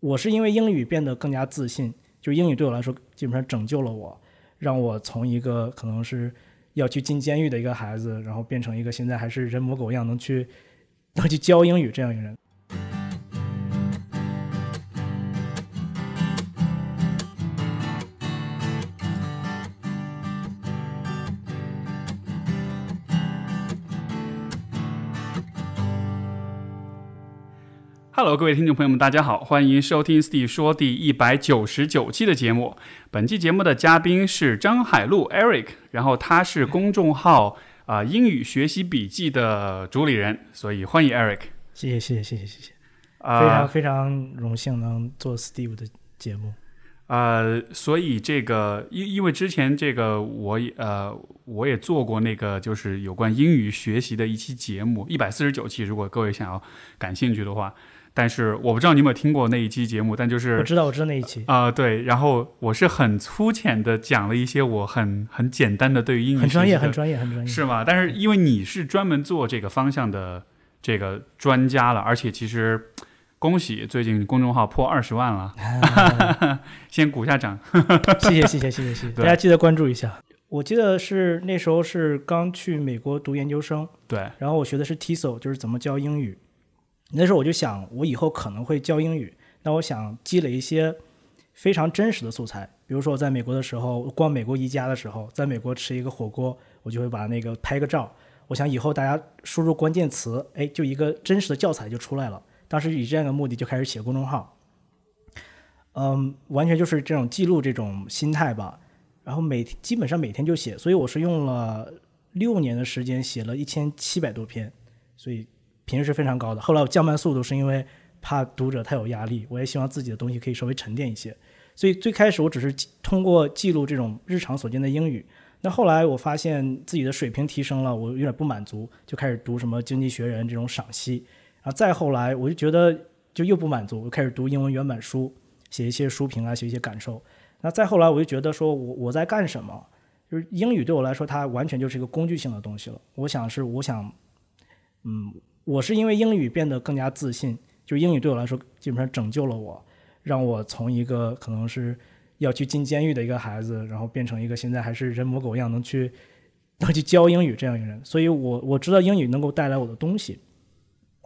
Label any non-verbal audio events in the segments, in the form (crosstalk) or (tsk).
我是因为英语变得更加自信，就英语对我来说基本上拯救了我，让我从一个可能是要去进监狱的一个孩子，然后变成一个现在还是人模狗样能去能去教英语这样一个人。Hello，各位听众朋友们，大家好，欢迎收听 Steve 说第一百九十九期的节目。本期节目的嘉宾是张海璐 Eric，然后他是公众号啊、英语学习笔记的主理人，所以欢迎 Eric。谢谢谢谢谢谢谢谢，啊、非常非常荣幸能做 Steve 的节目。呃，所以这个因因为之前这个我也呃我也做过那个就是有关英语学习的一期节目，一百四十九期，如果各位想要感兴趣的话，但是我不知道你有没有听过那一期节目，但就是我知道我知道那一期啊、对，然后我是很粗浅的讲了一些我很很简单的对于英语很专业很专业很专业，是吗？但是因为你是专门做这个方向的这个专家了，而且其实恭喜最近公众号破二十万了，(laughs) 先鼓下掌。(laughs) 谢谢谢谢谢谢谢谢，大家记得关注一下。我记得是那时候是刚去美国读研究生，对，然后我学的是 TESOL，就是怎么教英语。那时候我就想，我以后可能会教英语，那我想积累一些非常真实的素材，比如说我在美国的时候，逛美国宜家的时候，在美国吃一个火锅，我就会把那个拍个照。我想以后大家输入关键词，哎，就一个真实的教材就出来了。当时以这样的目的就开始写公众号，嗯，完全就是这种记录这种心态吧。然后每基本上每天就写，所以我是用了六年的时间写了一千七百多篇，所以频率是非常高的。后来我降慢速度是因为怕读者太有压力，我也希望自己的东西可以稍微沉淀一些。所以最开始我只是通过记录这种日常所见的英语。那后来我发现自己的水平提升了，我有点不满足，就开始读什么《经济学人》这种赏析。然后再后来，我就觉得就又不满足，我开始读英文原版书，写一些书评啊，写一些感受。那再后来，我就觉得说我我在干什么？就是英语对我来说，它完全就是一个工具性的东西了。我想是，我想，嗯，我是因为英语变得更加自信，就英语对我来说基本上拯救了我，让我从一个可能是要去进监狱的一个孩子，然后变成一个现在还是人模狗样能去能去教英语这样一个人。所以我我知道英语能够带来我的东西。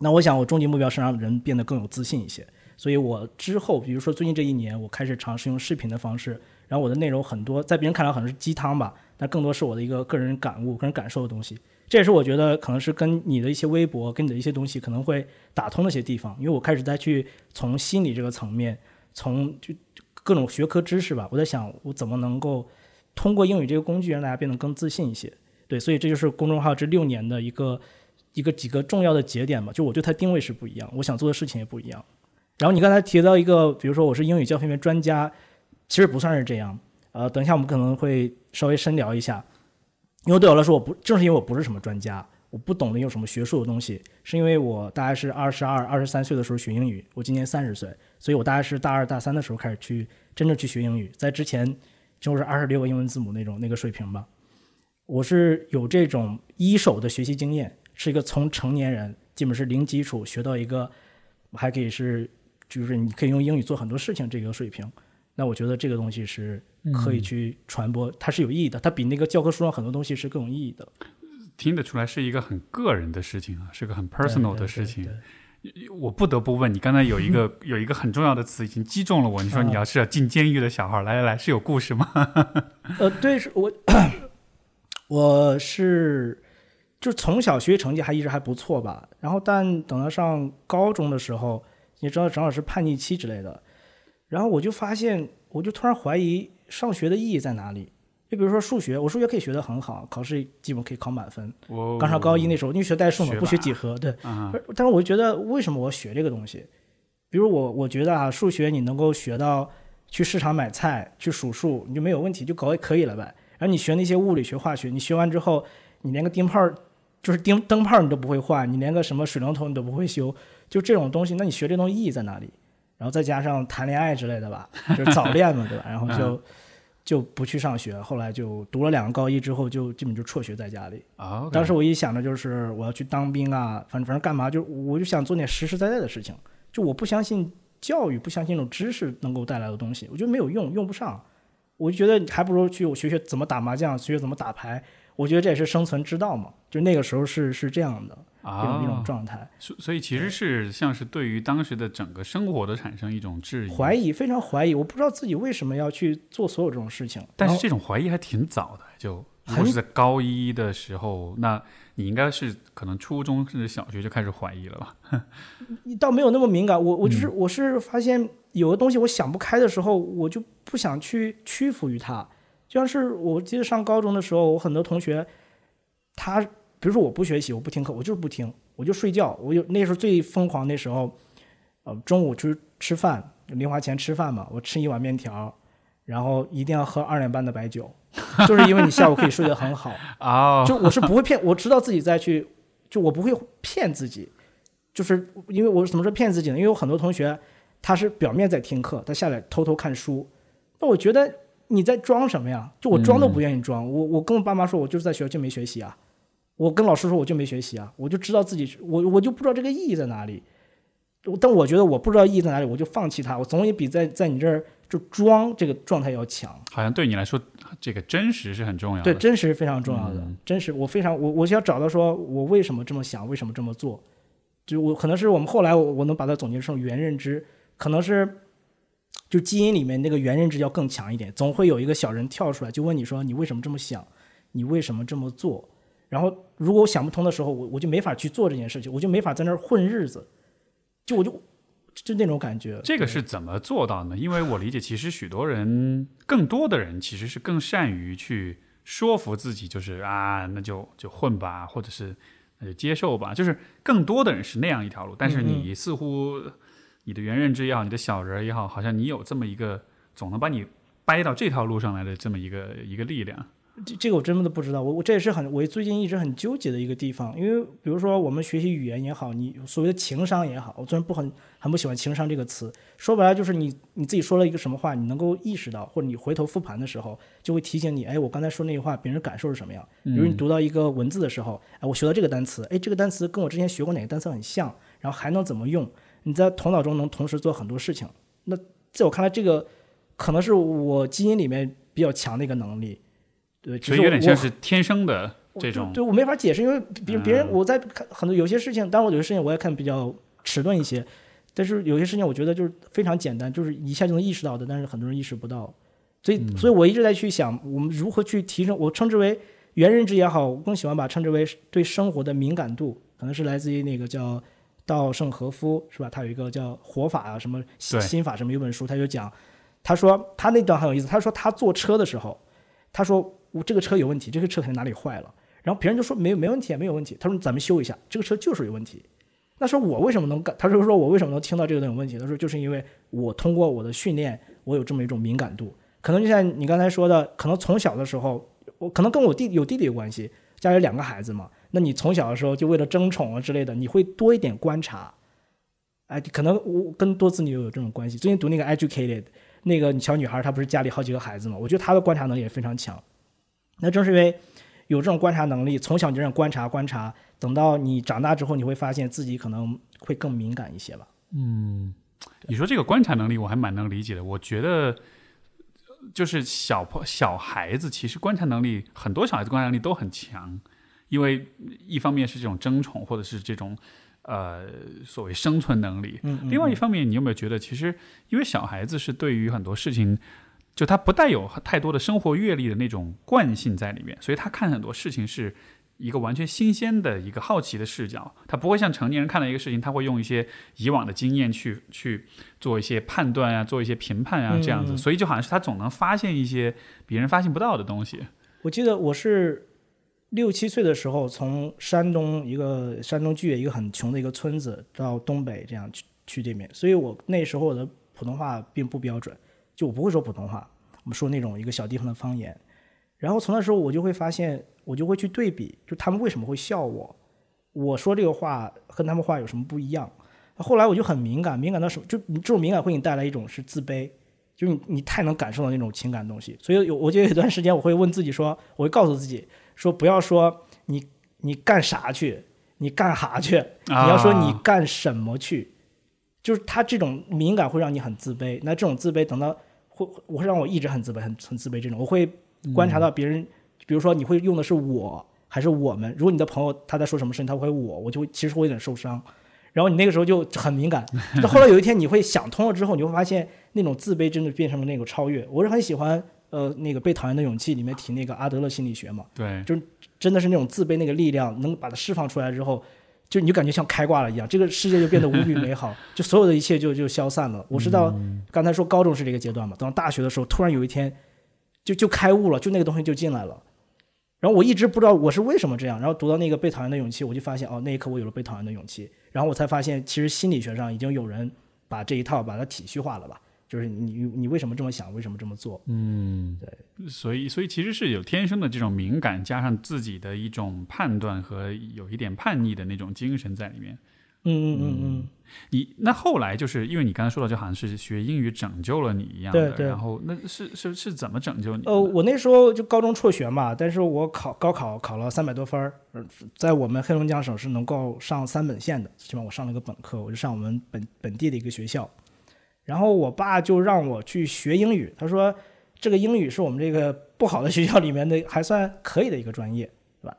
那我想，我终极目标是让人变得更有自信一些。所以我之后，比如说最近这一年，我开始尝试用视频的方式，然后我的内容很多，在别人看来可能是鸡汤吧，但更多是我的一个个人感悟、个人感受的东西。这也是我觉得可能是跟你的一些微博、跟你的一些东西可能会打通的一些地方，因为我开始在去从心理这个层面，从就各种学科知识吧，我在想我怎么能够通过英语这个工具让大家变得更自信一些。对，所以这就是公众号这六年的一个一个几个重要的节点吧，就我对它定位是不一样，我想做的事情也不一样。然后你刚才提到一个，比如说我是英语教学面专家，其实不算是这样。呃，等一下我们可能会稍微深聊一下，因为对我来说，我不正是因为我不是什么专家，我不懂得用什么学术的东西，是因为我大概是二十二、二十三岁的时候学英语，我今年三十岁，所以我大概是大二、大三的时候开始去真正去学英语，在之前就是二十六个英文字母那种那个水平吧。我是有这种一手的学习经验，是一个从成年人基本是零基础学到一个还可以是就是你可以用英语做很多事情这个水平。那我觉得这个东西是可以去传播，它是有意义的，它比那个教科书上很多东西是更有意义的。听得出来是一个很个人的事情啊，是个很 personal 的事情。我不得不问你，刚才有一个有一个很重要的词已经击中了我，你说啊你要是要进监狱的小孩，来来来，是有故事吗？(laughs) 呃，对，是我，我是就是从小学习成绩还一直还不错吧，然后但等到上高中的时候，你知道正好是叛逆期之类的，然后我就发现，我就突然怀疑上学的意义在哪里。就比如说数学，我数学可以学得很好，考试基本可以考满分。我刚上高一那时候，因为学代数嘛，学不学几何，对。啊，但是我觉得，为什么我学这个东西？比如我，我觉得啊，数学你能够学到去市场买菜、去数数，你就没有问题，就搞可以了呗。然后你学那些物理学、化学，你学完之后，你连个灯泡儿，就是灯灯泡儿你都不会换，你连个什么水龙头你都不会修，就这种东西，那你学这东西意义在哪里？然后再加上谈恋爱之类的吧，(laughs) 就是早恋嘛，对吧？然后就就不去上学，后来就读了两个高一之后，就基本就辍学在家里。哦，当时我一想着就是我要去当兵啊，反正反正干嘛，就我就想做点实实在在的事情。就我不相信教育，不相信那种知识能够带来的东西，我觉得没有用，用不上。我就觉得还不如去我学学怎么打麻将，学学怎么打牌。我觉得这也是生存之道嘛。就那个时候是是这样的一种一种状态。所所以其实是像是对于当时的整个生活的产生一种质疑、怀疑，非常怀疑。我不知道自己为什么要去做所有这种事情。但是这种怀疑还挺早的，就如果是在高一的时候，那你应该是可能初中甚至小学就开始怀疑了吧？(laughs) 你倒没有那么敏感。我我就是我是发现有的东西我想不开的时候，我就不想去屈服于它。就像是我记得上高中的时候，我很多同学，他比如说我不学习，我不听课，我就是不听，我就睡觉。我有那时候最疯狂那时候，呃，中午去吃饭，零花钱吃饭嘛，我吃一碗面条，然后一定要喝二两半的白酒，(laughs) 就是因为你下午可以睡得很好啊。(laughs) 就我是不会骗，我知道自己在去，就我不会骗自己，就是因为我怎么说骗自己呢？因为有很多同学他是表面在听课，他下来偷偷看书，那我觉得。你在装什么呀？就我装都不愿意装。我我跟我爸妈说，我就是在学校就没学习啊。我跟老师说，我就没学习啊。我就知道自己，我我就不知道这个意义在哪里。但我觉得我不知道意义在哪里，我就放弃它。我总也比在在你这儿就装这个状态要强。好像对你来说，这个真实是很重要的。对，真实是非常重要的。真实，我非常我我需要找到说我为什么这么想，为什么这么做。就我可能是我们后来我我能把它总结成原认知，可能是。就基因里面那个原认知要更强一点，总会有一个小人跳出来，就问你说你为什么这么想，你为什么这么做？然后如果我想不通的时候，我我就没法去做这件事情，我就没法在那儿混日子，就我就就那种感觉。这个是怎么做到呢？因为我理解，其实许多人，更多的人其实是更善于去说服自己，就是啊，那就就混吧，或者是那就接受吧，就是更多的人是那样一条路，但是你似乎。你的原认知也好，你的小人也好，好像你有这么一个总能把你掰到这条路上来的这么一个一个力量。这这个我真的不知道，我我这也是很我最近一直很纠结的一个地方。因为比如说我们学习语言也好，你所谓的情商也好，我虽然不很很不喜欢情商这个词，说白了就是你你自己说了一个什么话，你能够意识到，或者你回头复盘的时候，就会提醒你，哎，我刚才说那句话，别人感受是什么样。比如你读到一个文字的时候，哎，我学到这个单词，哎，这个单词跟我之前学过哪个单词很像，然后还能怎么用？你在头脑中能同时做很多事情，那在我看来，这个可能是我基因里面比较强的一个能力，对，所以有点像是天生的这种。对我没法解释，因为别别人我在看很多有些事情，当然我有些事情我也看比较迟钝一些，但是有些事情我觉得就是非常简单，就是一下就能意识到的，但是很多人意识不到，所以所以我一直在去想，我们如何去提升，我称之为原认知也好，我更喜欢把称之为对生活的敏感度，可能是来自于那个叫。稻盛和夫是吧？他有一个叫《活法》啊，什么心法什么有本书，他就讲，他说他那段很有意思。他说他坐车的时候，他说我这个车有问题，这个车肯定哪里坏了。然后别人就说没没问题，没有问题。他说咱们修一下，这个车就是有问题。那说我为什么能感？他说说我为什么能听到这个东西有问题？他说就是因为我通过我的训练，我有这么一种敏感度。可能就像你刚才说的，可能从小的时候，我可能跟我弟有弟弟有关系，家里有两个孩子嘛。那你从小的时候就为了争宠啊之类的，你会多一点观察，哎，可能我跟多子女有这种关系。最近读那个《Educated》，那个小女孩她不是家里好几个孩子嘛？我觉得她的观察能力也非常强。那正是因为有这种观察能力，从小就这样观察观察，等到你长大之后，你会发现自己可能会更敏感一些吧。嗯，你说这个观察能力我还蛮能理解的。我觉得就是小朋小孩子其实观察能力，很多小孩子观察能力都很强。因为一方面是这种争宠，或者是这种呃所谓生存能力，另外一方面，你有没有觉得，其实因为小孩子是对于很多事情，就他不带有太多的生活阅历的那种惯性在里面，所以他看很多事情是一个完全新鲜的一个好奇的视角，他不会像成年人看到一个事情，他会用一些以往的经验去去做一些判断啊，做一些评判啊这样子，所以就好像是他总能发现一些别人发现不到的东西。我记得我是。六七岁的时候，从山东一个山东巨野一个很穷的一个村子到东北这样去去这边，所以我那时候我的普通话并不标准，就我不会说普通话，我们说那种一个小地方的方言。然后从那时候我就会发现，我就会去对比，就他们为什么会笑我，我说这个话跟他们话有什么不一样。后来我就很敏感，敏感到什么？就你这种敏感会给你带来一种是自卑，就是你你太能感受到那种情感东西。所以有我觉得有段时间我会问自己说，我会告诉自己。说不要说你你干啥去，你干哈去？你要说你干什么去？就是他这种敏感会让你很自卑。那这种自卑等到会我会让我一直很自卑，很很自卑。这种我会观察到别人，比如说你会用的是我还是我们？如果你的朋友他在说什么事情，他会我，我就会其实会有点受伤。然后你那个时候就很敏感。(laughs) 那后来有一天你会想通了之后，你会发现那种自卑真的变成了那个超越。我是很喜欢呃那个《被讨厌的勇气》里面提那个阿德勒心理学嘛，对，就真的是那种自卑那个力量能把它释放出来之后，就你就感觉像开挂了一样，这个世界就变得无比美好，(laughs) 就所有的一切就就消散了。我是到刚才说高中是这个阶段嘛，等到大学的时候，突然有一天就就开悟了，就那个东西就进来了。然后我一直不知道我是为什么这样，然后读到那个被讨厌的勇气，我就发现哦，那一刻我有了被讨厌的勇气。然后我才发现，其实心理学上已经有人把这一套把它体系化了吧，就是你你为什么这么想，为什么这么做？嗯，对。所以所以其实是有天生的这种敏感，加上自己的一种判断和有一点叛逆的那种精神在里面。嗯嗯嗯嗯。你那后来就是因为你刚才说到，就好像是学英语拯救了你一样的，然后那是是是怎么拯救你？呃，我那时候就高中辍学嘛，但是我考高考考了三百多分儿，在我们黑龙江省是能够上三本线的，起码我上了个本科，我就上我们本本地的一个学校。然后我爸就让我去学英语，他说这个英语是我们这个不好的学校里面的还算可以的一个专业，对吧？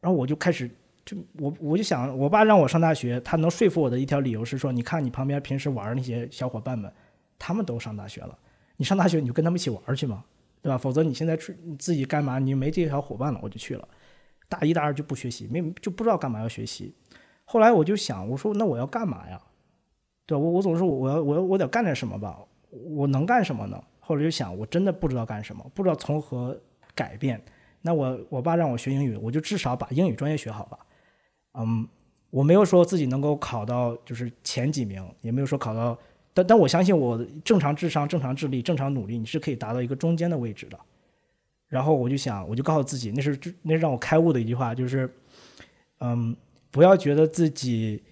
然后我就开始。就我我就想，我爸让我上大学，他能说服我的一条理由是说，你看你旁边平时玩那些小伙伴们，他们都上大学了，你上大学你就跟他们一起玩去嘛，对吧？否则你现在去你自己干嘛？你没这些小伙伴了，我就去了。大一、大二就不学习，没就不知道干嘛要学习。后来我就想，我说那我要干嘛呀？对我我总是我要我要我得干点什么吧？我能干什么呢？后来就想，我真的不知道干什么，不知道从何改变。那我我爸让我学英语，我就至少把英语专业学好吧。嗯，我没有说自己能够考到就是前几名，也没有说考到，但但我相信我正常智商、正常智力、正常努力，你是可以达到一个中间的位置的。然后我就想，我就告诉自己，那是那是让我开悟的一句话，就是，嗯，不要觉得自己，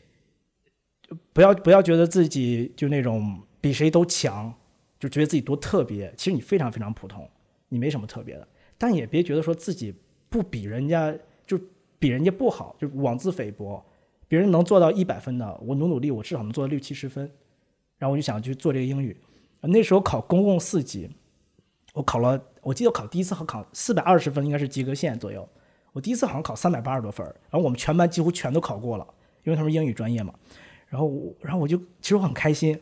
不要不要觉得自己就那种比谁都强，就觉得自己多特别。其实你非常非常普通，你没什么特别的。但也别觉得说自己不比人家就。比人家不好，就妄自菲薄。别人能做到一百分的，我努努力，我至少能做到六七十分。然后我就想去做这个英语。那时候考公共四级，我考了，我记得考第一次好考四百二十分，应该是及格线左右。我第一次好像考三百八十多分，然后我们全班几乎全都考过了，因为他们英语专业嘛。然后，然后我就其实我很开心，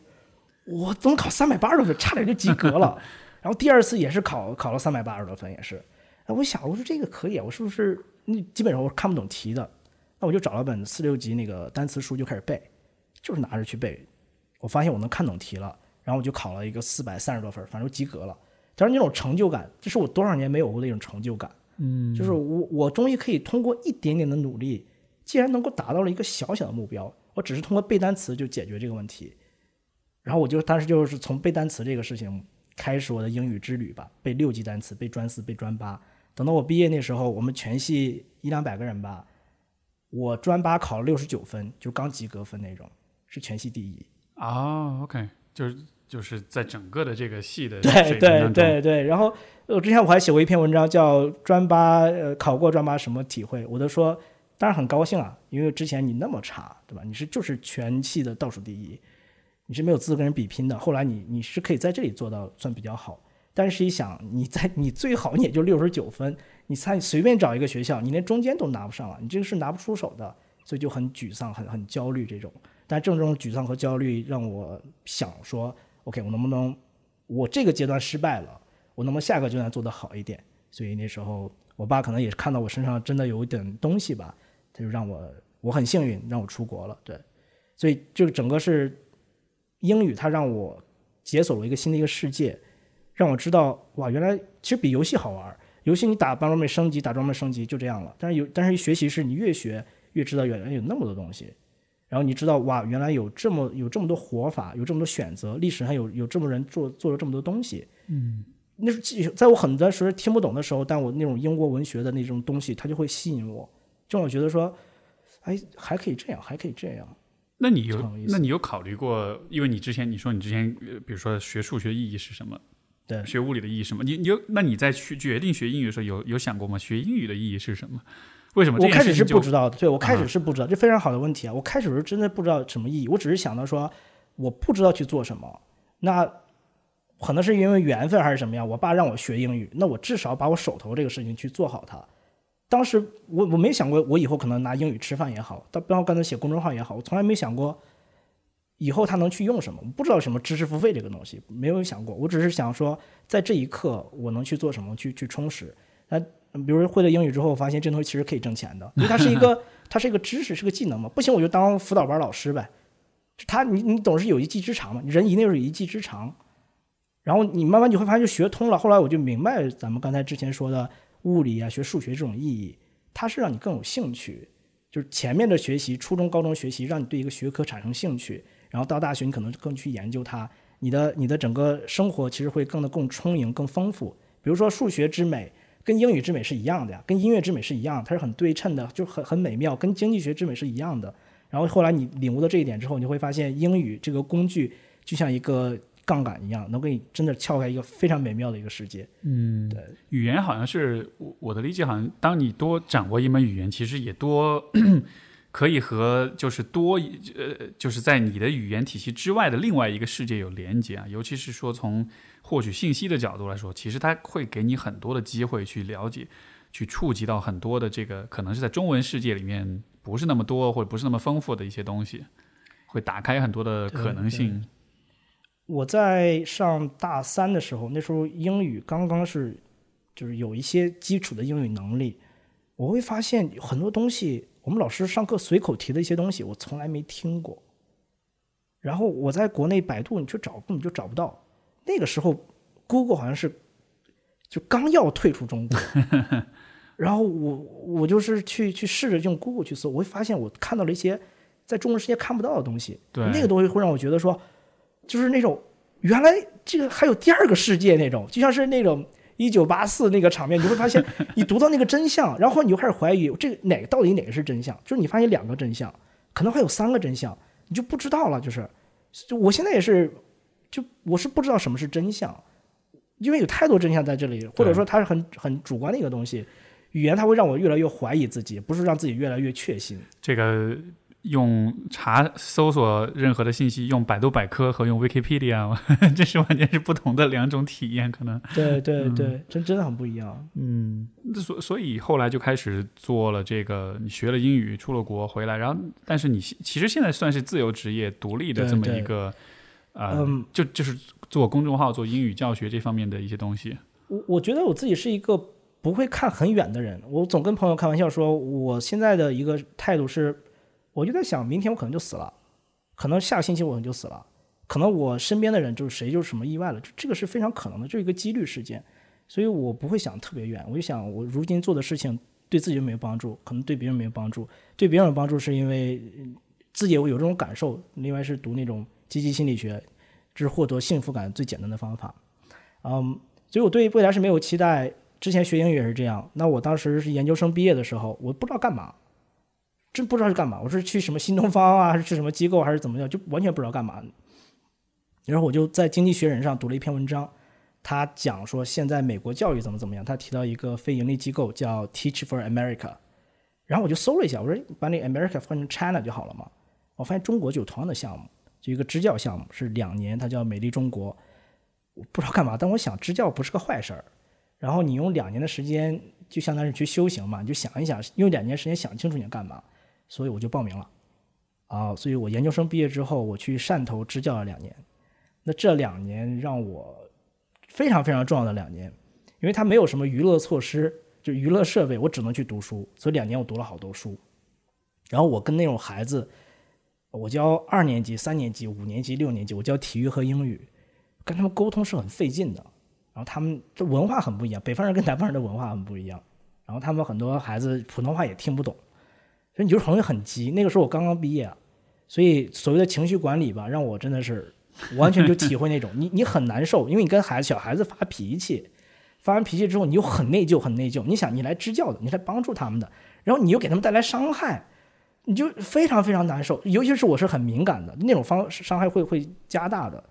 我怎么考三百八十多分，差点就及格了。(laughs) 然后第二次也是考考了三百八十多分，也是。哎，我想我说这个可以啊，我是不是？那基本上我看不懂题的，那我就找了本四六级那个单词书就开始背，就是拿着去背。我发现我能看懂题了，然后我就考了一个四百三十多分，反正及格了。但是那种成就感，这是我多少年没有过的一种成就感。嗯，就是我我终于可以通过一点点的努力，既然能够达到了一个小小的目标，我只是通过背单词就解决这个问题。然后我就当时就是从背单词这个事情开始我的英语之旅吧，背六级单词，背专四，背专八。等到我毕业那时候，我们全系一两百个人吧，我专八考了六十九分，就刚及格分那种，是全系第一。啊，OK，就是就是在整个的这个系的对对对对。然后我之前我还写过一篇文章，叫专八呃考过专八什么体会，我都说当然很高兴啊，因为之前你那么差，对吧？你是就是全系的倒数第一，你是没有资格跟人比拼的。后来你你是可以在这里做到算比较好。但是一想，你在你最好你也就六十九分，你猜随便找一个学校，你连中间都拿不上了，你这个是拿不出手的，所以就很沮丧，很很焦虑这种。但正这种沮丧和焦虑让我想说，OK，我能不能我这个阶段失败了，我能不能下个阶段做得好一点？所以那时候我爸可能也是看到我身上真的有一点东西吧，他就让我我很幸运让我出国了，对，所以这个整个是英语，它让我解锁了一个新的一个世界。让我知道哇，原来其实比游戏好玩。游戏你打装备升级，打装备升级就这样了。但是有，但是学习是你越学越知道原来有那么多东西。然后你知道哇，原来有这么有这么多活法，有这么多选择，历史上有有这么人做做了这么多东西。嗯，那是在我很多时候听不懂的时候，但我那种英国文学的那种东西，它就会吸引我，就让我觉得说，哎，还可以这样，还可以这样。那你有那你有考虑过？因为你之前你说你之前比如说学数学意义是什么？对，学物理的意义什么？你你有？那你在去决定学英语的时候，有有想过吗？学英语的意义是什么？为什么？我开始是不知道。道的，对我开始是不知道，这非常好的问题啊！我开始是真的不知道什么意义，我只是想到说，我不知道去做什么。那可能是因为缘分还是什么样，我爸让我学英语，那我至少把我手头这个事情去做好它。当时我我没想过，我以后可能拿英语吃饭也好，到包括刚才写公众号也好，我从来没想过以后它能去用什么，我不知道什么知识付费这个东西，没有想过。我只是想说，在这一刻我能去做什么，去去充实。那比如说会了英语之后，我发现这东西其实可以挣钱的，因为它是一个 (laughs) 它是一个知识，是个技能嘛。不行我就当辅导班老师呗。他你你总是有一技之长嘛，人一定是有一技之长。然后你慢慢你会发现就学通了。后来我就明白咱们刚才之前说的物理啊、学数学这种意义，它是让你更有兴趣。就是前面的学习，初中、高中学习让你对一个学科产生兴趣，然后到大学你可能更去研究它，你的你的整个生活其实会更的更充盈、更丰富。比如说数学之美跟英语之美是一样的呀，跟音乐之美是一样，它是很对称的，就很很美妙，跟经济学之美是一样的。然后后来你领悟到这一点之后，你会发现英语这个工具就像一个。杠杆一样，能给你真的撬开一个非常美妙的一个世界。嗯，对，语言好像是我我的理解，好像当你多掌握一门语言，其实也多可以和就是多呃，就是在你的语言体系之外的另外一个世界有连接啊。尤其是说从获取信息的角度来说，其实它会给你很多的机会去了解、去触及到很多的这个可能是在中文世界里面不是那么多或者不是那么丰富的一些东西，会打开很多的可能性。我在上大三的时候，那时候英语刚刚是，就是有一些基础的英语能力，我会发现很多东西，我们老师上课随口提的一些东西，我从来没听过。然后我在国内百度你去找，根本就找不到。那个时候，Google 好像是就刚要退出中国，(laughs) 然后我我就是去去试着用 Google 去搜，我会发现我看到了一些在中文世界看不到的东西。对，那个东西会让我觉得说。就是那种原来这个还有第二个世界那种，就像是那种一九八四那个场面，你会发现 (laughs) 你读到那个真相，然后你就开始怀疑这个哪个到底哪个是真相？就是你发现两个真相，可能还有三个真相，你就不知道了。就是，就我现在也是，就我是不知道什么是真相，因为有太多真相在这里，或者说它是很很主观的一个东西。语言它会让我越来越怀疑自己，不是让自己越来越确信。这个。用查搜索任何的信息，用百度百科和用 Wikipedia，(laughs) 这是完全是不同的两种体验，可能。对对对，真真的很不一样。嗯，所所以后来就开始做了这个，你学了英语，出了国回来，然后但是你其实现在算是自由职业、独立的这么一个，呃，就就是做公众号、做英语教学这方面的一些东西。我我觉得我自己是一个不会看很远的人，我总跟朋友开玩笑说，我现在的一个态度是。我就在想，明天我可能就死了，可能下个星期我可能就死了，可能我身边的人就是谁就是什么意外了，这个是非常可能的，这是一个几率事件，所以我不会想特别远。我就想，我如今做的事情对自己没有帮助，可能对别人没有帮助，对别人有帮助是因为自己有有这种感受，另外是读那种积极心理学，这是获得幸福感最简单的方法。嗯，所以我对未来是没有期待。之前学英语也是这样，那我当时是研究生毕业的时候，我不知道干嘛。真不知道是干嘛，我是去什么新东方啊，还是去什么机构，还是怎么样，就完全不知道干嘛。然后我就在《经济学人》上读了一篇文章，他讲说现在美国教育怎么怎么样。他提到一个非盈利机构叫 Teach for America，然后我就搜了一下，我说把那 America 换成 China 就好了嘛。我发现中国就有同样的项目，就一个支教项目，是两年，它叫美丽中国。我不知道干嘛，但我想支教不是个坏事儿。然后你用两年的时间，就相当于去修行嘛，你就想一想，用两年时间想清楚你要干嘛。所以我就报名了，啊，所以我研究生毕业之后，我去汕头支教了两年。那这两年让我非常非常重要的两年，因为它没有什么娱乐措施，就娱乐设备，我只能去读书。所以两年我读了好多书。然后我跟那种孩子，我教二年级、三年级、五年级、六年级，我教体育和英语，跟他们沟通是很费劲的。然后他们的文化很不一样，北方人跟南方人的文化很不一样。然后他们很多孩子普通话也听不懂。所以你就很容易很急。那个时候我刚刚毕业，所以所谓的情绪管理吧，让我真的是完全就体会那种你你很难受，因为你跟孩子小孩子发脾气，发完脾气之后你又很内疚，很内疚。你想你来支教的，你来帮助他们的，然后你又给他们带来伤害，你就非常非常难受。尤其是我是很敏感的那种方伤害会会加大的。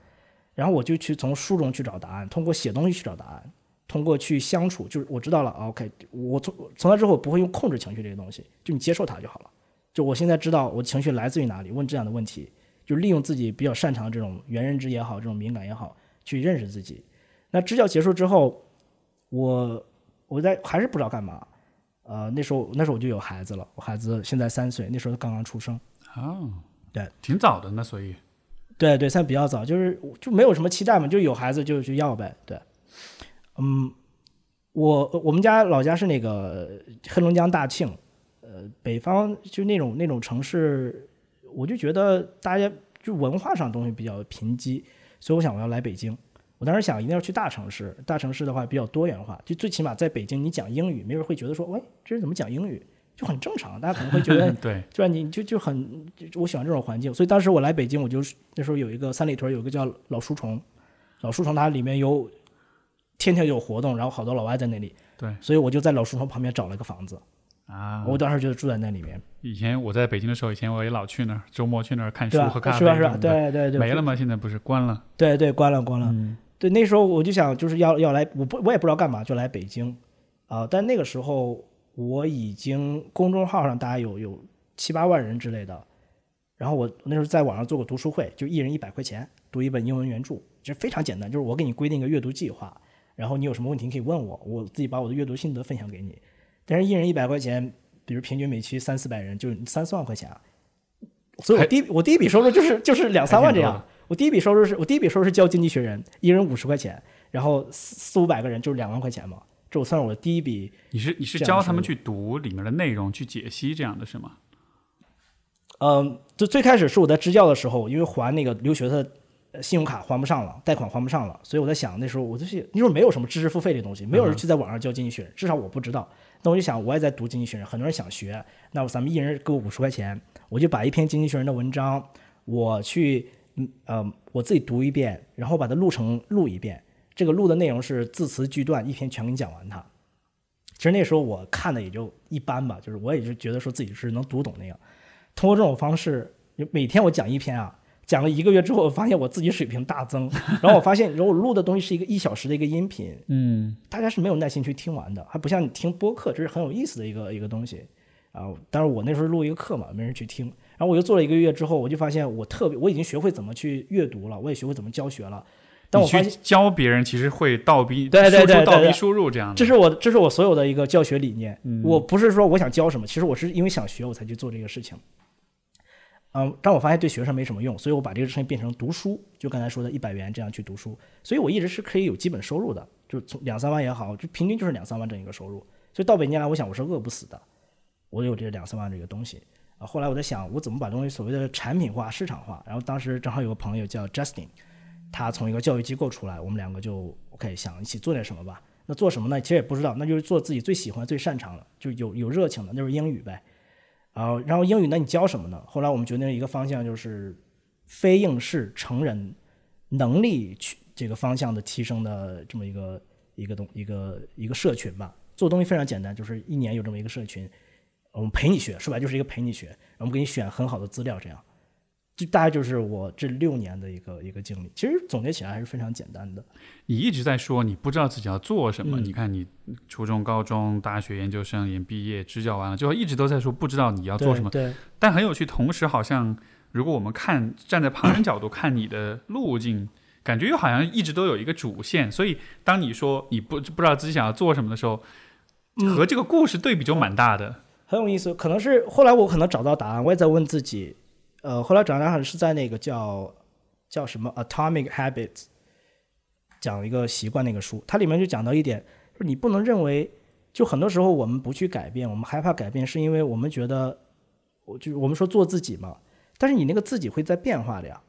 然后我就去从书中去找答案，通过写东西去找答案。通过去相处，就是我知道了，OK，我从从那之后我不会用控制情绪这个东西，就你接受它就好了。就我现在知道我情绪来自于哪里，问这样的问题，就利用自己比较擅长的这种原认知也好，这种敏感也好，去认识自己。那支教结束之后，我我在还是不知道干嘛。呃，那时候那时候我就有孩子了，我孩子现在三岁，那时候他刚刚出生。哦，对，挺早的那，所以对对，算比较早，就是就没有什么期待嘛，就有孩子就去要呗。对，嗯，我我们家老家是那个黑龙江大庆，呃，北方就那种那种城市，我就觉得大家就文化上东西比较贫瘠，所以我想我要来北京。我当时想一定要去大城市，大城市的话比较多元化，就最起码在北京你讲英语，没人会觉得说，喂，这人怎么讲英语，就很正常，大家可能会觉得，(laughs) 对，对吧？你就就很，就我喜欢这种环境，所以当时我来北京，我就那时候有一个三里屯有一个叫老书虫，老书虫它里面有天天有活动，然后好多老外在那里，对，所以我就在老书房旁边找了个房子，啊，我当时就住在那里面，以前我在北京的时候，以前我也老去那儿，周末去那儿看书对吧喝咖？啡是吧？是吧？对对对，没了吗？现在不是关了？对对，关了关了。嗯对，那时候我就想，就是要要来，我不我也不知道干嘛，就来北京，啊、但那个时候我已经公众号上大概有有七八万人之类的，然后我那时候在网上做过读书会，就一人一百块钱读一本英文原著，其实非常简单，就是我给你规定一个阅读计划，然后你有什么问题你可以问我，我自己把我的阅读心得分享给你，但是一人一百块钱，比如平均每期三四百人，就是三四万块钱啊，所以我第一我第一笔收入就是就是两三万这样。我第一笔收入是我第一笔收入是教经济学人，一人五十块钱，然后四四五百个人就是两万块钱嘛，这我算是我的第一笔。你是你是教他们去读里面的内容，去解析这样的是吗？嗯，就最开始是我在支教的时候，因为还那个留学的呃信用卡还不上了，贷款还不上了，所以我在想那时候我就去那时候没有什么知识付费的东西，没有人去在网上教经济学人，至少我不知道。那我就想我也在读经济学人，很多人想学，那我咱们一人给我五十块钱，我就把一篇经济学人的文章，我去嗯呃我自己读一遍，然后把它录成录一遍。这个录的内容是字词句段，一篇全给你讲完它。其实那时候我看的也就一般吧，就是我也是觉得说自己是能读懂那个。通过这种方式，每天我讲一篇啊，讲了一个月之后，我发现我自己水平大增。(laughs) 然后我发现，如果我录的东西是一个一小时的一个音频，嗯，大家是没有耐心去听完的，还不像你听播客，这是很有意思的一个一个东西啊。但是我那时候录一个课嘛，没人去听。然后我又做了一个月之后，我就发现我特别，我已经学会怎么去阅读了，我也学会怎么教学了。但我发现，教别人其实会倒逼对对输出倒逼对对对输入这样的。这是我这是我所有的一个教学理念。嗯我不是说我想教什么，其实我是因为想学我才去做这个事情。嗯，但我发现对学生没什么用，所以我把这个事情变成读书，就刚才说的一百元这样去读书，所以我一直是可以有基本收入的，就从两三万也好，就平均就是两三万这样一个收入。所以到北京来，我想我是饿不死的，我有这两三万这个东西啊。后来我在想，我怎么把东西所谓的产品化、市场化。然后当时正好有个朋友叫 Justin，他从一个教育机构出来，我们两个就 OK 想一起做点什么吧。那做什么呢？其实也不知道，那就是做自己最喜欢、最擅长的，就有有热情的，那就是英语呗。啊，然后英语那你教什么呢？后来我们决定一个方向就是非应试成人能力去这个方向的提升的这么一个一个东一个一个社群吧。做东西非常简单，就是一年有这么一个社群，我们陪你学，说白就是一个陪你学，我们给你选很好的资料，这样。就大概就是我这六年的一个一个经历，其实总结起来还是非常简单的。你一直在说你不知道自己要做什么，嗯你看你初中、高中、大学、研究生也毕业、支教完了之后，一直都在说不知道你要做什么。对，但很有趣，同时好像如果我们看站在旁人角度看你的路径，感觉又好像一直都有一个主线。所以当你说你不不知道自己想要做什么的时候，嗯和这个故事对比就蛮大的。很有意思。可能是后来我可能找到答案，我也在问自己。呃，后来找到答案是在那个叫叫什么《Atomic Habits》讲一个习惯那个书，它里面就讲到一点，就是你不能认为，就很多时候我们不去改变，我们害怕改变，是因为我们觉得，我就我们说做自己嘛，但是你那个自己会在变化的呀。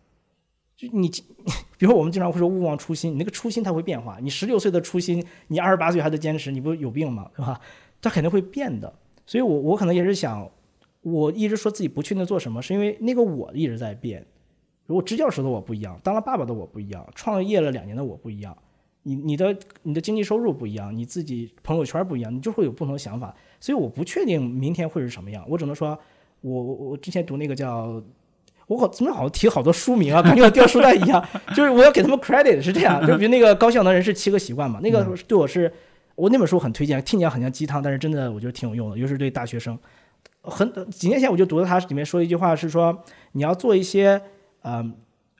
就你，(laughs) 比如我们经常会说勿忘初心，你那个初心它会变化。你十六岁的初心，你二十八岁还在坚持，你不有病吗？对吧？它肯定会变的。所以我我可能也是想，我一直说自己不确定做什么，是因为那个我一直在变。如果支教时的我不一样，当了爸爸的我不一样，创业了两年的我不一样，你你的你的经济收入不一样，你自己朋友圈不一样，你就会有不同的想法。所以我不确定明天会是什么样，我只能说，我我我之前读那个叫我好怎么好像提好多书名啊，感觉我掉书袋一样。(laughs) 就是我要给他们 credit 是这样，就比如那个高效能人士七个习惯嘛，那个对我是，我那本书很推荐，听起来很像鸡汤，但是真的我觉得挺有用的，尤其是对大学生。很几年前我就读到它里面说一句话，是说你要做一些嗯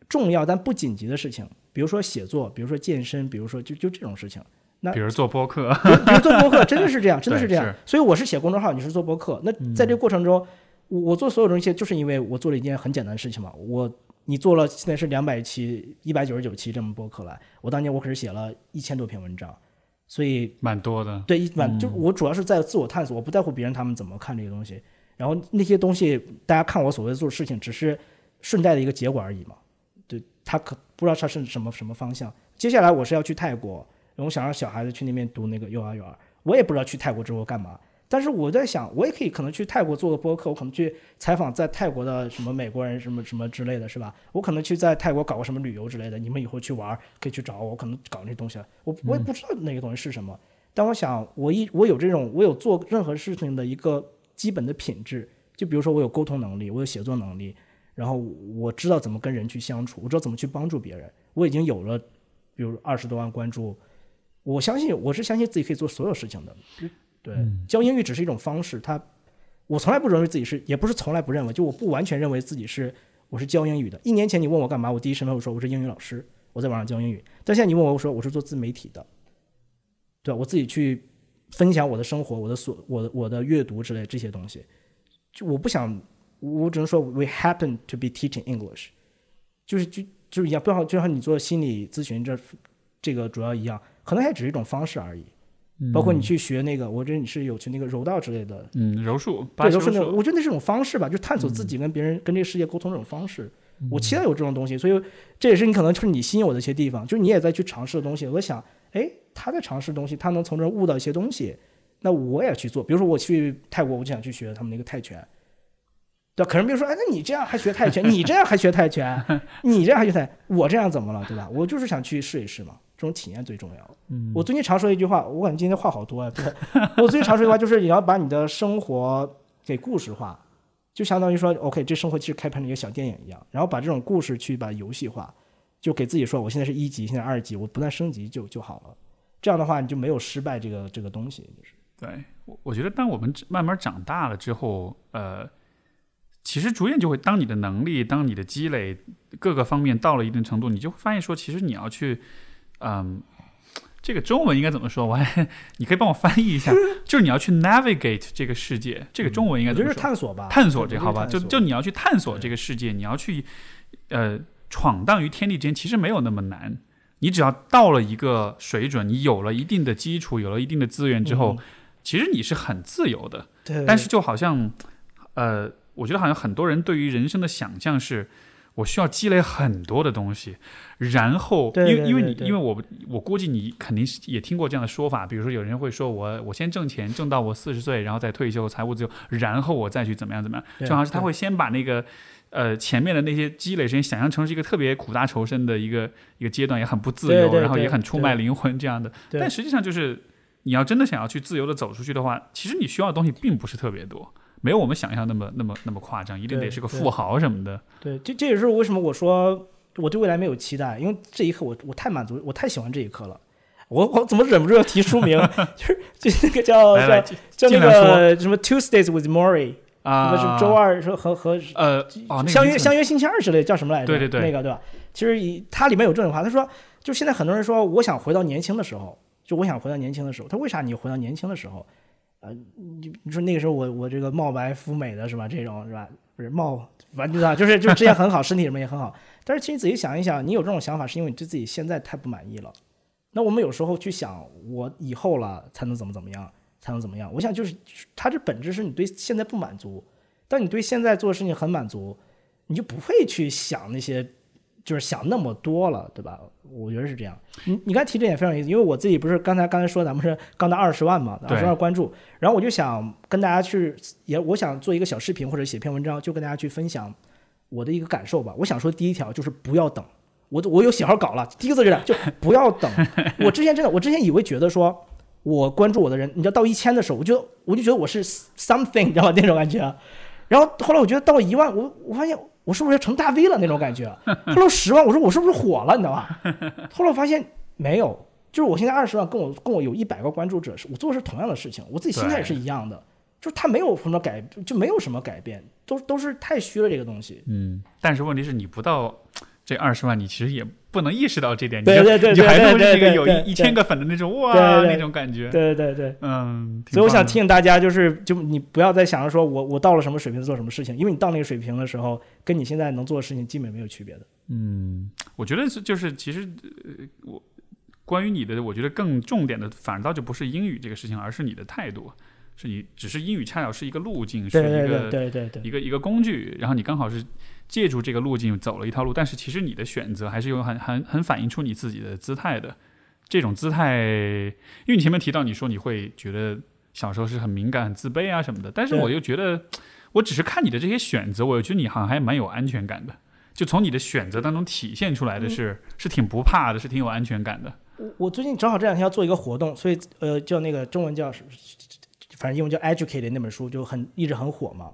重要但不紧急的事情，比如说写作，比如说健身，比如说就就这种事情。那比如做播客，比如做播客，真的是这样，真的是这 (laughs) 样是。所以我是写公众号，你是做播客。那在这个过程中，我我做所有东西，就是因为我做了一件很简单的事情嘛。我你做了现在是两百期、一百九十九期这么播客来，我当年我可是写了一千多篇文章，所以蛮多的。对一般就我主要是在自我探索，我不在乎别人他们怎么看这个东西。然后那些东西，大家看我所谓的做事情，只是顺带的一个结果而已嘛。对他可不知道他是什么什么方向。接下来我是要去泰国，我想让小孩子去那边读那个幼儿园，我也不知道去泰国之后干嘛。但是我在想，我也可以可能去泰国做个播客，我可能去采访在泰国的什么美国人什么什么之类的，是吧？我可能去在泰国搞个什么旅游之类的，你们以后去玩可以去找我，我可能搞那东西，我我也不知道那个东西是什么。但我想，我一我有这种我有做任何事情的一个基本的品质，就比如说我有沟通能力，我有写作能力，然后我知道怎么跟人去相处，我知道怎么去帮助别人，我已经有了，比如二十多万关注，我相信我是相信自己可以做所有事情的。对，教英语只是一种方式，它我从来不认为自己是，也不是从来不认为，就我不完全认为自己是我是教英语的。一年前你问我干嘛，我第一身份我说我是英语老师，我在网上教英语。但现在你问我，我说我是做自媒体的，对吧？我自己去分享我的生活、我的所、我的我的阅读之类这些东西。就我不想，我只能说 we happen to be teaching English，就是就就是一样，不要就像你做心理咨询这这个主要一样，可能还只是一种方式而已。包括你去学那个，我觉得你是有去那个柔道之类的，嗯，柔术，对，西柔术我觉得那是种方式吧，就探索自己跟别人、跟这个世界沟通这种方式。我期待有这种东西，所以这也是你可能就是你吸引我的一些地方，就是你也在去尝试的东西。我想，哎，他在尝试东西，他能从这儿悟到一些东西，那我也去做。比如说我去泰国，我就想去学他们那个泰拳。对吧，可能比如说，哎，那你这样还学泰拳，你这样还学泰拳，(laughs) 你这样还学泰，我这样怎么了，对吧？我就是想去试一试嘛，这种体验最重要。我最近常说一句话，我感觉今天话好多啊。对，我最近常说一句话就是，你要把你的生活给故事化，就相当于说，OK，这生活其实开拍成一个小电影一样，然后把这种故事去把游戏化，就给自己说，我现在是一级，现在二级，我不断升级就就好了。这样的话，你就没有失败这个这个东西，就是。对，我我觉得当我们慢慢长大了之后，呃，其实逐渐就会，当你的能力、当你的积累各个方面到了一定程度，你就会发现说，其实你要去，嗯，这个中文应该怎么说？我 (laughs) 还你可以帮我翻译一下，(laughs) 就是你要去 navigate 这个世界，这个中文应该我觉得是怎么说？探索吧，探索这好吧，就就你要去探索这个世界，你要去呃闯荡于天地之间，其实没有那么难。你只要到了一个水准，你有了一定的基础，有了一定的资源之后，其实你是很自由的。对，但是就好像，呃，我觉得好像很多人对于人生的想象是，我需要积累很多的东西，然后，对因为因为你因为我我估计你肯定是也听过这样的说法，比如说有人会说我我先挣钱，挣到我四十岁，然后再退休，财务自由，然后我再去怎么样怎么样，就好像是他会先把那个。呃，前面的那些积累时间，想象成是一个特别苦大仇深的一个一个阶段，也很不自由，然后也很出卖灵魂这样的。对但实际上就是，你要真的想要去自由的走出去的话，其实你需要的东西并不是特别多，没有我们想象那么那么那么夸张，一定得是个富豪什么的。对，这这也是为什么我说我对未来没有期待，因为这一刻我我太满足，我太喜欢这一刻了。我我怎么忍不住要提书名？(laughs) 就是就是那个叫叫叫那个什么 Tuesdays with Maury，啊，那个是周二说和和呃哦，那个相约相约星期二之类，叫什么来着？对对对那个对吧？其实以它里面有这种话，他说，就现在很多人说，我想回到年轻的时候，就我想回到年轻的时候。他为啥你回到年轻的时候？呃，你你说那个时候我我这个貌白肤美的是吧？这种是吧？不是貌，反正啊，(laughs) 就是就是之前很好，身体什么也很好。但是其实仔细想一想，你有这种想法，是因为你对自己现在太不满意了。那我们有时候去想，我以后了才能怎么怎么样，才能怎么样？我想就是它这本质是你对现在不满足，当你对现在做的事情很满足，你就不会去想那些，就是想那么多了，对吧？我觉得是这样。你你刚才提这点非常有意思，因为我自己不是刚才刚才说咱们是刚到二十万嘛，二十万关注，然后我就想跟大家去也我想做一个小视频或者写篇文章，就跟大家去分享我的一个感受吧。我想说第一条就是不要等，我我有写好稿了，第一个字是这样，就不要等。我之前真的，我之前以为觉得说。我关注我的人，你知道到一千的时候，我就我就觉得我是 something，你知道吗？(laughs) 那种感觉。然后后来我觉得到一万，我我发现我是不是要成大 V 了那种感觉？后来十万，我说我是不是火了？你知道吧？(laughs) 后来我发现没有，就是我现在二十万，跟我跟我有一百个关注者，是我做的是同样的事情，我自己心态也是一样的，就是他没有什么改，就没有什么改变，都都是太虚了这个东西。嗯，但是问题是你不到这二十万，你其实也不能意识到这点，你对对对你就还是那个有一一千个粉的那种哇那种感觉。对对对。对，嗯，所以我想提醒大家，就是就你不要再想着说我我到了什么水平做什么事情，因为你到那个水平的时候，跟你现在能做的事情基本没有区别的。嗯，我觉得是就是其实呃，我关于你的，我觉得更重点的反倒就不是英语这个事情，而是你的态度，是你只是英语恰巧是一个路径，是一个对对对对。一个一个工具，然后你刚好是借助这个路径走了一套路，但是其实你的选择还是有很很很反映出你自己的姿态的。这种姿态，因为你前面提到你说你会觉得小时候是很敏感、很自卑啊什么的，但是我又觉得，我只是看你的这些选择，我觉得你好像还蛮有安全感的。就从你的选择当中体现出来的是，是挺不怕的，是挺有安全感的。我我最近正好这两天要做一个活动，所以呃叫那个中文叫，反正英文叫《Educated》那本书就很一直很火嘛。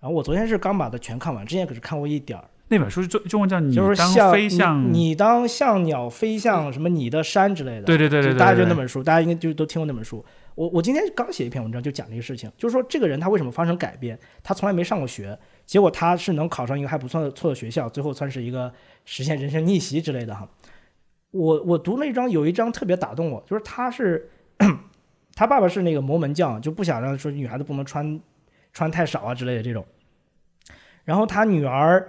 然后我昨天是刚把它全看完，之前可是看过一点儿，那本书是中中文叫“你就是当像飞向”，你你当像鸟飞向什么你的山之类的。对对对对大家就那本书，大家应该就都听过那本书。我我今天刚写一篇文章，就讲这个事情，就是说这个人他为什么发生改变？他从来没上过学，结果他是能考上一个还不错的错的学校，最后算是一个实现人生逆袭之类的哈。我我读那一章有一章特别打动我，就是他是 (clears throat) 他爸爸是那个摩门教，就不想让说女孩子不能穿穿太少啊之类的这种。然后他女儿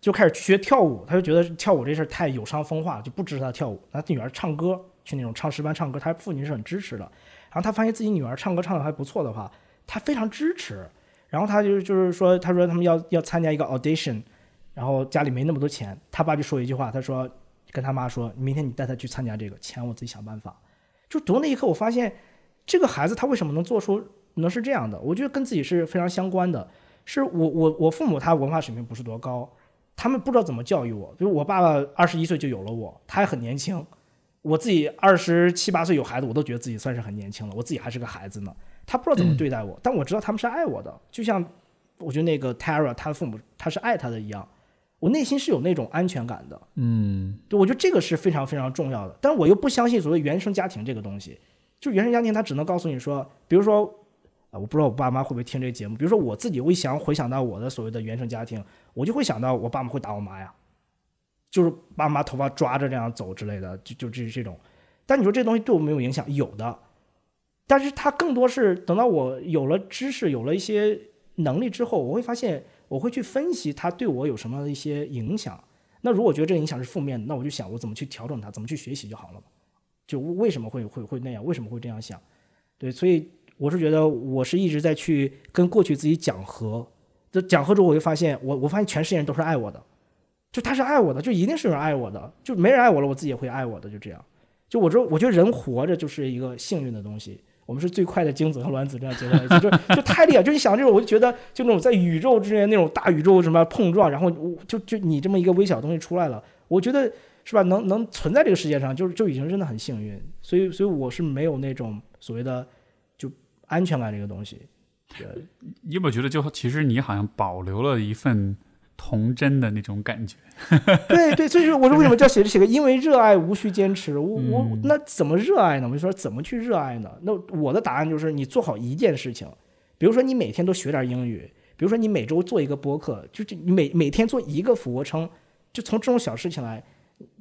就开始学跳舞，他就觉得跳舞这事儿太有伤风化了，就不支持他跳舞。他女儿唱歌，去那种唱诗班唱歌，他父亲是很支持的。然后他发现自己女儿唱歌唱的还不错的话，他非常支持。然后他就就是说，他说他们要要参加一个 audition，然后家里没那么多钱，他爸就说一句话，他说跟他妈说，明天你带他去参加这个，钱我自己想办法。就读那一刻，我发现这个孩子他为什么能做出能是这样的？我觉得跟自己是非常相关的。是我我我父母他文化水平不是多高，他们不知道怎么教育我。比如我爸爸二十一岁就有了我，他还很年轻。我自己二十七八岁有孩子，我都觉得自己算是很年轻了，我自己还是个孩子呢。他不知道怎么对待我，但我知道他们是爱我的，就像我觉得那个 Tara 他的父母他是爱他的一样，我内心是有那种安全感的。嗯对，我觉得这个是非常非常重要的。但我又不相信所谓原生家庭这个东西，就原生家庭他只能告诉你说，比如说，我不知道我爸妈会不会听这个节目。比如说我自己，我一想回想到我的所谓的原生家庭，我就会想到我爸妈会打我妈呀，就是爸妈头发抓着这样走之类的，就就这这种。但你说这东西对我没有影响，有的，但是它更多是等到我有了知识，有了一些能力之后，我会发现我会去分析它对我有什么一些影响。那如果觉得这个影响是负面的，那我就想我怎么去调整它，怎么去学习就好了。就为什么会会会那样？为什么会这样想？对，所以我是觉得我是一直在去跟过去自己讲和。这讲和之后，我就发现我我发现全世界人都是爱我的，就他是爱我的，就一定是有人爱我的，就没人爱我了，我自己也会爱我的，就这样。就我说，我觉得人活着就是一个幸运的东西。我们是最快的精子和卵子这样结合在一起，就就太厉害。就你想这种，我就觉得就那种在宇宙之间那种大宇宙什么碰撞，然后我就就你这么一个微小东西出来了，我觉得是吧？能能存在这个世界上，就是就已经真的很幸运。所以所以我是没有那种所谓的安全感这个东西。对，你有没有觉得，就其实你好像保留了一份童真的那种感觉？(laughs) 对对，所以说我说为什么叫写这写个，因为热爱无需坚持。我我嗯那怎么热爱呢？我就说怎么去热爱呢？那我的答案就是你做好一件事情，比如说你每天都学点英语，比如说你每周做一个播客，就是你每每天做一个俯卧撑，就从这种小事情来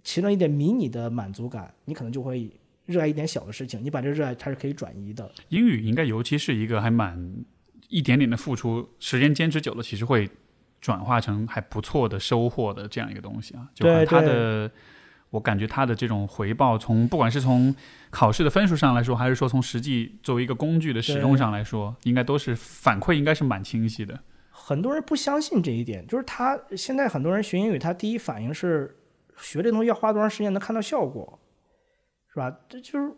其中一点迷你的满足感，你可能就会热爱一点小的事情，你把这热爱它是可以转移的。英语应该尤其是一个还蛮一点点的付出，时间坚持久了，其实会转化成还不错的收获的这样一个东西啊。就它的，我感觉它的这种回报，从不管是从考试的分数上来说，还是说从实际作为一个工具的使用上来说，应该都是反馈应该是蛮清晰的。很多人不相信这一点，就是他现在很多人学英语，他第一反应是学这东西要花多长时间能看到效果，是吧？这就是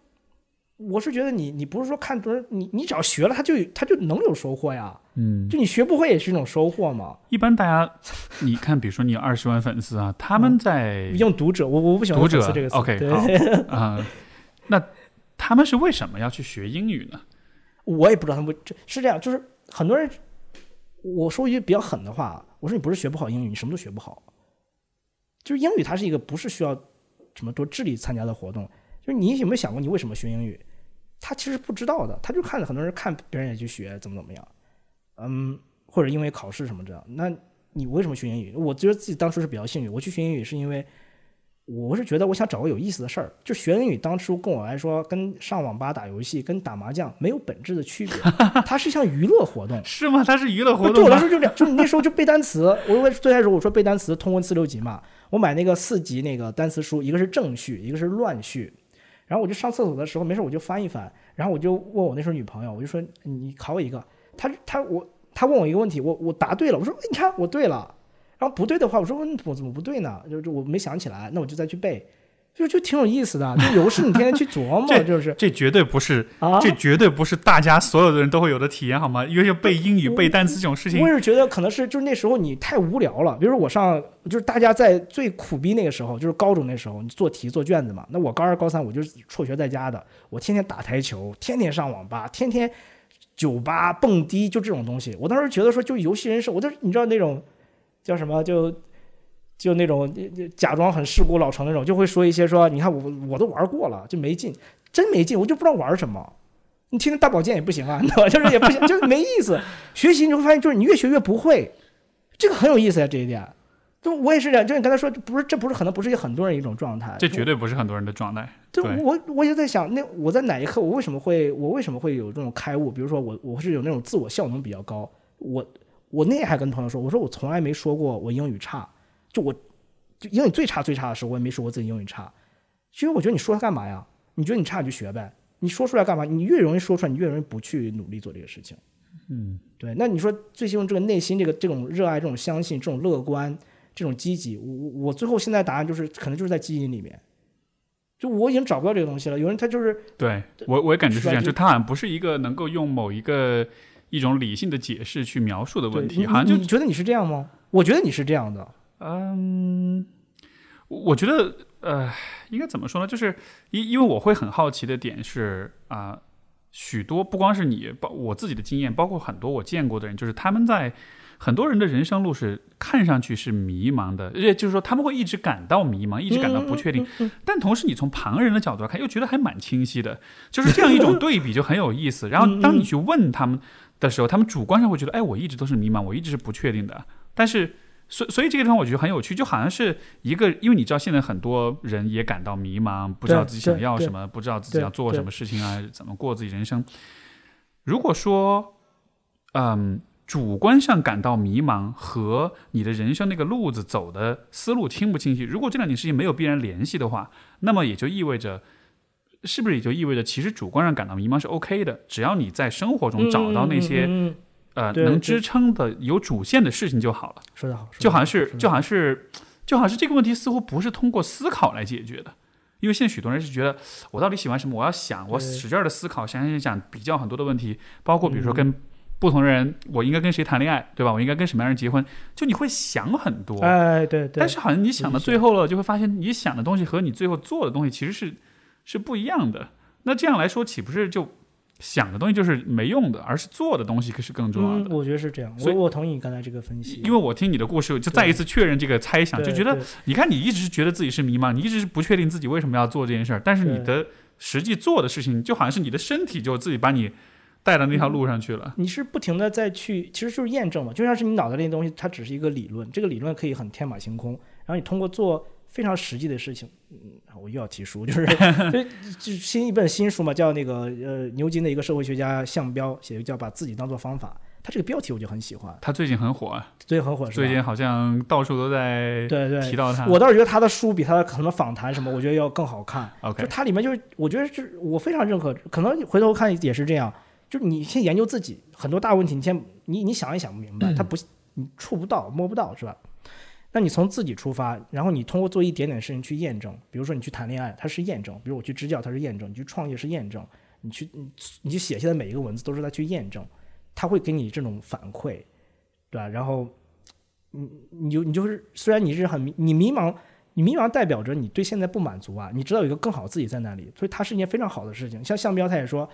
我是觉得你你不是说看多少，你你只要学了，他就他就能有收获呀。嗯，就你学不会也是一种收获嘛。一般大家 (laughs) 你看，比如说你有二十万粉丝啊，他们在用读者，我我不喜欢读者这个词。(laughs) OK 好啊、那他们是为什么要去学英语呢？我也不知道他们这是这样，就是很多人，我说一句比较狠的话，我说你不是学不好英语，你什么都学不好。就是英语它是一个不是需要什么多智力参加的活动，就是你有没有想过你为什么学英语？他其实不知道的，他就看着很多人看别人也去学，怎么怎么样，嗯，或者因为考试什么这样。那你为什么学英语？我觉得自己当初是比较幸运，我去学英语是因为我是觉得我想找个有意思的事儿。就学英语当初跟我来说，跟上网吧打游戏、跟打麻将没有本质的区别，它是一项娱乐活动。(laughs) 是吗？它是娱乐活动对我来？说就这样，就那时候就背单词。我我最开始我说背单词，通文四六级嘛，我买那个四级那个单词书，一个是正序，一个是乱序。然后我就上厕所的时候没事我就翻一翻，然后我就问我那时候女朋友，我就说你考我一个，她她我她问我一个问题，我我答对了，我说你看我对了，然后不对的话我说我怎么不对呢？就就我没想起来，那我就再去背，就就挺有意思的，就游戏你天天去琢磨，(laughs) 就是这绝对不是，啊，这绝对不是大家所有的人都会有的体验，好吗？因为背英语、背单词这种事情我，也是觉得可能是就是那时候你太无聊了，比如说我上就是大家在最苦逼那个时候，就是高中那时候，你做题做卷子嘛。那我高二高三我就是辍学在家的，我天天打台球，天天上网吧，天天酒吧蹦迪，就这种东西。我当时觉得说，就游戏人生，我就是你知道那种叫什么就。就那种呃假装很世故老成那种，就会说一些说，你看我我都玩过了，就没劲，真没劲，我就不知道玩什么。你天天大保健也不行啊，你知道吧？就是也不行，就是没意思。学习你会发现，就是你越学越不会，这个很有意思呀、这一点。就我也是这样，就你刚才说，不是这不是可能不是很多人一种状态，这绝对不是很多人的状态。就对我我也在想，那我在哪一刻，我为什么会我为什么会有这种开悟？比如说我我是有那种自我效能比较高，我我那天还跟朋友说，我说我从来没说过我英语差，就我就英语最差最差的时候，我也没说过自己英语差，其实我觉得你说它干嘛呀？你觉得你差你就学呗，你说出来干嘛？你越容易说出来，你越容易不去努力做这个事情。嗯，对，那你说最希望这个内心这个这种热爱、这种相信、这种乐观、这种积极，我我我最后现在答案就是可能就是在基因里面，就我已经找不到这个东西了。有人他就是对我我也感觉是这样，就他好像不是一个能够用某一个一种理性的解释去描述的问题，好像就你觉得你是这样吗？我觉得你是这样的。嗯，我我觉得呃，应该怎么说呢？就是因因为我会很好奇的点是啊、许多不光是你，包我自己的经验，包括很多我见过的人，就是他们在很多人的人生路是看上去是迷茫的，而且就是说他们会一直感到迷茫，一直感到不确定。嗯嗯嗯但同时，你从旁人的角度来看，又觉得还蛮清晰的，就是这样一种 (laughs) 对比就很有意思。然后，当你去问他们的时候，他们主观上会觉得，哎，我一直都是迷茫，我一直是不确定的。但是，所所以这个地方我觉得很有趣，就好像是一个，因为你知道现在很多人也感到迷茫，不知道自己想要什么，不知道自己要做什么事情啊，怎么过自己人生。如果说，嗯。主观上感到迷茫和你的人生那个路子走的思路清不清晰？如果这两件事情没有必然联系的话，那么也就意味着，是不是也就意味着，其实主观上感到迷茫是 OK 的，只要你在生活中找到那些、呃能支撑的有主线的事情就好了。说得好，就好像是就好像是就好像是这个问题似乎不是通过思考来解决的。因为现在许多人是觉得我到底喜欢什么，我要想，我使劲的思考，想想想，比较很多的问题，包括比如说嗯跟不同人，我应该跟谁谈恋爱，对吧？我应该跟什么样人结婚，就你会想很多。哎，对对，但是好像你想到最后了，就会发现你想的东西和你最后做的东西其实是是不一样的。那这样来说，岂不是就想的东西就是没用的，而是做的东西可是更重要嗯，的？我觉得是这样。所以我我同意你刚才这个分析，因为我听你的故事，就再一次确认这个猜想，就觉得你看你一直是觉得自己是迷茫，你一直是不确定自己为什么要做这件事儿，但是你的实际做的事情，就好像是你的身体就自己把你带到那条路上去了。你是不停的在去，其实就是验证嘛，就像是你脑袋里的东西，它只是一个理论，这个理论可以很天马行空，然后你通过做非常实际的事情，嗯，我又要提书，就是 (laughs) 就就新一本新书嘛，叫那个呃牛津的一个社会学家项彪写的叫把自己当做方法，他这个标题我就很喜欢，他最近很火，啊最近很火是吧？最近好像到处都在对对提到他。我倒是觉得他的书比他的什么访谈什么，我觉得要更好看。就 OK，它里面就是，我觉得是我非常认可，可能回头看也是这样。就是你先研究自己，很多大问题，你先你你想也想不明白，他不你触不到摸不到是吧？那你从自己出发，然后你通过做一点点事情去验证，比如说你去谈恋爱，它是验证；比如我去支教，它是验证；你去创业是验证；你去你去写下的每一个文字都是在去验证，它会给你这种反馈，对吧？然后你你就你就是虽然你是很迷你迷茫，你迷茫代表着你对现在不满足啊，你知道有一个更好自己在那里，所以它是一件非常好的事情。像项彪他也说，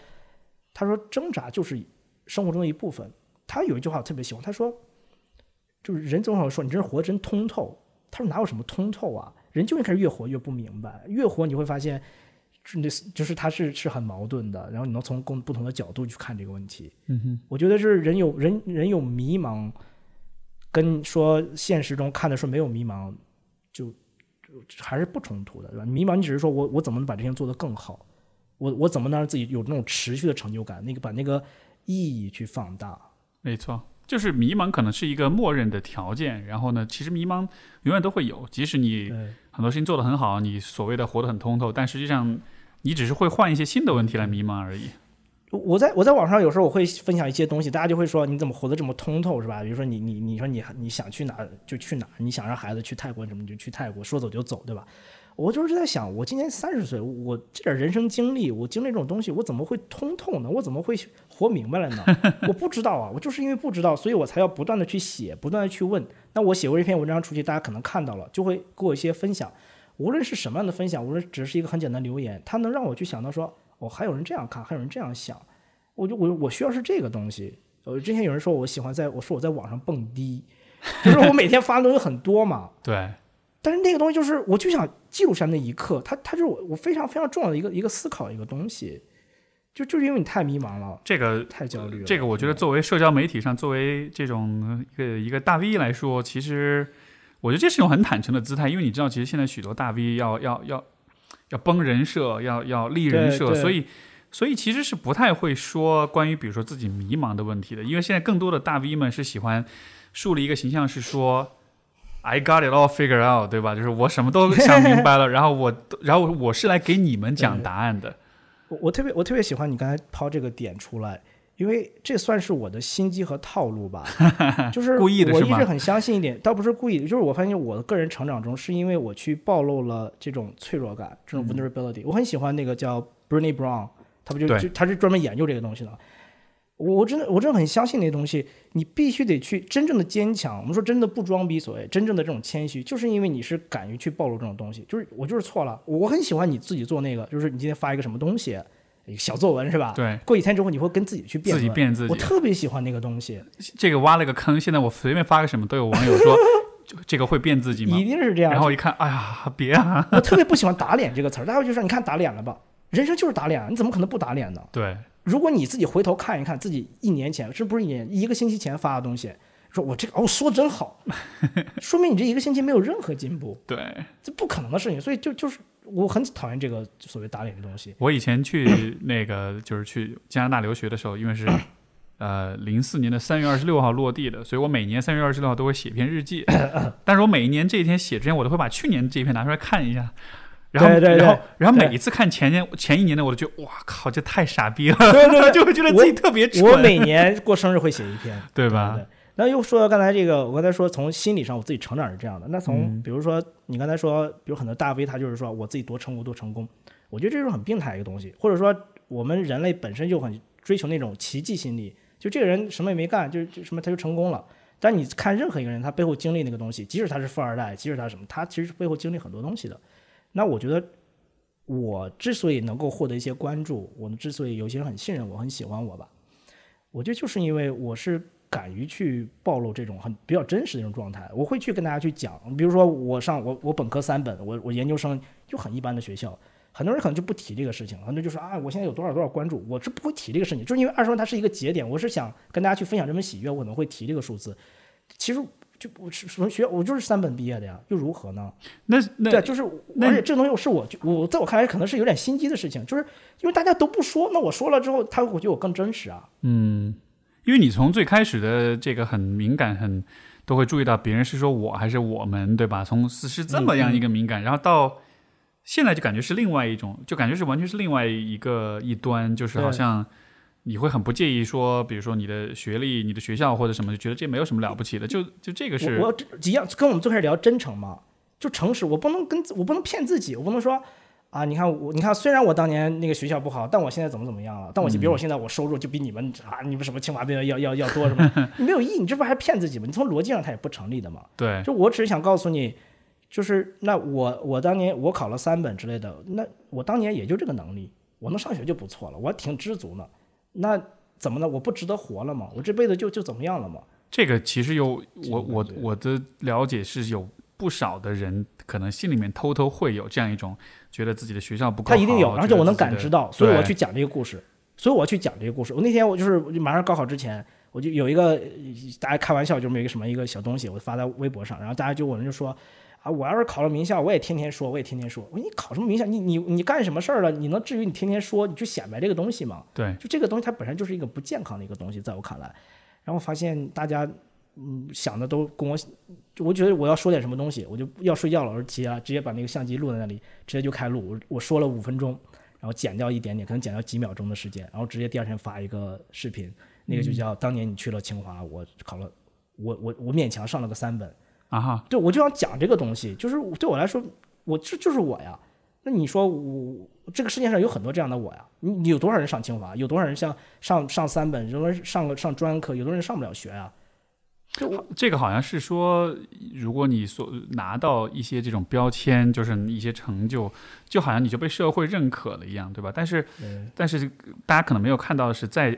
他说挣扎就是生活中的一部分，他有一句话我特别喜欢，他说，就是人总好说你这人活得真通透。他说哪有什么通透啊？人就会开始越活越不明白，越活你会发现，是那就是他是是很矛盾的。然后你能从更不同的角度去看这个问题。嗯哼，我觉得是人有人人有迷茫，跟说现实中看的时候没有迷茫，就就还是不冲突的，对吧？迷茫你只是说我我怎么能把这些做得更好，我我怎么能让自己有那种持续的成就感，那个把那个意义去放大。没错，就是迷茫可能是一个默认的条件，然后呢，其实迷茫永远都会有，即使你很多事情做得很好，你所谓的活得很通透，但实际上你只是会换一些新的问题来迷茫而已。我在我在网上有时候我会分享一些东西，大家就会说你怎么活得这么通透是吧？比如说你你你说你你想去哪儿就去哪儿，你想让孩子去泰国什么就去泰国，说走就走，对吧？我就是在想，我今年三十岁，我这点人生经历，我经历这种东西，我怎么会通透呢？我怎么会活明白了呢？(laughs) 我不知道啊，我就是因为不知道，所以我才要不断的去写，不断的去问。那我写过一篇文章出去，大家可能看到了，就会给我一些分享。无论是什么样的分享，无论只是一个很简单的留言，它能让我去想到说，哦，还有人这样看，还有人这样想。我就我我需要是这个东西。呃，之前有人说我喜欢在我说我在网上蹦迪，就是我每天发的东西很多嘛。(laughs) 对，但是那个东西就是，我就想记录下那一刻，它它就是我我非常非常重要的一个一个思考一个东西。就就是因为你太迷茫了，这个太焦虑了。这个我觉得作为社交媒体上，作为这种一个一个大 V 来说，其实我觉得这是一种很坦诚的姿态，因为你知道，其实现在许多大 V 要要要要崩人设，要要立人设，所以所以其实是不太会说关于比如说自己迷茫的问题的，因为现在更多的大 V 们是喜欢树立一个形象，是说。I got it all figured out，对吧？就是我什么都想明白了，(laughs) 然后我，然后我是来给你们讲答案的。我我特别我特别喜欢你刚才抛这个点出来，因为这算是我的心机和套路吧，(laughs) 就是故意的我一直很相信一点，倒不是故意的，就是我发现我的个人成长中，是因为我去暴露了这种脆弱感，这种 vulnerability、我很喜欢那个叫 brune Brown，他不就就他是专门研究这个东西的。我我真的我真的很相信那些东西，你必须得去真正的坚强。我们说真的不装逼，所谓真正的这种谦虚，就是因为你是敢于去暴露这种东西。就是我就是错了，我很喜欢你自己做那个，就是你今天发一个什么东西，小作文是吧？对，过几天之后你会跟自己去辩自，己辩自己我特别喜欢那个东西，这个挖了个坑，现在我随便发个什么都有网友说 (laughs) 这个会变自己吗一？定是这样。然后一看，哎呀，别啊！我特别不喜欢“打脸”这个词儿，大家就说你看打脸了吧？人生就是打脸，你怎么可能不打脸呢？对，如果你自己回头看一看自己一年前，是不是一年一个星期前发的东西，说我这个哦说得真好，(laughs) 说明你这一个星期没有任何进步，对这不可能的事情。所以就就是我很讨厌这个所谓打脸的东西。我以前去那个就是去加拿大留学的时候，因为是 (coughs) 呃零四年的三月二十六号落地的，所以我每年三月二十六号都会写一篇日记。但是我每一年这一天写之前，我都会把去年这一篇拿出来看一下。然后，对对对。然后，然后对每一次看前年前一年的，我都觉得哇靠，这太傻逼了，对对对。(laughs) 就会觉得自己特别蠢，我每年过生日会写一篇，(laughs) 对吧？对，那又说到刚才这个，我刚才说从心理上我自己成长是这样的。那从嗯。比如说你刚才说，比如很多大 V 他就是说我自己多成功多成功，我觉得这是很病态的一个东西，或者说我们人类本身就很追求那种奇迹心理，就这个人什么也没干，就就什么他就成功了。但你看任何一个人，他背后经历那个东西，即使他是富二代，即使他什么，他其实背后经历很多东西的。那我觉得，我之所以能够获得一些关注，我们之所以有些人很信任我，很喜欢我吧，我觉得就是因为我是敢于去暴露这种很比较真实的一种状态，我会去跟大家去讲，比如说我上我我本科三本，我我研究生就很一般的学校，很多人可能就不提这个事情，很多人就说啊，我现在有多少多少关注，我是不会提这个事情，就是因为二十万它是一个节点，我是想跟大家去分享这份喜悦，我可能会提这个数字。其实就我是什么学，我就是三本毕业的呀，又如何呢？那那对，就是那而且这东西是我我在我看来可能是有点心机的事情，就是因为大家都不说，那我说了之后，他会觉得我更真实啊。嗯，因为你从最开始的这个很敏感，很都会注意到别人是说我还是我们，对吧？从是是这么样一个敏感，然后到现在就感觉是另外一种，就感觉是完全是另外一个一端，就是好像你会很不介意说，比如说你的学历、你的学校或者什么，就觉得这没有什么了不起的，就就这个是我我这一样跟我们最开始聊真诚嘛，就诚实，我不能跟我不能骗自己，我不能说啊，你看我你看虽然我当年那个学校不好，但我现在怎么怎么样了，但我比如我现在我收入就比你们啊你们什么清华毕业要要要多什么，(laughs) 你没有意义，你这不还骗自己吗？你从逻辑上它也不成立的嘛。对就我只是想告诉你，就是那我我当年我考了三本之类的，那我当年也就这个能力，我能上学就不错了，我还挺知足呢。那怎么了？我不值得活了吗？我这辈子就就怎么样了吗？这个其实有我我我的了解是有不少的人可能心里面偷偷会有这样一种觉得自己的学校不够好，他一定有，而且我能感知到，所以我要去讲这个故事，所以我要去讲这个故事。我那天我就是马上高考之前，我就有一个呃大家开玩笑，就是有一个什么一个小东西，我发在微博上，然后大家就我们就说啊，我要是考了名校，我也天天说，我也天天说。我说你考什么名校？你你你干什么事儿了？你能至于你天天说，你去显摆这个东西吗？对就这个东西它本身就是一个不健康的一个东西，在我看来。然后发现大家嗯想的都跟我，我觉得我要说点什么东西，我就要睡觉了，我就直接直接把那个相机录在那里，直接就开录。我我说了五分钟，然后剪掉一点点，可能剪掉几秒钟的时间，然后直接第二天发一个视频，那个就叫当年你去了清华，我考了，我我我勉强上了个三本。啊哈，对，我就想讲这个东西，就是对我来说，我这就是我呀。那你说我这个世界上有很多这样的我呀？你你有多少人上清华？有多少人像上上三本？有的人上个上专科，有的人上不了学啊。就我这个好像是说，如果你所拿到一些这种标签，就是一些成就，就好像你就被社会认可了一样，对吧？但是但是大家可能没有看到的是，在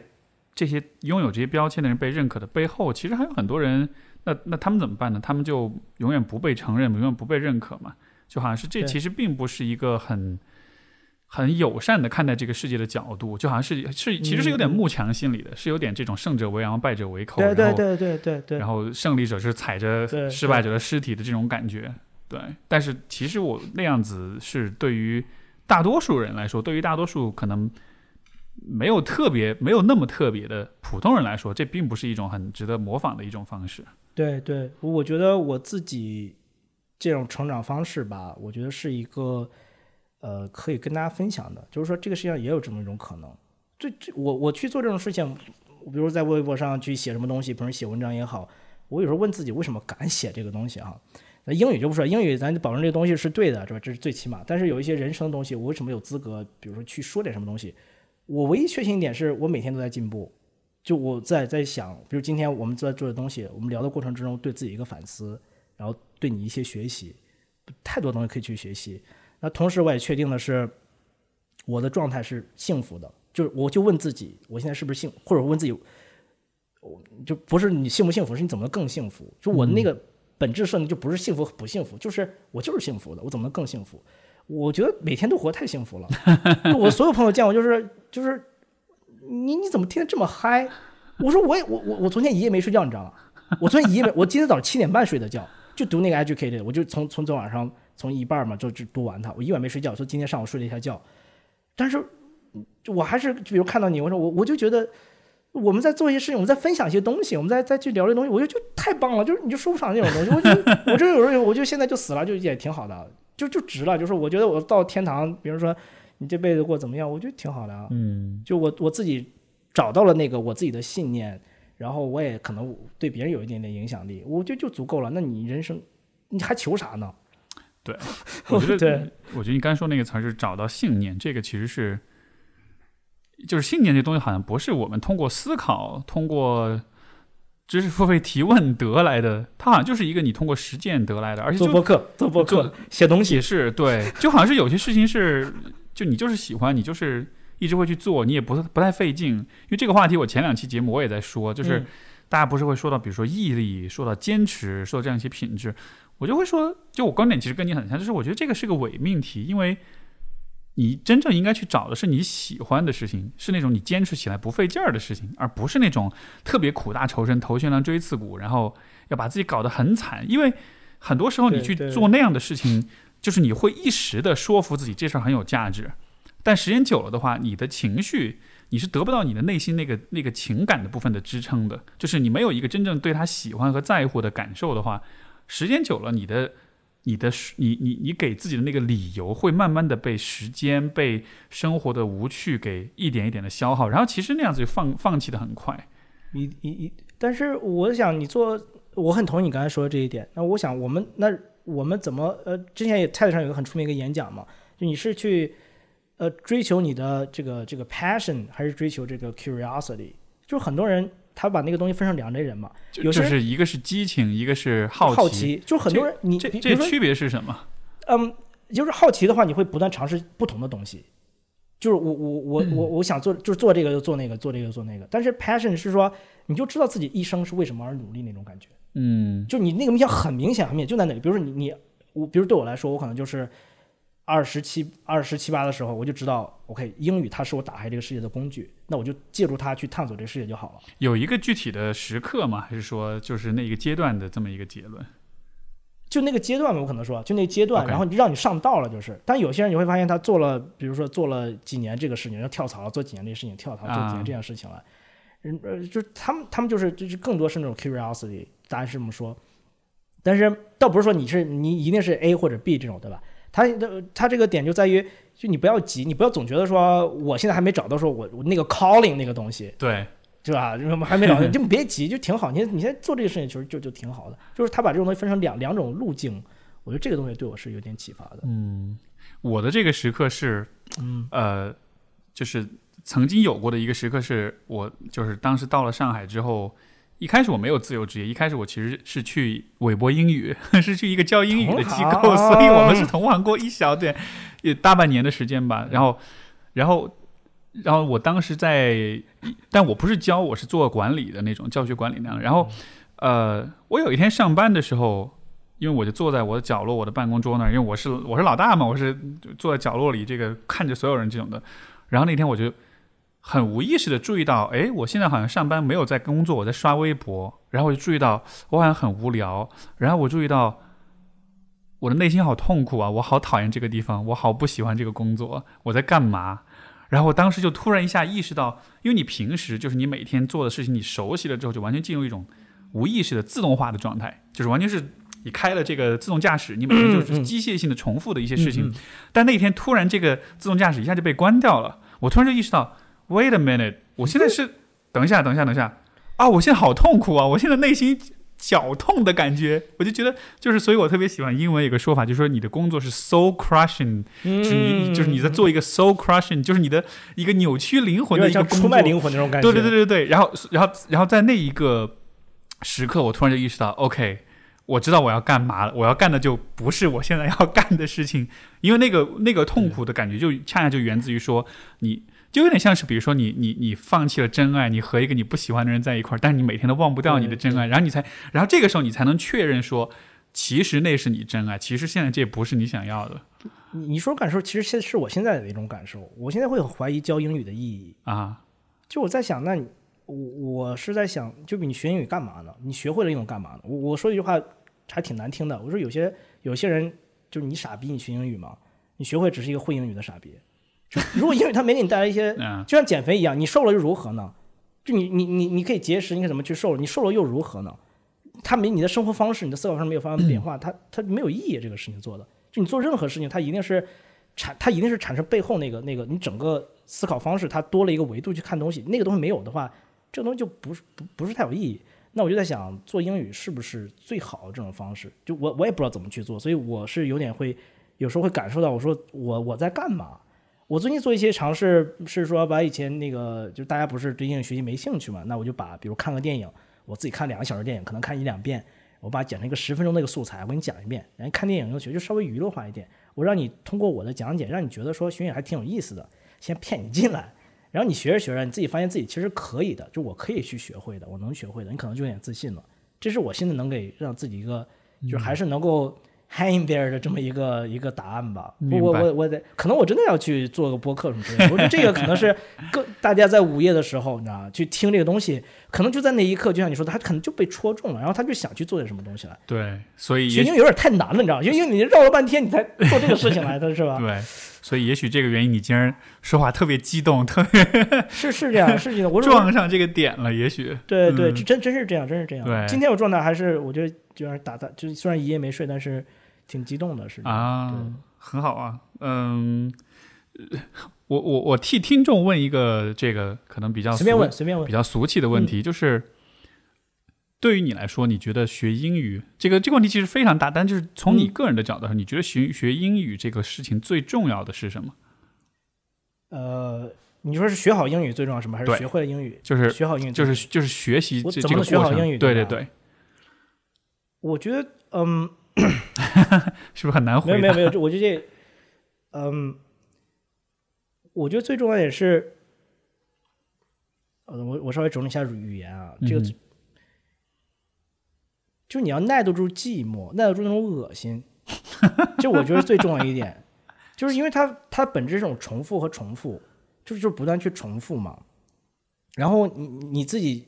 这些拥有这些标签的人被认可的背后，其实还有很多人。那那他们怎么办呢？他们就永远不被承认，永远不被认可嘛？就好像是这其实并不是一个很很友善的看待这个世界的角度，就好像是是其实是有点嗯慕强心理的，是有点这种胜者为王，败者为寇。对对对对对然后胜利者是踩着失败者的尸体的这种感觉，对。但是其实我那样子是对于大多数人来说，对于大多数可能没有特别、没有那么特别的普通人来说，这并不是一种很值得模仿的一种方式。对对，我觉得我自己这种成长方式吧，我觉得是一个呃可以跟大家分享的，就是说这个世界上也有这么一种可能。这这我我去做这种事情，比如在微博上去写什么东西，比如写文章也好，我有时候问自己为什么敢写这个东西啊？那英语就不说，英语咱保证这个东西是对的，是吧？这是最起码。但是有一些人生的东西，我为什么有资格，比如说去说点什么东西？我唯一确信一点是我每天都在进步。就我在在想，比如今天我们在做的东西，我们聊的过程之中，对自己一个反思，然后对你一些学习，太多东西可以去学习。那同时我也确定的是，我的状态是幸福的，就是我就问自己，我现在是不是幸，或者问自己，我就不是你幸不幸福，是你怎么能更幸福？就我那个本质设定就不是幸福不幸福，就是我就是幸福的，我怎么能更幸福？我觉得每天都活得太幸福了。(laughs) 就我所有朋友见我就是就是你你怎么天天这么嗨？我说我也我我我昨天一夜没睡觉，你知道吗？我昨天一夜没，我今天早上七点半睡的觉，就读那个 Educated，我就从从昨晚上从一半嘛就就读完它，我一晚没睡觉，所以今天上午睡了一下觉。但是我还是比如看到你，我说我我就觉得我们在做一些事情，我们在分享一些东西，我们在再去聊这东西，我就觉得太棒了，就是你就说不上那种东西，我就我这有时候我就现在就死了，就也挺好的，就就值了，就是我觉得我到天堂，比如说你这辈子过怎么样，我觉得挺好的啊。嗯，就我我自己找到了那个我自己的信念，然后我也可能对别人有一点点影响力，我觉得就足够了。那你人生你还求啥呢？(laughs) 对 (laughs) 我觉得对，我觉得你刚才说那个词儿是找到信念，这个其实是，就是信念这东西好像不是我们通过思考、通过知识付费提问得来的，它好像就是一个你通过实践得来的，而且做播客，做播客，写东西，也是对，就好像是有些事情是，就你就是喜欢，你就是一直会去做，你也不不太费劲。因为这个话题，我前两期节目我也在说，就是嗯大家不是会说到，比如说毅力，说到坚持，说到这样一些品质，我就会说，就我观点其实跟你很像，就是我觉得这个是个伪命题，因为你真正应该去找的是你喜欢的事情，是那种你坚持起来不费劲儿的事情，而不是那种特别苦大仇深、头悬梁锥刺股，然后要把自己搞得很惨。因为很多时候你去做那样的事情，就是你会一时的说服自己这事儿很有价值，但时间久了的话，你的情绪你是得不到你的内心那个那个情感的部分的支撑的，就是你没有一个真正对他喜欢和在乎的感受的话，时间久了，你的你的你你你给自己的那个理由会慢慢的被时间、被生活的无趣给一点一点的消耗，然后其实那样子就放放弃的很快。一一一，但是我想你做，我很同意你刚才说的这一点。那我想我们那我们怎么呃，之前也 TED 上有个很出名的一个演讲嘛，就你是去呃追求你的这个这个 passion，还是追求这个 curiosity？就是很多人他把那个东西分成两类人嘛，就是一个是激情，一个是好好奇，就很多人你这区别是什么？嗯，就是好奇的话，你会不断尝试不同的东西。就是我我我我我想做，就是做这个就做那个，做这个就做那个。但是 passion 是说，你就知道自己一生是为什么而努力那种感觉。嗯就你那个面向很明显，很明显就在那里。比如说你你我，比如对我来说，我可能就是二十七二十七八的时候，我就知道，OK，英语它是我打开这个世界的工具，那我就借助它去探索这个世界就好了。有一个具体的时刻吗？还是说就是那一个阶段的这么一个结论？就那个阶段吧，我可能说，就那阶段然后让你上道了，就是。但有些人你会发现，他做了，比如说做了几年这个事情，要跳槽了，做几年这个事情，跳槽做几年这件事情了，嗯呃，就他们他们就是就是更多是那种 curiosity，大家是这么说。但是倒不是说你是你一定是 A 或者 B 这种，对吧？他他这个点就在于，就你不要急，你不要总觉得说我现在还没找到说我我那个 calling 那个东西，对，对吧？就是还没找到，(laughs) 就别急，就挺好。你你现在做这个事情，其实就就挺好的。就是他把这种东西分成两两种路径，我觉得这个东西对我是有点启发的。嗯，我的这个时刻是，嗯呃，就是曾经有过的一个时刻，是我就是当时到了上海之后，一开始我没有自由职业，一开始我其实是去韦博英语，(laughs) 是去一个教英语的机构，所以我们是同行过一小点，也大半年的时间吧。然后，然后，然后我当时在，但我不是教，我是做管理的那种教学管理那样的。然后，呃，我有一天上班的时候。因为我就坐在我的角落，我的办公桌那儿，因为我是我是老大嘛，我是坐在角落里，这个看着所有人这种的。然后那天我就很无意识的注意到，哎，我现在好像上班没有在工作，我在刷微博。然后我就注意到我好像很无聊。然后我注意到我的内心好痛苦啊，我好讨厌这个地方，我好不喜欢这个工作，我在干嘛？然后我当时就突然一下意识到，因为你平时就是你每天做的事情，你熟悉了之后，就完全进入一种无意识的自动化的状态，就是完全是你开了这个自动驾驶，你每天就是机械性的重复的一些事情。但那天突然这个自动驾驶一下就被关掉了，我突然就意识到，wait a minute，我现在是等一下，等一下，等一下啊！我现在好痛苦啊！我现在内心绞痛的感觉，我就觉得就是，所以我特别喜欢英文有个说法，就是说你的工作是 soul crushing，就是你就是你在做一个 soul crushing，就是你的一个扭曲灵魂的一个工作出卖。灵魂那种感觉。对对对对对，然后然后然后在那一个时刻，我突然就意识到，OK，我知道我要干嘛了，我要干的就不是我现在要干的事情，因为那个那个痛苦的感觉就恰恰就源自于说你。就有点像是，比如说你你你放弃了真爱，你和一个你不喜欢的人在一块儿，但是你每天都忘不掉你的真爱，然后你才，然后这个时候你才能确认说，其实那是你真爱，其实现在这不是你想要的你你说感受，其实现是我现在的一种感受。我现在会很怀疑教英语的意义。啊。就我在想，那你我我是在想，就你学英语干嘛呢？你学会了英语干嘛呢？我我说一句话还挺难听的，我说有些有些人就是你傻逼，你学英语吗？你学会只是一个会英语的傻逼。就 (laughs) 如果英语它没给你带来一些，嗯就像减肥一样，你瘦了又如何呢？就你你你你可以节食，你可以怎么去瘦了？你瘦了又如何呢？它没你的生活方式、你的思考方式没有发生变化，它它没有意义。这个事情做的，就你做任何事情，它一定是产，它一定是产生背后那个那个你整个思考方式，它多了一个维度去看东西。那个东西没有的话，这个东西就不是不不是太有意义。那我就在想，做英语是不是最好的这种方式？就我我也不知道怎么去做，所以我是有点会有时候会感受到，我说我我在干嘛？我最近做一些尝试，是说把以前那个，就大家不是对英语学习没兴趣嘛，那我就把比如看个电影，我自己看两个小时电影，可能看一两遍，我把它剪成一个十分钟的一个素材，我给你讲一遍。然后看电影用学就稍微娱乐化一点，我让你通过我的讲解，让你觉得说学英语还挺有意思的，先骗你进来，然后你学着学着，你自己发现自己其实可以的，就我可以去学会的，我能学会的，你可能就有点自信了。这是我现在能给让自己一个，就是还是能够 hang there 的这么一个一个答案吧。我我我我得，可能我真的要去做个播客什么之类的。(laughs) 我觉得这个可能是各大家在午夜的时候，你知道吗去听这个东西，可能就在那一刻，就像你说的，他可能就被戳中了，然后他就想去做点什么东西来。对，所以也许学英语有点太难了，你知道？因为因为你绕了半天，你才 (laughs) 做这个事情来的，是吧？对，所以也许这个原因，你今儿说话特别激动，特别 (laughs) 是是这样，是这样。我撞上这个点了，也许对对，真真是这样，真是这样。对今天我状态还是我觉得就是打打，就是虽然一夜没睡，但是挺激动的，是啊，很好啊，嗯。呃我我我替听众问一个这个可能比较随便问，随便问比。较俗气的问题，就是对于你来说，你觉得学英语这个这个问题其实非常大，但就是从你嗯个人的角度上，你觉得学学英语这个事情最重要的是什么？呃，你说是学好英语最重要什么？还是学会了英语？就是学好英语就是就是学习这我怎么能学这个过程，好英语对对对，我觉得，嗯，(coughs) 是不是很难回答？没有没有没有，这我觉得这，嗯，我觉得最重要也是，呃，我我稍微整理一下语言啊，这个、嗯就你要耐得住寂寞，耐得住那种恶心，这我觉得最重要一点，就是因为它它本质是这种重复和重复，就是就是不断去重复嘛，然后你你自己。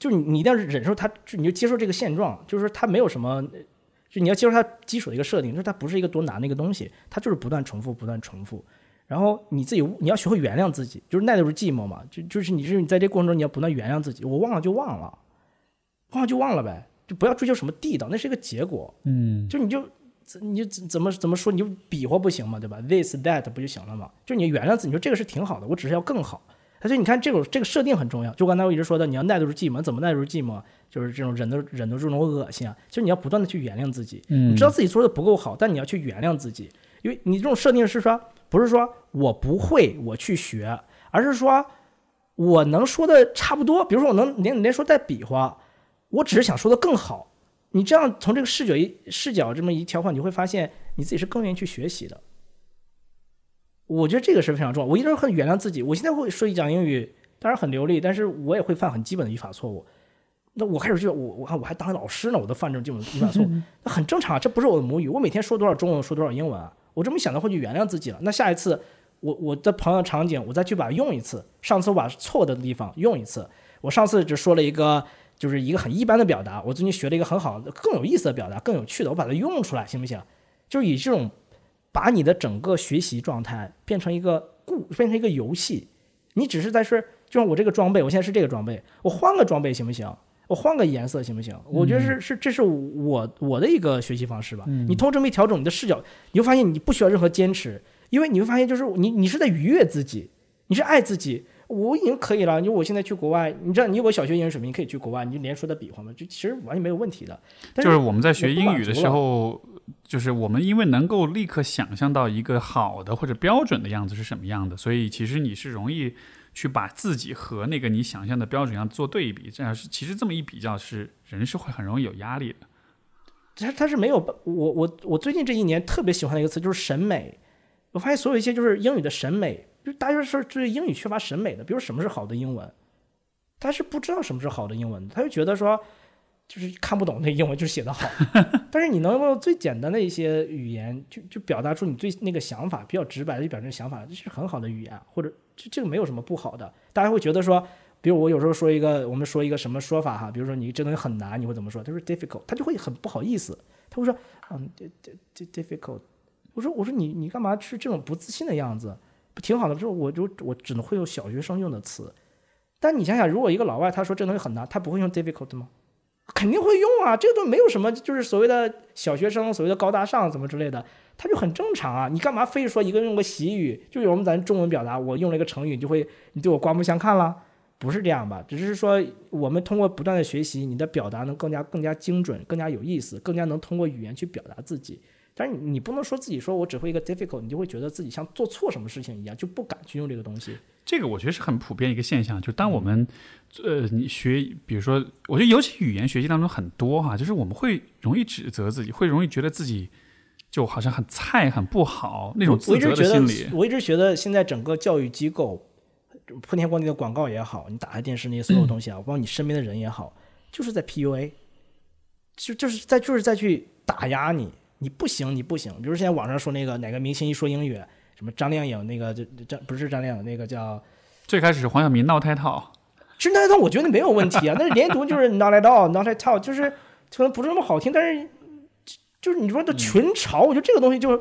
就你你一定要忍受它，就你就接受这个现状，就是它没有什么，就你要接受它基础的一个设定，就是它不是一个多难的一个东西，它就是不断重复，不断重复。然后你自己你要学会原谅自己，就是耐得住寂寞嘛，就就是你是你在这过程中你要不断原谅自己，我忘了就忘了，忘了就忘了呗，就不要追求什么地道，那是一个结果，嗯就你就你就怎怎么怎么说，你就比划不行嘛，对吧？this that 不就行了嘛？就你原谅自己，你说这个是挺好的，我只是要更好。而且你看这种这个设定很重要，就刚才我一直说的，你要耐得住寂寞，怎么耐得住寂寞？就是这种忍得忍得住这种恶心啊，就是你要不断的去原谅自己，嗯你知道自己做的不够好，但你要去原谅自己，因为你这种设定是说，不是说我不会我去学，而是说我能说的差不多，比如说我能连连说带比划，我只是想说的更好。你这样从这个视角一视角这么一调换，你会发现你自己是更愿意去学习的。我觉得这个是非常重要。我一直很原谅自己，我现在会说一讲英语，当然很流利，但是我也会犯很基本的语法错误。那我开始就我我看我还当老师呢，我都犯这种基本的语法错误，(laughs) 那很正常，这不是我的母语。我每天说多少中文，说多少英文啊？我这么想的会去原谅自己了。那下一次我我的朋友场景，我再去把它用一次。上次我把错误的地方用一次。我上次只说了一个就是一个很一般的表达，我最近学了一个很好的、更有意思的表达，更有趣的，我把它用出来，行不行？就是以这种把你的整个学习状态变成一个故，变成一个游戏。你只是在说，就像我这个装备，我现在是这个装备，我换个装备行不行？我换个颜色行不行？我觉得是是，这是我我的一个学习方式吧。你通过这么一调整你的视角，你会发现你不需要任何坚持，因为你会发现就是你你是在愉悦自己，你是爱自己。我已经可以了，因为我现在去国外，你知道你有个小学英语水平，你可以去国外，你就连说带比划嘛，就其实完全没有问题的。但就是我们在学英语的时候，就是我们因为能够立刻想象到一个好的或者标准的样子是什么样的，所以其实你是容易去把自己和那个你想象的标准样做对比。这样是其实这么一比较是人是会很容易有压力的。他他是没有我我我最近这一年特别喜欢的一个词就是审美，我发现所有一些就是英语的审美，就大家是对英语缺乏审美的，比如什么是好的英文，他是不知道什么是好的英文，他就觉得说就是看不懂那英文就写得好，(laughs) 但是你能用最简单的一些语言就就表达出你最那个想法，比较直白的去表达想法，这是很好的语言，或者这这个没有什么不好的，大家会觉得说。比如我有时候说一个，我们说一个什么说法哈，比如说你这东西很难，你会怎么说？他说 difficult，他就会很不好意思，他会说嗯，di di di difficult。我说我说你你干嘛是这种不自信的样子？不挺好的？就是我就我只能会用小学生用的词。但你想想，如果一个老外他说这东西很难，他不会用 difficult 吗？肯定会用啊，这个都没有什么，就是所谓的小学生，所谓的高大上怎么之类的，他就很正常啊。你干嘛非说一个用个习语？就有我们咱中文表达，我用了一个成语，你就会你对我刮目相看了？不是这样吧？只是说我们通过不断的学习，你的表达能更加更加精准，更加有意思，更加能通过语言去表达自己。但是你不能说自己说我只会一个 difficult，你就会觉得自己像做错什么事情一样，就不敢去用这个东西。这个我觉得是很普遍一个现象，就当我们呃你学，比如说，我觉得尤其语言学习当中很多哈，就是我们会容易指责自己，会容易觉得自己就好像很菜、很不好那种我自责一直觉得的心理。，我一直觉得现在整个教育机构，铺天盖地的广告也好，你打开电视那些所有东西啊，包括你身边的人也好，就是在 PUA，就就是在就是在去打压你，你不行，你不行。比如现在网上说那个哪个明星一说英语，什么张靓颖那个就张不是张靓颖那个叫。最开始是黄晓明闹太套，其实那套我觉得没有问题啊，但是连读就是 not at all not at all，就是可能不是那么好听，但是就就是你说的群嘲，我觉得这个东西就是，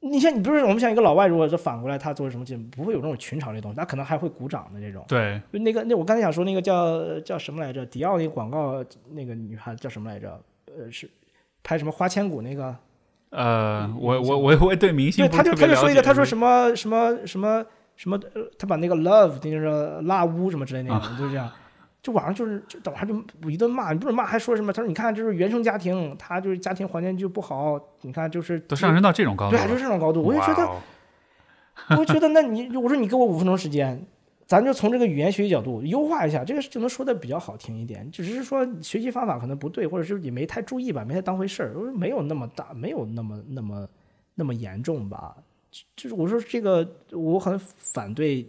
你像你不是我们像一个老外，如果是反过来他做什么节目，不会有这种群嘲这东西，他可能还会鼓掌的这种。对，那个那我刚才想说那个叫叫什么来着？迪奥那个广告那个女孩叫什么来着？呃，是拍什么花千骨那个？呃，我我我我也对明星对，他就。他就说一个，他说什么什么什么什么，呃他把那个 love 那就是拉乌什么之类那种，就是这样。就网上就是就等下就一顿骂，你不是骂还说什么？他说你看就是原生家庭，他就是家庭环境就不好，你看就是都上升到这种高度对就是这种高度，我就觉得我就觉得，那你我说你给我五分钟时间，咱就从这个语言学习角度优化一下，这个就能说的比较好听一点。只是说学习方法可能不对，或者是你没太注意吧，没太当回事儿，没有那么大，没有那么那么那么严重吧。就是我说这个我很反对，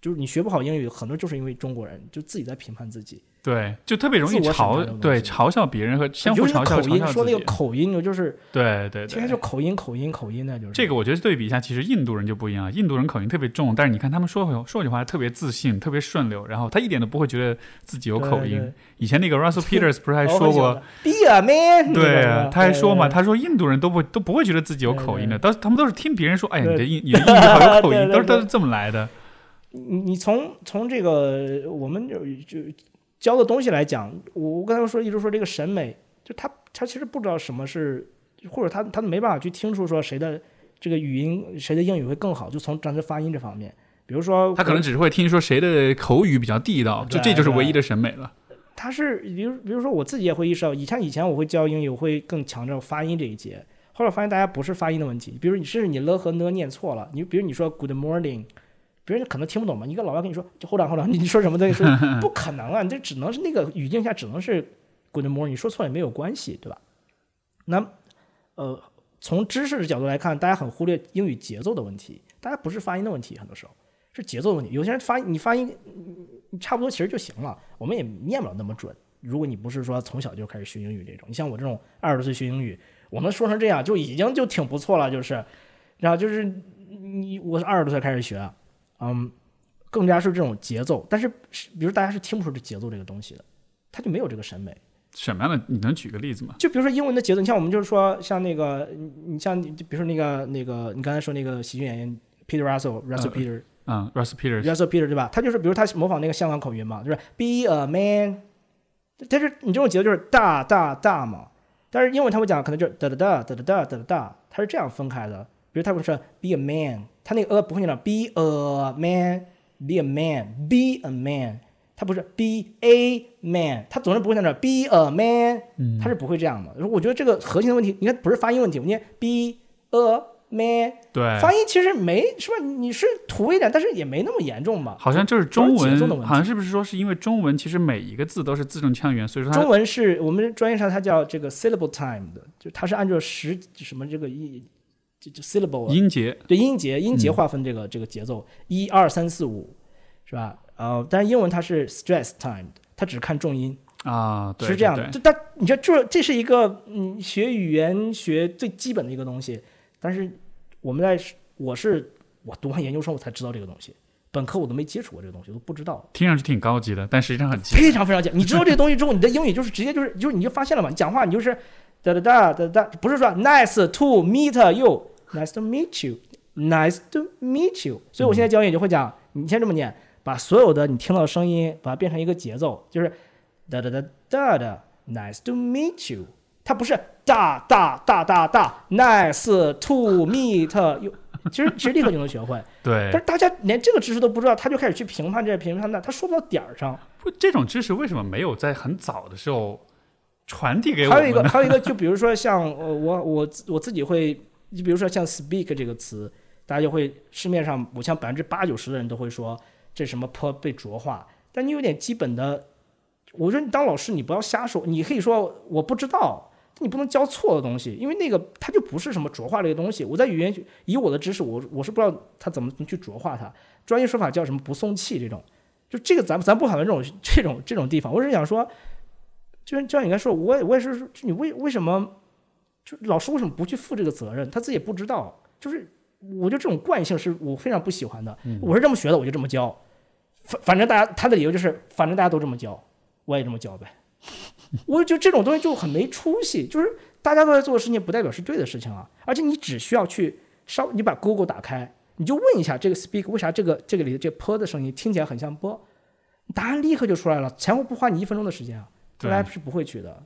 就是你学不好英语，很多就是因为中国人就自己在评判自己。对，就特别容易嘲对嘲笑别人和相互嘲笑嘲笑，说那个。口音，就是对对对。天天就，口音口音口音的，就是。这个我觉得对比一下，其实印度人就不一样，印度人口音特别重，但是你看他们说说句话特别自信，特别顺溜，然后他一点都不会觉得自己有口音。以前那个 Russell Peters 不是还说过 “Be a man，对啊，他还说嘛，他说印度人都不都不会觉得自己有口音的，都他们都是听别人说，哎呀，你对的印你的英语好有口音，(laughs) 都是都是这么来的。你你从从这个我们就就教的东西来讲，我我刚才说一直说这个审美，就他他其实不知道什么是，或者他他没办法去听出说谁的这个语音谁的英语会更好，就从咱的发音这方面，比如说他可能只是会听说谁的口语比较地道，就这就是唯一的审美了。他是比如比如说我自己也会意识到，以前以前我会教英语，我会更强调发音这一节。后来发现大家不是发音的问题，比如你甚至你了和呢念错了，你比如你说 Good morning，别人可能听不懂嘛。一个老外跟你说就后长后长，你说什么东西说 (laughs) 不可能啊，你这只能是那个语境下只能是 Good morning，你说错也没有关系，对吧？那呃，从知识的角度来看，大家很忽略英语节奏的问题，大家不是发音的问题，很多时候是节奏的问题。有些人发音你发音你差不多其实就行了，我们也念不了那么准。如果你不是说从小就开始学英语这种，你像我这种二十多岁学英语，我能说成这样就已经就挺不错了，就是，然后就是你我是二十多岁开始学，嗯，更加是这种节奏，但是比如大家是听不出这节奏这个东西的，他就没有这个审美。什么样的？你能举个例子吗？就比如说英文的节奏，你像我们就是说，像那个你你像你就比如说那个那个你刚才说那个喜剧演员 Peter Russell Russell 呃 Peter 嗯，Russell Peters，Russell Peter 对吧？他就是比如他模仿那个香港口音嘛，就是 Be a man，但是你这种节奏就是大大大嘛，但是英文他会讲可能就是哒哒哒哒哒哒哒哒，他是这样分开的。比如他会说 Be a man，他那个呃不会念到 Be a man，Be a man，Be a man，他不是 Be a man，他总是不会念到 Be a man，他是不会这样的。我觉得这个核心的问题，你看不是发音问题，我念 Be a man，对，发音其实没是吧？你是土一点，但是也没那么严重吧？好像就是中文，好像是不是说是因为中文其实每一个字都是字正腔圆，所以说它中文是我们专业上它叫这个 syllable time 的，就它是按照时什么这个一就就 syllable 啊音节对音节音嗯节划分这个、这个节奏，一二三四五是吧？呃，但是英文它是 stress time，它只看重音，啊，对是这样的。对就但你说这这是一个嗯学语言学最基本的一个东西，但是我们在我是我读完研究生我才知道这个东西，本科我都没接触过这个东西，都不知道。听上去挺高级的，但实际上很非常非常简单。你知道这个东西之后，你的英语就是直接就是就是你就发现了嘛，你讲话你就是哒哒哒哒哒，不是说 nice to meet you，nice to meet you，nice to meet you。所以我现在教英语就会讲，你先这么念，把所有的你听到的声音，把它变成一个节奏，就是哒哒哒哒哒，nice to meet you。它不是哒哒哒哒哒，nice to meet you。其实其实立刻就能学会，对但是大家连这个知识都不知道，他就开始去评判这评判那，他说不到点儿上。不，这种知识为什么没有在很早的时候传递给我还有一个，还有一个，就比如说像呃我我我自己会，你比如说像 speak 这个词，大家就会市面上，我像百分之八九十的人都会说这什么 p 被浊化，但你有点基本的，我说你当老师你不要瞎说，你可以说我不知道，你不能教错的东西，因为那个它就不是什么浊化类的东西。我在语言学以我的知识，我我是不知道它怎么去浊化它，专业说法叫什么不送气这种，就这个咱咱不讨论这种这种这种地方，我是想说。就像就像你刚才说，我也我也是说，你为为什么就老师为什么不去负这个责任？他自己也不知道，就是我觉得这种惯性是我非常不喜欢的。我是这么学的，我就这么教，反反正大家他的理由就是，反正大家都这么教，我也这么教呗。(laughs) 我就觉得这种东西就很没出息，就是大家都在做的事情，不代表是对的事情啊。而且你只需要去稍，你把 Google 打开，你就问一下这个 speak 为啥这个这个里的这 p 的声音听起来很像波，答案立刻就出来了，前后不花你一分钟的时间啊。对大家是不会去的。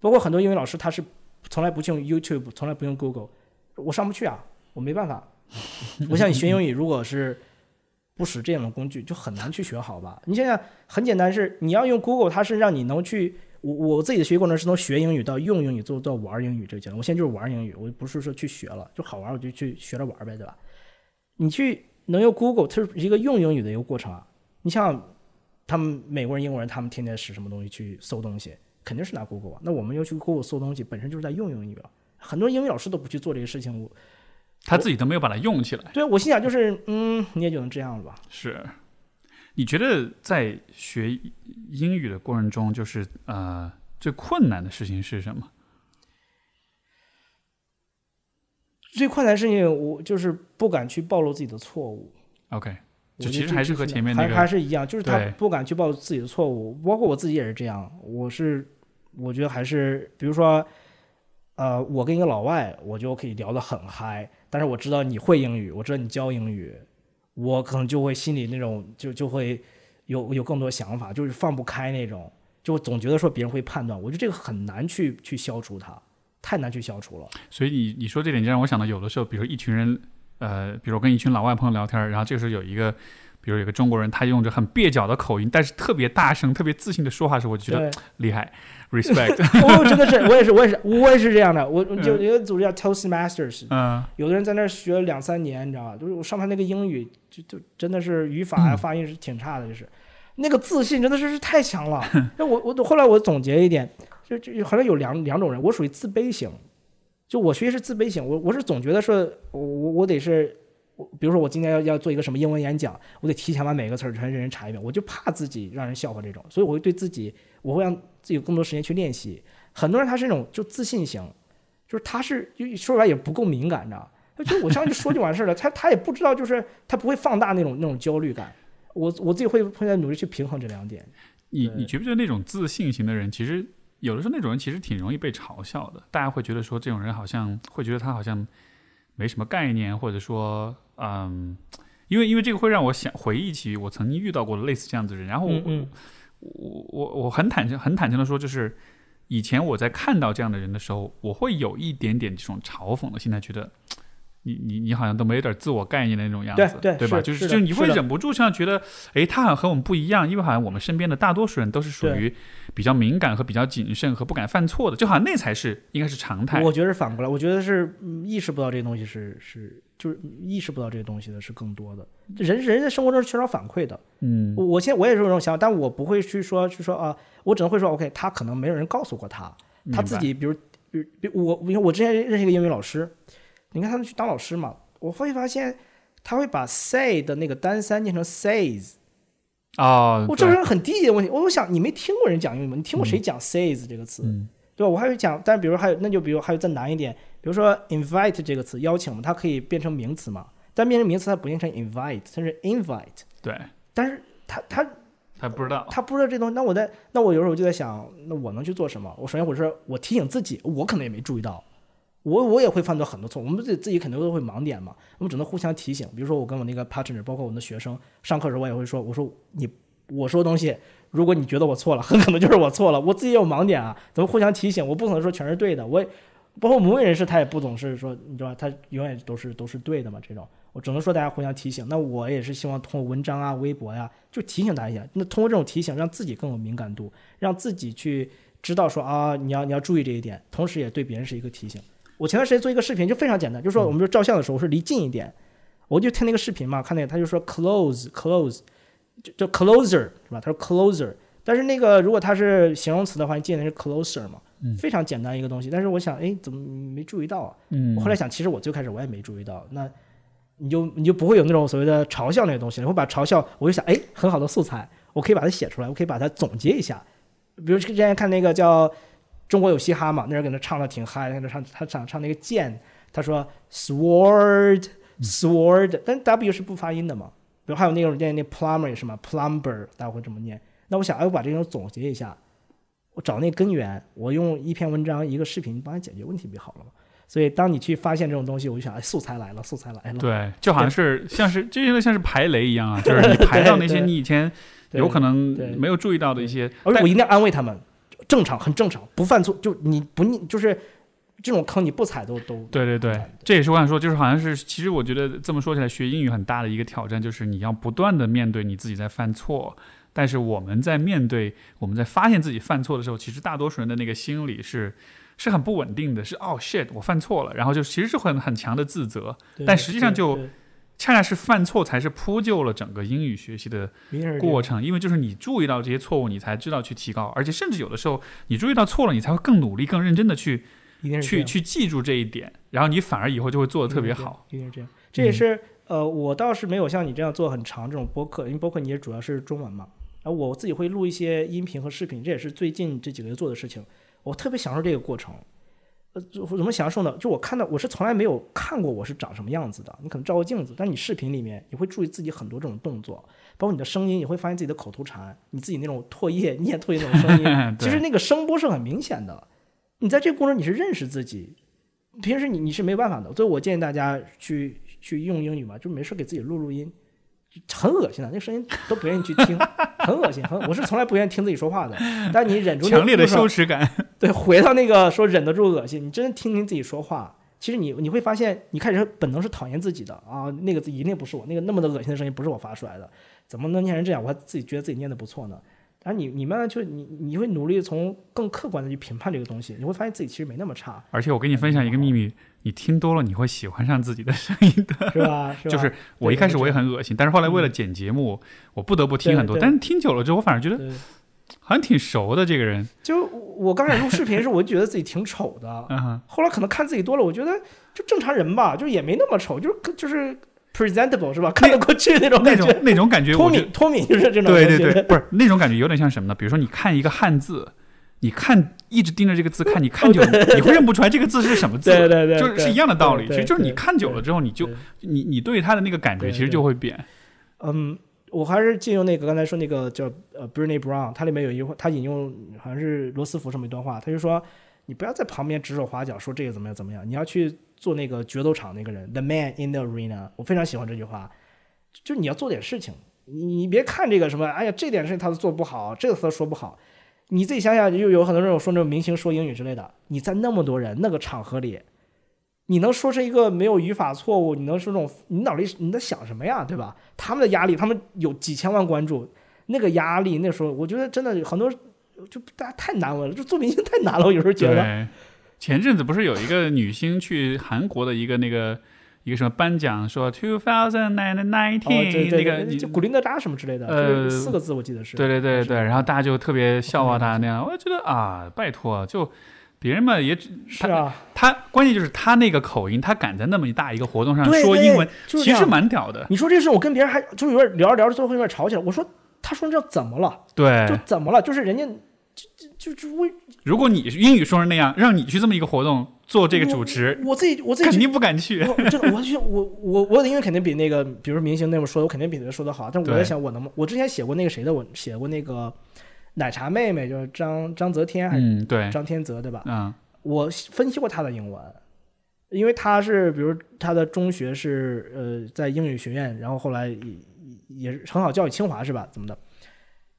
包括很多英语老师，他是从来不用 YouTube，从来不用 Google，我上不去啊，我没办法。(laughs) 我想你学英语，如果是不使这样的工具，就很难去学好吧？你想想，很简单，是你要用 Google，它是让你能去。我我自己的学习过程是从学英语到用英语，做到玩英语这个阶段。我现在就是玩英语，我不是说去学了，就好玩我就去学着玩呗，对吧？你去能用 Google，它是一个用英语的一个过程啊。你像他们美国人、英国人，他们天天使什么东西去搜东西，肯定是拿 Google 啊。那我们要去 Google 搜东西，本身就是在用英语了。很多英语老师都不去做这个事情，我他自己都没有把它用起来。对我心想就是，嗯，你也就能这样了吧？是，你觉得在学英语的过程中，就是呃最困难的事情是什么？最困难的事情，我就是不敢去暴露自己的错误。OK，就其实还是和前面那个还是一样，就是他不敢去暴露自己的错误，包括我自己也是这样。我是我觉得还是，比如说，呃，我跟一个老外，我就可以聊得很嗨，但是我知道你会英语，我知道你教英语，我可能就会心里那种就就会有有更多想法，就是放不开那种，就总觉得说别人会判断，我觉得这个很难去去消除它，太难去消除了。所以你你说这点就让我想到，有的时候，比如说一群人，呃，比如我跟一群老外朋友聊天，然后这个时候有一个，比如有个中国人，他用着很蹩脚的口音，但是特别大声、特别自信的说话时，我就觉得对，厉害，(laughs) respect。(laughs) 我真的是，我也是，我也是，(laughs) 我也是这样的。我我就嗯有一个组织叫 Toastmasters，嗯有的人在那儿学了两三年，你知道吧？就是我上他那个英语，就就真的是语法呀、嗯发音是挺差的，就是那个自信真的是是太强了。那我我后来我总结一点，就就好像有两两种人，我属于自卑型，就我学习是自卑型，我我是总觉得说我我我得是。我比如说，我今天要要做一个什么英文演讲，我得提前把每个词儿全认真查一遍，我就怕自己让人笑话这种，所以我会对自己，我会让自己有更多时间去练习。很多人他是那种就自信型，就是他是就说出来也不够敏感，你知道吗？就我上去说就完事儿了，他他也不知道，就是他不会放大那种那种焦虑感。我我自己会会在努力去平衡这两点。你你觉不觉得那种自信型的人，其实有的时候那种人其实挺容易被嘲笑的？大家会觉得说这种人好像会觉得他好像没什么概念，或者说嗯，因为因为这个会让我想回忆起我曾经遇到过的类似这样子的人，然后我、嗯嗯我我我很坦诚很坦诚的说，就是以前我在看到这样的人的时候，我会有一点点这种嘲讽的心态，觉得。你你你好像都没有点自我概念的那种样子，吧？对对是就是是就你会忍不住像觉得，诶，他好像和我们不一样，因为好像我们身边的大多数人都是属于比较敏感和比较谨慎和不敢犯错的，就好像那才是应该是常态。我觉得是反过来，我觉得是嗯意识不到这个东西是是就是意识不到这个东西的是更多的。人人在生活中是缺少反馈的。嗯我我现在我也是有这种想法，但我不会去说去说啊，我只能会说 OK，他可能没有人告诉过他，他自己比如比如比如我你看我之前认识一个英语老师，你看他们去当老师嘛，我会发现他会把 say 的那个单三念成 says，哦，对我这个人很低级的问题。我我想你没听过人讲英语吗？你听过谁讲 says 这个词？嗯对吧？我还有讲，但比如还有那就比如还有再难一点，比如说 invite 这个词邀请嘛，它可以变成名词嘛，但变成名词它不变成 invite，它是 invite，对，但是他他他不知道，他不知道这东西，那我在那我有时候就在想，那我能去做什么？我首先我是我提醒自己，我可能也没注意到，我我也会犯到很多错，我们自己自己肯定都会盲点嘛，我们只能互相提醒。比如说我跟我那个 partner，包括我的学生，上课时候我也会说，我说你我说东西，如果你觉得我错了，(laughs) 很可能就是我错了，我自己也有盲点啊，咱们互相提醒，我不可能说全是对的，我也包括母语人士他也不总是说，你知道吧，他永远都是都是对的嘛，这种。我只能说大家互相提醒。那我也是希望通过文章啊、微博呀、就提醒大家一下。那通过这种提醒，让自己更有敏感度，让自己去知道说啊，你要你要注意这一点，同时也对别人是一个提醒。我前段时间做一个视频，就非常简单，就是说我们说照相的时候，我说离近一点，我就听那个视频嘛，看那个他就说 close close，就就 closer 是吧？他说 closer，但是那个如果它是形容词的话，你记得是 closer 嘛，嗯非常简单一个东西。但是我想，哎，怎么没注意到啊？嗯我后来想，其实我最开始我也没注意到，那你就你就不会有那种所谓的嘲笑那个东西，你会把嘲笑，我就想，哎，很好的素材，我可以把它写出来，我可以把它总结一下。比如之前看那个叫《中国有嘻哈》嘛，那人搁那唱的挺嗨，在那唱他唱唱那个剑，他说 sword sword，但 W 是不发音的嘛。比如还有那种念那 plumber 也是嘛，plumber 大家会这么念。那我想，哎，我把这种总结一下，我找那根源，我用一篇文章、一个视频帮你解决问题不就好了吗？所以当你去发现这种东西，我就想，哎，素材来了，素材来了。对，就好像是像是就有点像是排雷一样啊，就是你排到那些你以前 (laughs) 有可能没有注意到的一些，而且我一定要安慰他们，正常，很正常，不犯错，就你不你就是这种坑你不踩都都对对对，这也是我想说，就是好像是，其实我觉得这么说起来，学英语很大的一个挑战，就是你要不断的面对你自己在犯错。但是我们在面对我们在发现自己犯错的时候，其实大多数人的那个心理是是很不稳定的，是哦 shit 我犯错了，然后就其实是很很强的自责。但实际上就对对恰恰是犯错才是铺就了整个英语学习的过程，因为就是你注意到这些错误，你才知道去提高，而且甚至有的时候你注意到错了，你才会更努力、更认真的去去去记住这一点，然后你反而以后就会做的特别好。一定是这样。这也是、呃，我倒是没有像你这样做很长这种播客，因为播客你也主要是中文嘛。然后我自己会录一些音频和视频，这也是最近这几个月做的事情。我特别享受这个过程。呃，就怎么享受呢？就我看到，我是从来没有看过我是长什么样子的。你可能照过镜子，但你视频里面你会注意自己很多这种动作，包括你的声音，你会发现自己的口头禅，你自己那种唾液、念唾液那种声音，(laughs) 其实那个声波是很明显的。你在这个过程你是认识自己，平时你你是没有办法的。所以我建议大家去去用英语嘛，就没事给自己录录音，很恶心的，(laughs) 那声音都不愿意去听，(laughs) 很恶心。很，我是从来不愿意听自己说话的，(laughs) 但你忍住强烈的羞耻感，对，回到那个说忍得住恶心，你真的听听自己说话，其实你你会发现，你开始本能是讨厌自己的啊，那个字一定不是我，那个那么的恶心的声音不是我发出来的，怎么能念成这样？我还自己觉得自己念的不错呢。然后你你慢慢就你你会努力从更客观的去评判这个东西，你会发现自己其实没那么差，而且我跟你分享一个秘密，你听多了你会喜欢上自己的声音的。(laughs) 是吧？是吧？就是我一开始我也很恶心，但是后来为了剪节目，我不得不听很多。但是听久了之后，我反而觉得，好像挺熟的这个人。就我刚开始录视频的时候，我就觉得自己挺丑的，(laughs) 嗯哼，后来可能看自己多了，我觉得就正常人吧，就也没那么丑，就是就是 presentable 是吧？看得过去那种那。种那种感觉，脱我觉得敏脱敏就是这种感觉对对对，不是那种感觉，有点像什么呢？比如说你看一个汉字，你看一直盯着这个字看，你看久了，(laughs) 你会认不出来这个字是什么字。对对对，就是是一样的道理，其实就是你看久了之后，你就你你对他的那个感觉其实就会变。嗯，我还是借用那个刚才说那个叫呃 Brené Brown，它里面有一句话，他引用好像是罗斯福这么一段话，他就说你不要在旁边指手画脚说这个怎么样怎么样，你要去做那个决斗场那个人，the man in the arena。我非常喜欢这句话，就你要做点事情，你你别看这个什么，哎呀这点事情他都做不好，这个他都说不好。你自己想想，就有很多人说那种明星说英语之类的，你在那么多人那个场合里，你能说成一个没有语法错误，你能说这种，你脑里你在想什么呀，对吧？他们的压力，他们有几千万关注，那个压力，那时候我觉得真的很多，就大家太难为了，就做明星太难了，我有时候觉得。前阵子不是有一个女星去韩国的一个那个一个什么颁奖，说 two thousand and 哦，nineteen、那个就古力娜扎什么之类的，呃四个字我记得是。对对对对，然后大家就特别笑话他那样，我就觉得啊，拜托，就别人嘛也只是啊，他关键就是他那个口音，他敢在那么大一个活动上说英文，其实蛮屌的。你说这事，我跟别人还就有点聊着聊着，最后有点吵起来。我说，他说这怎么了？对就，怎么了？就是人家就就就就为如果你英语说成那样，让你去这么一个活动做这个主持，我自己我自己肯定不敢去。我真的，我去我我我的英语肯定比那个，比如明星那么说的，我肯定比他说的好。但我在想，我能？我之前写过那个谁的，我写过那个奶茶妹妹，就是张张泽天还是嗯，对，张天泽，对吧？嗯我分析过他的英文，因为他是，比如他的中学是呃在英语学院，然后后来也也是很好教育清华是吧？怎么的？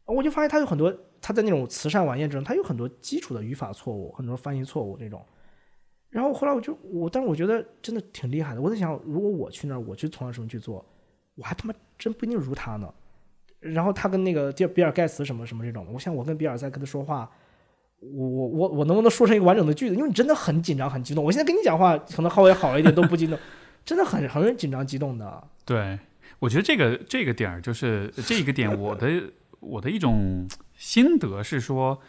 我就发现他有很多他在那种慈善晚宴中，他有很多基础的语法错误，很多翻译错误这种。然后后来我就我，但是我觉得真的挺厉害的。我在想，如果我去那儿，我去从事什么去做，我还他妈真不一定如他呢。然后他跟那个比比尔盖茨什么什么这种，我想我跟比尔在跟他说话，我我我我能不能说成一个完整的句子？因为你真的很紧张很激动。我现在跟你讲话可能稍微好一点，都不激动，真的很很紧张激动的。对，我觉得这个这个点儿就是这个点，我的我的一种心得是说，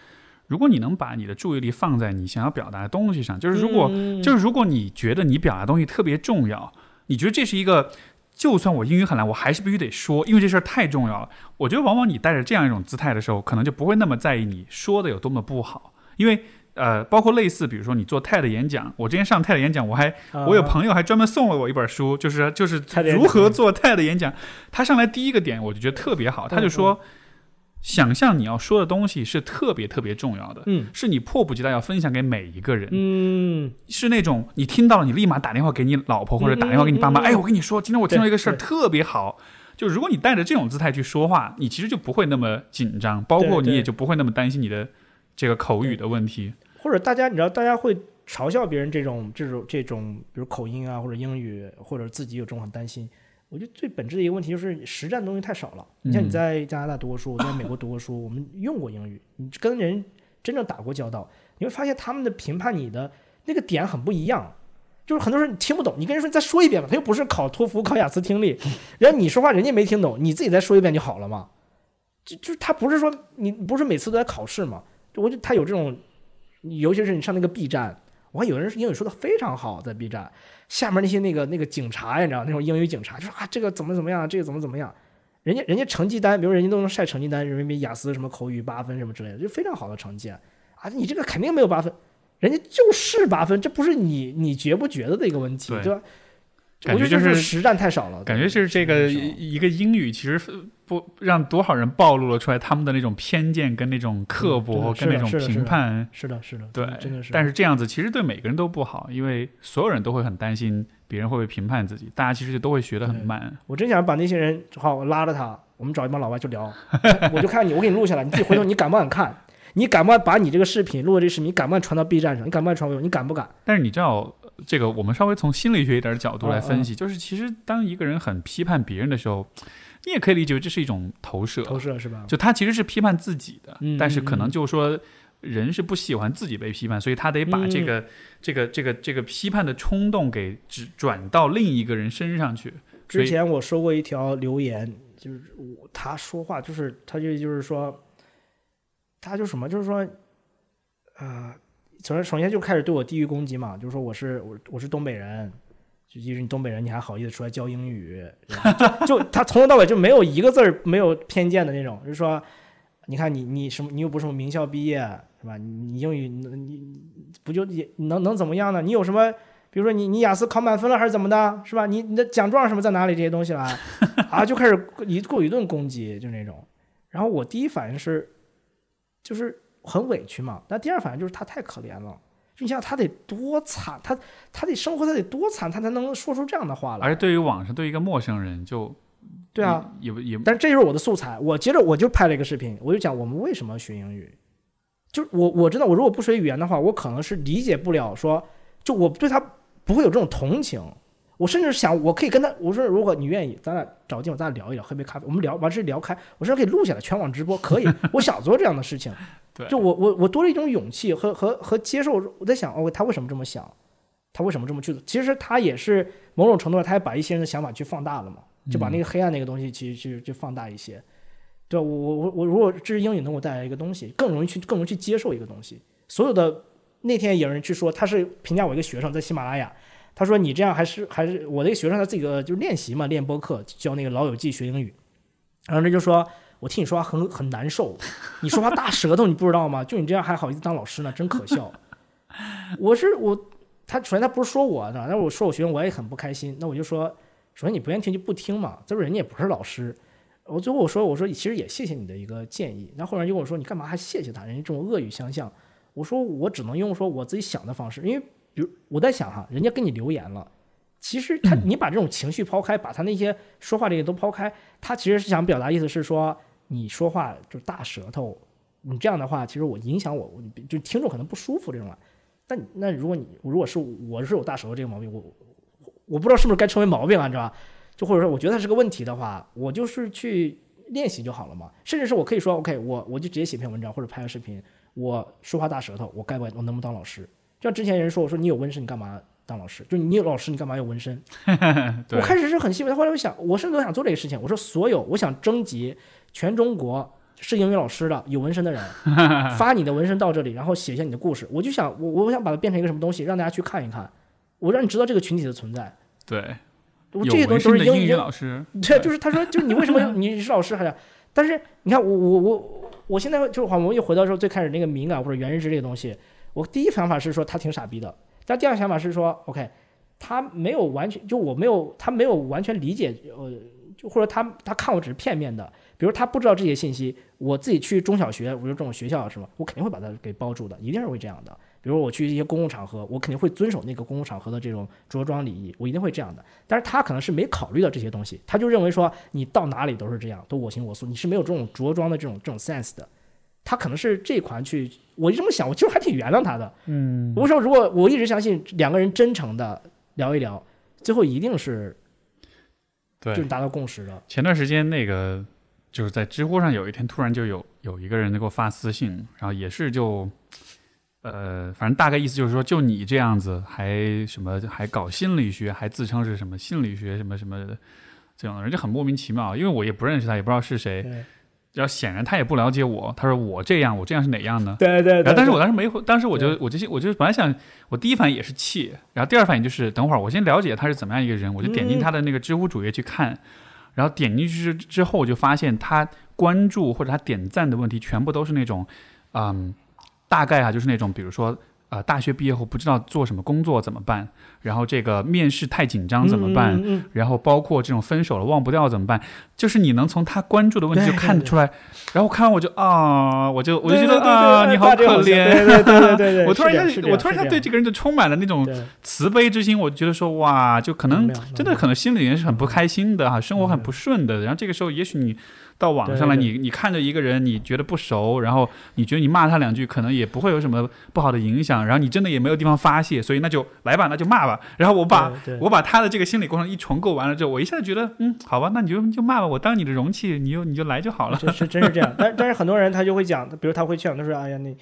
如果你能把你的注意力放在你想要表达的东西上，就是如果、嗯就是如果你觉得你表达的东西特别重要，你觉得这是一个。就算我英语很烂，我还是必须得说，因为这事儿太重要了。我觉得往往你带着这样一种姿态的时候，可能就不会那么在意你说的有多么不好，因为呃，包括类似，比如说你做 TED 演讲，我之前上 TED 演讲，我还啊我有朋友还专门送了我一本书，就是就是如何做 TED 演讲。他上来第一个点我就觉得特别好，他就说，想象你要说的东西是特别特别重要的，嗯是你迫不及待要分享给每一个人，嗯，是那种你听到了，你立马打电话给你老婆或者打电话给你爸妈，嗯嗯嗯哎，我跟你说，今天我听到一个事儿特别好。就如果你带着这种姿态去说话，你其实就不会那么紧张，包括你也就不会那么担心你的这个口语的问题。或者大家你知道，大家会嘲笑别人这种这种这种，比如口音啊，或者英语，或者自己有这种很担心。我觉得最本质的一个问题就是实战的东西太少了。你像你嗯在加拿大读过书，我在美国读过书，我们用过英语，你跟人真正打过交道，你会发现他们的评判你的那个点很不一样。就是很多时候你听不懂，你跟人说你再说一遍吧，他又不是考托福、考雅思听力，然后你说话人家没听懂，你自己再说一遍就好了嘛。就就是他不是说你不是每次都在考试嘛？就我觉得他有这种，尤其是你上那个 B 站，我看有人英语说的非常好，在 B 站下面那些那个那个警察呀，你知道那种英语警察就说啊这个怎么怎么样，这个怎么怎么样，人家人家成绩单，比如人家都能晒成绩单，人民币雅思什么口语八分什么之类的，就非常好的成绩啊，啊你这个肯定没有八分，人家就是八分，这不是你你觉不觉得的一个问题，对。对吧？感觉就是实战太少了，感觉就是这个一个英语，其实不让多少人暴露了出来他们的那种偏见跟那种刻薄嗯跟那种评判。是的，是的，对真的是。但是这样子其实对每个人都不好，因为所有人都会很担心别人会不会评判自己，大家其实都会学得很慢。我真想把那些人，好，我拉着他，我们找一帮老外去聊，(laughs) 我就看你，我给你录下来，你自己回头你敢不敢看？你敢不敢把你这个视频录的这视频，你敢不敢传到 B 站上？你敢不敢传给我？你敢不敢？但是你知道，这个我们稍微从心理学一点角度来分嗯析，就是其实当一个人很批判别人的时候，你也可以理解为这是一种投射，投射是吧？就他其实是批判自己的，嗯但是可能就说人是不喜欢自己被批判，所以他得把这个、这个这个这个批判的冲动给只转到另一个人身上去。之前我收过一条留言，就是我他说话就是他就就是说，他就什么就是说，呃，首先首先就开始对我地域攻击嘛，就是说我是我我是东北人，就即使你东北人，你还好意思出来教英语，就他从头到尾就没有一个字儿没有偏见的那种，就是说，你看你你什么你又不是什么名校毕业是吧？你英语你你不就也能能怎么样呢？你有什么？比如说你你雅思考满分了还是怎么的，是吧？你你的奖状什么在哪里？这些东西啦，(laughs) 啊，就开始一过一顿攻击，就那种。然后我第一反应是，就是很委屈嘛。那第二反应就是他太可怜了。就你想想他得多惨，他他得生活他得多惨，他才能说出这样的话来。而对于网上对一个陌生人就对啊，也也也但是这就是我的素材。我接着我就拍了一个视频，我就讲我们为什么学英语。就是我我知道，我如果不学语言的话，我可能是理解不了说，就我对他不会有这种同情。我甚至想，我可以跟他我说，如果你愿意，咱俩找个地方，咱俩聊一聊，喝杯咖啡，我们聊完事聊开，我甚至可以录下来，全网直播，可以。我想做这样的事情，(laughs) 对就我我我多了一种勇气和和和接受。我在想，哦，他为什么这么想？他为什么这么去做？其实他也是某种程度上，他也把一些人的想法去放大了嘛，就把那个黑暗那个东西其实去去放大一些。对我我我我如果这是英语能给我带来一个东西，更容易去更容易去接受一个东西。所有的那天有人去说，他是评价我一个学生在喜马拉雅，他说你这样还是还是我那个学生他自己就是练习嘛，练播客教那个老友记学英语，然后他就说我听你说话很很难受，(laughs) 你说话大舌头你不知道吗？就你这样还好意思当老师呢，真可笑。我是我，他首先他不是说我呢，但是我说我学生我也很不开心，那我就说，首先你不愿意听就不听嘛，再说人家也不是老师。我最后我说我说其实也谢谢你的一个建议，然后后来就跟我说你干嘛还谢谢他？人家这种恶语相向。我说我只能用说我自己想的方式，因为比如我在想哈，人家跟你留言了，其实他你把这种情绪抛开，把他那些说话这些都抛开，他其实是想表达意思是说你说话就是大舌头，你这样的话其实我影响我，我就听众可能不舒服这种啊。但那如果你如果是我是有大舌头这个毛病，我我不知道是不是该成为毛病啊，你知道吧？就或者说我觉得它是个问题的话，我就是去练习就好了嘛。甚至是我可以说，OK，我我就直接写篇文章或者拍个视频，我说话大舌头，我该不该我能不能当老师？就像之前人说，我说你有纹身，你干嘛当老师？就你有老师，你干嘛有纹身？(laughs) 我开始是很欣慰，后来我想，我甚至都想做这个事情。我说所有，我想征集全中国是英语老师的有纹身的人，(laughs) 发你的纹身到这里，然后写一下你的故事。我就想，我我想把它变成一个什么东西，让大家去看一看，我让你知道这个群体的存在。对，我有这些东西都是英语老师，(laughs) 对，就是他说，就是你为什么你是老师还是？但是你看我我我我现在就是好，我们又回到说最开始那个敏感或者原认知这个东西，我第一想法是说他挺傻逼的，但第二想法是说，OK，他没有完全就我没有他没有完全理解，呃，就或者他他看我只是片面的，比如他不知道这些信息，我自己去中小学，我说这种学校什么，我肯定会把它给包住的，一定是会这样的。比如我去一些公共场合，我肯定会遵守那个公共场合的这种着装礼仪，我一定会这样的。但是他可能是没考虑到这些东西，他就认为说你到哪里都是这样，都我行我素，你是没有这种着装的这种这种 sense 的。他可能是这一款去，我一这么想，我其实还挺原谅他的。嗯，我说如果我一直相信两个人真诚的聊一聊，最后一定是对就是，达到共识的。前段时间那个就是在知乎上有一天突然就有有一个人给我发私信，然后也是就呃，反正大概意思就是说，就你这样子还什么还搞心理学，还自称是什么心理学什么什么的这种人，就很莫名其妙。因为我也不认识他，也不知道是谁。对，然后显然他也不了解我，他说我这样，我这样是哪样呢？对对然后但是我当时没回，当时我就我就我就本来想，我第一反应也是气，然后第二反应就是等会儿我先了解他是怎么样一个人，我就点进他的那个知乎主页去看，然后点进去之之后，我就发现他关注或者他点赞的问题全部都是那种，嗯，大概啊就是那种比如说。呃，大学毕业后不知道做什么工作怎么办？然后这个面试太紧张怎么办？嗯嗯嗯然后包括这种分手了忘不掉怎么办？就是你能从他关注的问题就看得出来。然后看完我就啊，我就我就觉得啊，对你好可怜。对对对对对对，(laughs) 我突然间，我突然间对这个人就充满了那种慈悲之心。我觉得说哇，就可能真的可能心里面是很不开心的哈，生活很不顺的。然后这个时候，也许你到网上来，对对你你看着一个人，你觉得不熟，然后你觉得你骂他两句，可能也不会有什么不好的影响。然后你真的也没有地方发泄，所以那就来吧，那就骂吧。然后我把我把他的这个心理过程一重构完了之后，我一下子觉得，嗯，好吧，那你就就骂吧，我当你的容器，你就你就来就好了。这是真是这样，(laughs) 但但是很多人他就会讲，比如他会劝，他说：“哎呀，那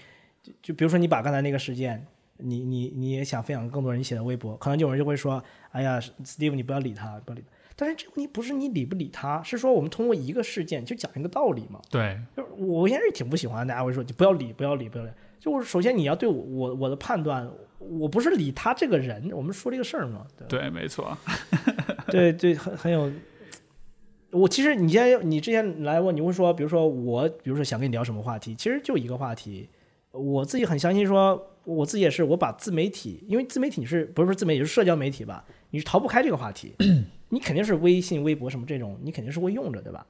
就就比如说你把刚才那个事件，你你你也想分享更多人你写的微博，可能有人就会说：‘哎呀，Steve，你不要理他，不要理他。’但是这个问题不是你理不理他，是说我们通过一个事件就讲一个道理嘛。对，就是我现在是挺不喜欢大家会说你不要理，不要理，不要理。就是首先你要对我我我的判断，我不是理他这个人，我们说这个事儿嘛。对对，没错，(laughs) 对对，很很有。我其实你今天你之前来问，你会说，比如说我，比如说想跟你聊什么话题，其实就一个话题。我自己很相信说，我自己也是，我把自媒体，因为自媒体是不是说自媒体是社交媒体吧，你是逃不开这个话题，(clears throat) 你肯定是微信、微博什么这种，你肯定是会用着，对吧？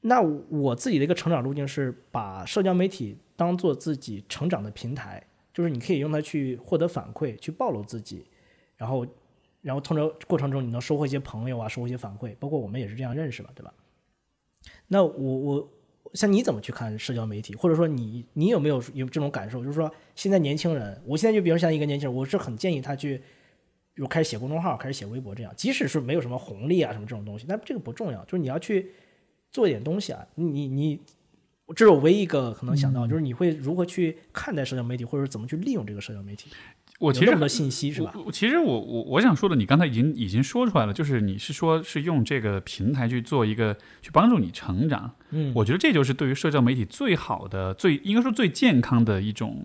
那我自己的一个成长路径是把社交媒体当做自己成长的平台，就是你可以用它去获得反馈，去暴露自己，然后然后通过过程中你能收获一些朋友啊，收获一些反馈，包括我们也是这样认识嘛，对吧？那我我像你怎么去看社交媒体，或者说你你有没有有这种感受？就是说现在年轻人，我现在就比如像一个年轻人，我是很建议他去，比如开始写公众号，开始写微博这样，即使是没有什么红利啊什么这种东西，但这个不重要，就是你要去做一点东西啊，你你。这是我唯一一个可能想到，就是你会如何去看待社交媒体，或者怎么去利用这个社交媒体？我其实有那么多信息是吧？其实我我我想说的，你刚才已经已经说出来了，就是你是说是用这个平台去做一个去帮助你成长，嗯，我觉得这就是对于社交媒体最好的、最应该说最健康的一种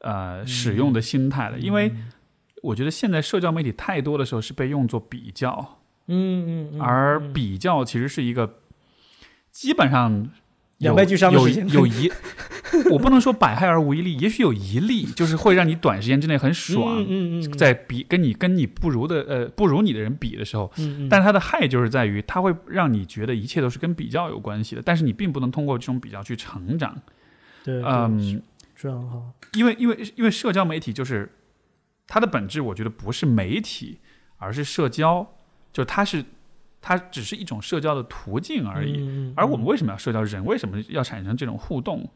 呃使用的心态了，因为我觉得现在社交媒体太多的时候是被用作比较，嗯嗯嗯，而比较其实是一个基本上有两败俱伤的有事情。有一，我不能说百害而无一利，也许有一利，就是会让你短时间之内很爽，嗯嗯嗯，在比跟你跟你不如的呃不如你的人比的时候，但它的害就是在于它会让你觉得一切都是跟比较有关系的，但是你并不能通过这种比较去成长。对，嗯，这样好，因为因为因为社交媒体就是它的本质，我觉得不是媒体，而是社交，就它是它只是一种社交的途径而已。嗯而我们为什么要社交？人为什么要产生这种互动？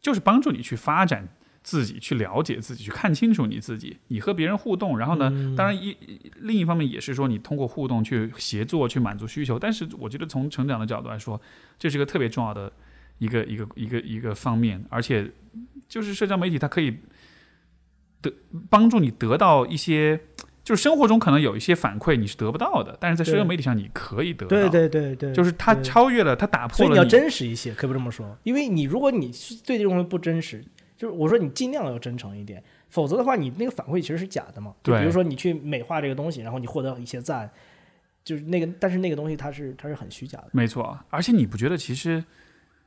就是帮助你去发展自己，去了解自己，去看清楚你自己。你和别人互动，然后呢，嗯当然一另一方面也是说，你通过互动去协作，去满足需求。但是我觉得从成长的角度来说，这是个特别重要的一个一个一个一个方面，而且就是社交媒体它可以得帮助你得到一些。就是生活中可能有一些反馈你是得不到的，但是在社交媒体上你可以得到。对对对对，就是它超越了，它打破了所以你要真实一些，可以不这么说，因为你如果你对这种东西不真实，就是我说你尽量要真诚一点，否则的话，你那个反馈其实是假的嘛。对比如说你去美化这个东西，然后你获得一些赞，就是那个，但是那个东西它是它是很虚假的。没错，而且你不觉得其实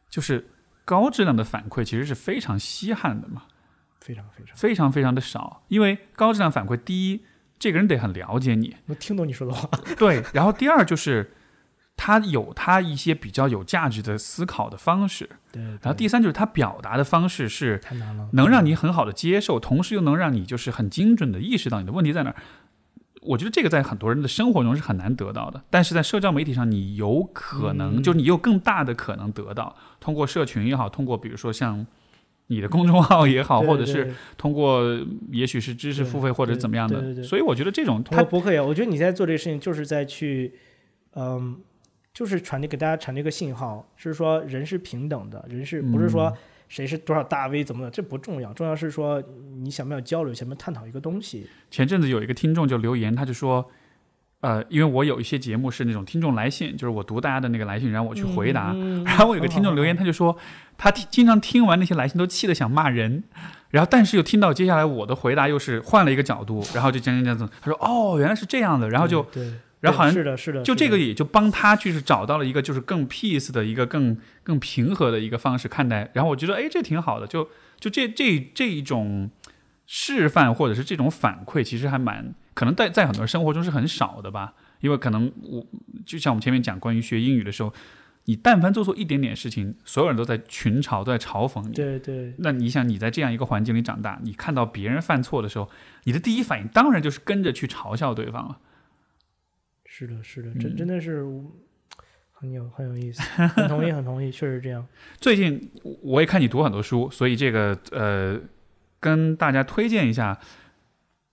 就是高质量的反馈其实是非常稀罕的嘛，非常非常，非常非常的少。因为高质量反馈，第一，这个人得很了解你，我听懂你说的话。对，然后第二就是他有他一些比较有价值的思考的方式，对，然后第三就是他表达的方式是太难了，能让你很好的接受，同时又能让你就是很精准的意识到你的问题在哪儿。我觉得这个在很多人的生活中是很难得到的，但是在社交媒体上，你有可能，嗯就你有更大的可能得到，通过社群也好，通过比如说像你的公众号也好，或者是通过也许是知识付费或者怎么样的，所以我觉得这种通它过博客也，我觉得你在做这个事情就是在去，嗯，就是传递给大家传递一个信号，是说人是平等的，人是不是说嗯谁是多少大 V 怎么的，这不重要，重要是说你想不想交流，想不想探讨一个东西。前阵子有一个听众就留言，他就说，呃，因为我有一些节目是那种听众来信，就是我读大家的那个来信，然后我去回答。嗯然后我有个听众留言，他就说他听经常听完那些来信都气得想骂人，然后但是又听到接下来我的回答又是换了一个角度，然后就讲讲讲讲，他说哦原来是这样的，然后就对，对然后好像是的，是的，就这个也就帮他去是找到了一个就是更 peace 的一个更更平和的一个方式看待，然后我觉得哎这挺好的，就就这这这一种示范或者是这种反馈，其实还蛮可能在在很多人生活中是很少的吧，因为可能我就像我们前面讲关于学英语的时候，你但凡做错一点点事情，所有人都在群嘲都在嘲讽你。对对那你想你在这样一个环境里长大，你看到别人犯错的时候，你的第一反应当然就是跟着去嘲笑对方了。是的，是的，嗯真真的是很有很有意思，很同意，很同意，确实这样。(laughs) 最近我也看你读很多书，所以这个呃，跟大家推荐一下。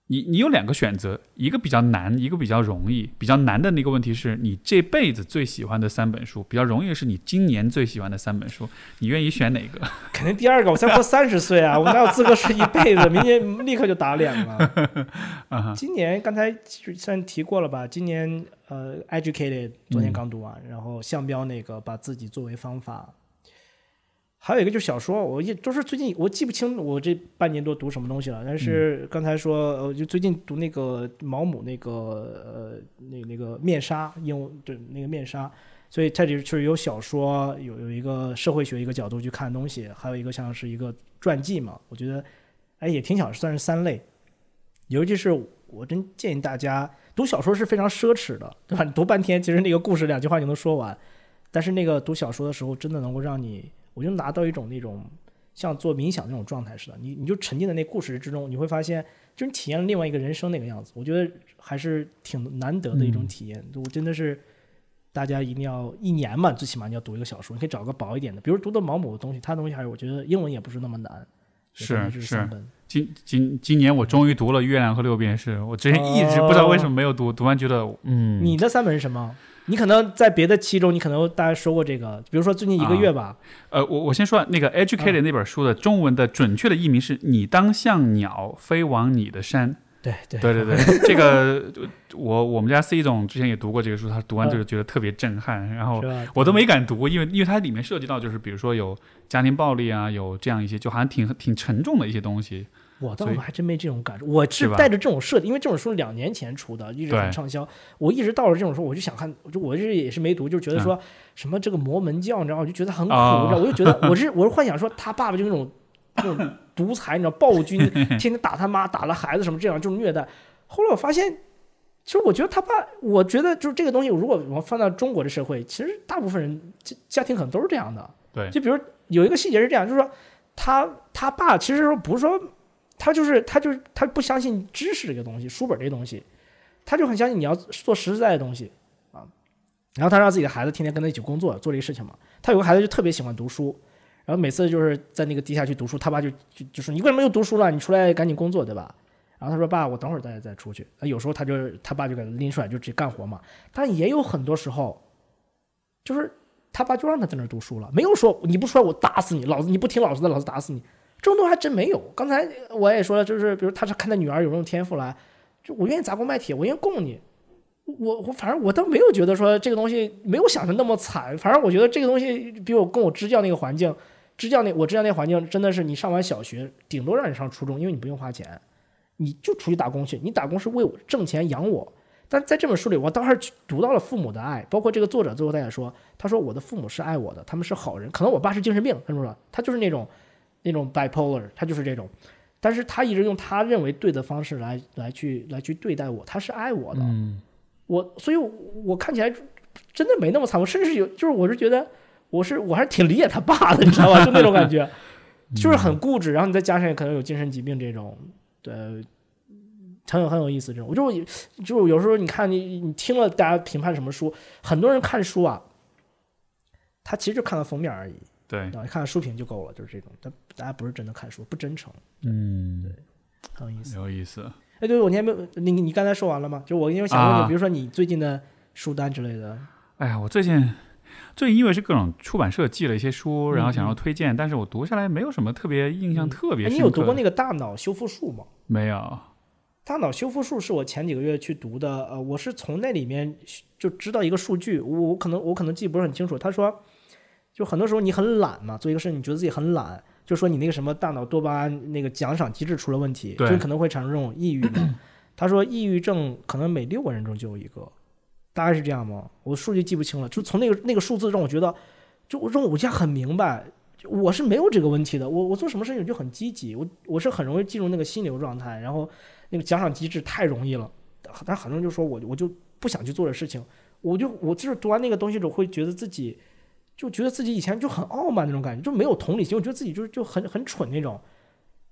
你你有两个选择，一个比较难，一个比较容易。比较难的那个问题是你这辈子最喜欢的三本书，比较容易的是你今年最喜欢的三本书。你愿意选哪个？(laughs) 肯定第二个，我才过三十岁啊，我哪有资格是一辈子？明年立刻就打脸了。(laughs) 今年刚才虽然提过了吧，今年呃，educated 昨天刚读完，然后项标那个把自己作为方法，还有一个就是小说，我也都是最近我记不清我这半年多读什么东西了，但是刚才说呃，就最近读那个毛姆那个呃那那个面纱，英文对那个面纱。所以它里就是有小说，有有一个社会学一个角度去看东西，还有一个像是一个传记嘛。我觉得，哎，也挺想算是三类。尤其是我真建议大家读小说是非常奢侈的，对吧？你读半天，其实那个故事两句话就能说完，但是那个读小说的时候，真的能够让你，我就拿到一种那种像做冥想那种状态似的，你你就沉浸在那故事之中，你会发现，就是你体验了另外一个人生那个样子。我觉得还是挺难得的一种体验。我真的是。大家一定要一年嘛，最起码你要读一个小说，你可以找个薄一点的，比如读的毛姆的东西，他的东西还是我觉得英文也不是那么难。是是三本今今今年我终于读了《月亮和六便士》，我之前一直不知道为什么没有读，读完觉得嗯，你的三本是什么？你可能在别的期中，你可能大家说过这个，比如说最近一个月吧，呃，我我先说那个《Educated》那本书的中文的准确的译名是“你当像鸟飞往你的山”。对对对对对，(laughs) 这个我我们家 C 总之前也读过这个书，他读完这个觉得特别震撼，然后？我都没敢读，因为因为它里面涉及到就是比如说有家庭暴力啊，有这样一些就好像挺挺沉重的一些东西。我倒还真没这种感受，我是带着这种设定，因为这本书两年前出的，一直很畅销。我一直到了这种时候，我就想看，我就我这也是没读，就觉得说什么这个魔门教，你知道，我就觉得很苦，你知道，我就觉得我是我是幻想说他爸爸就那种那种独裁，你知道暴君，(laughs) 天天打他妈，打了孩子什么这样这种虐待。后来我发现，其实我觉得他爸，我觉得就是这个东西，如果我们放到中国的社会，其实大部分人家家庭可能都是这样的。对就比如有一个细节是这样，就是说他他爸其实说不是说他就是他就是他不相信知识这个东西，书本这个东西，他就很相信你要做实实在在的东西啊。然后他让自己的孩子天天跟他一起工作做这个事情嘛。他有个孩子就特别喜欢读书，然后每次就是在那个地下去读书，他爸就就就说你为什么又读书了？你出来赶紧工作对吧？然后他说爸，我等会儿再再出去。有时候他就他爸就给他拎出来就直接干活嘛。但也有很多时候，就是他爸就让他在那儿读书了，没有说你不出来我打死你，老子你不听老子的，老子打死你。这种东西还真没有。刚才我也说了，就是比如他是看他女儿有这种天赋来，就我愿意砸锅卖铁，我愿意供你。我我反正我倒没有觉得说这个东西没有想的那么惨，反正我觉得这个东西比我跟我支教那个环境，支教那我支教那环境真的是你上完小学，顶多让你上初中，因为你不用花钱，你就出去打工去，你打工是为我挣钱养我。但在这本书里，我倒是读到了父母的爱，包括这个作者最后他也说，他说我的父母是爱我的，他们是好人，可能我爸是精神病，他说他就是那种那种 bipolar，他就是这种，但是他一直用他认为对的方式来来去来去对待我，他是爱我的，嗯，我所以我，我看起来真的没那么惨，我甚至有就是我是觉得我是我还是挺理解他爸的，你知道吧？(laughs) 就那种感觉，就是很固执，然后你再加上可能有精神疾病这种，对，很有很有意思这种。我就就有时候你看你你听了大家评判什么书，很多人看书啊，他其实就看了封面而已，对，啊，看看书评就够了，就是这种。但大家不是真的看书，不真诚，嗯，对很有意思。有意思。哎，对，我你还没有你你刚才说完了吗？就我因为想问你，啊比如说你最近的书单之类的。哎呀，我最近最近因为是各种出版社寄了一些书，然后嗯想要推荐，但是我读下来没有什么特别印象特别哎深刻。你有读过那个《大脑修复术》吗？没有？大脑修复术是我前几个月去读的，呃，我是从那里面就知道一个数据，我我可能我可能记不是很清楚。他说，就很多时候你很懒嘛，做一个事你觉得自己很懒，就说你那个什么大脑多巴胺那个奖赏机制出了问题，就可能会产生这种抑郁嘛。他说抑郁症可能每六个人中就有一个，大概是这样吗？我数据记不清了，就从那个那个数字让我觉得，就让我现在很明白。就我是没有这个问题的，我我做什么事情就很积极，我我是很容易进入那个心流状态，然后那个奖赏机制太容易了，但很多人就说我我就不想去做这事情，我就我就是读完那个东西之后会觉得自己就觉得自己以前就很傲慢那种感觉，就没有同理心，我觉得自己就是就很很蠢那种。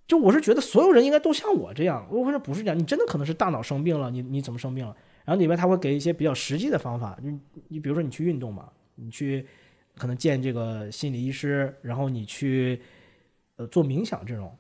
就我是觉得所有人应该都像我这样，我说不是这样，你真的可能是大脑生病了，你你怎么生病了？然后里面他会给一些比较实际的方法，就你比如说你去运动嘛，你去可能见这个心理医师，然后你去呃做冥想这种，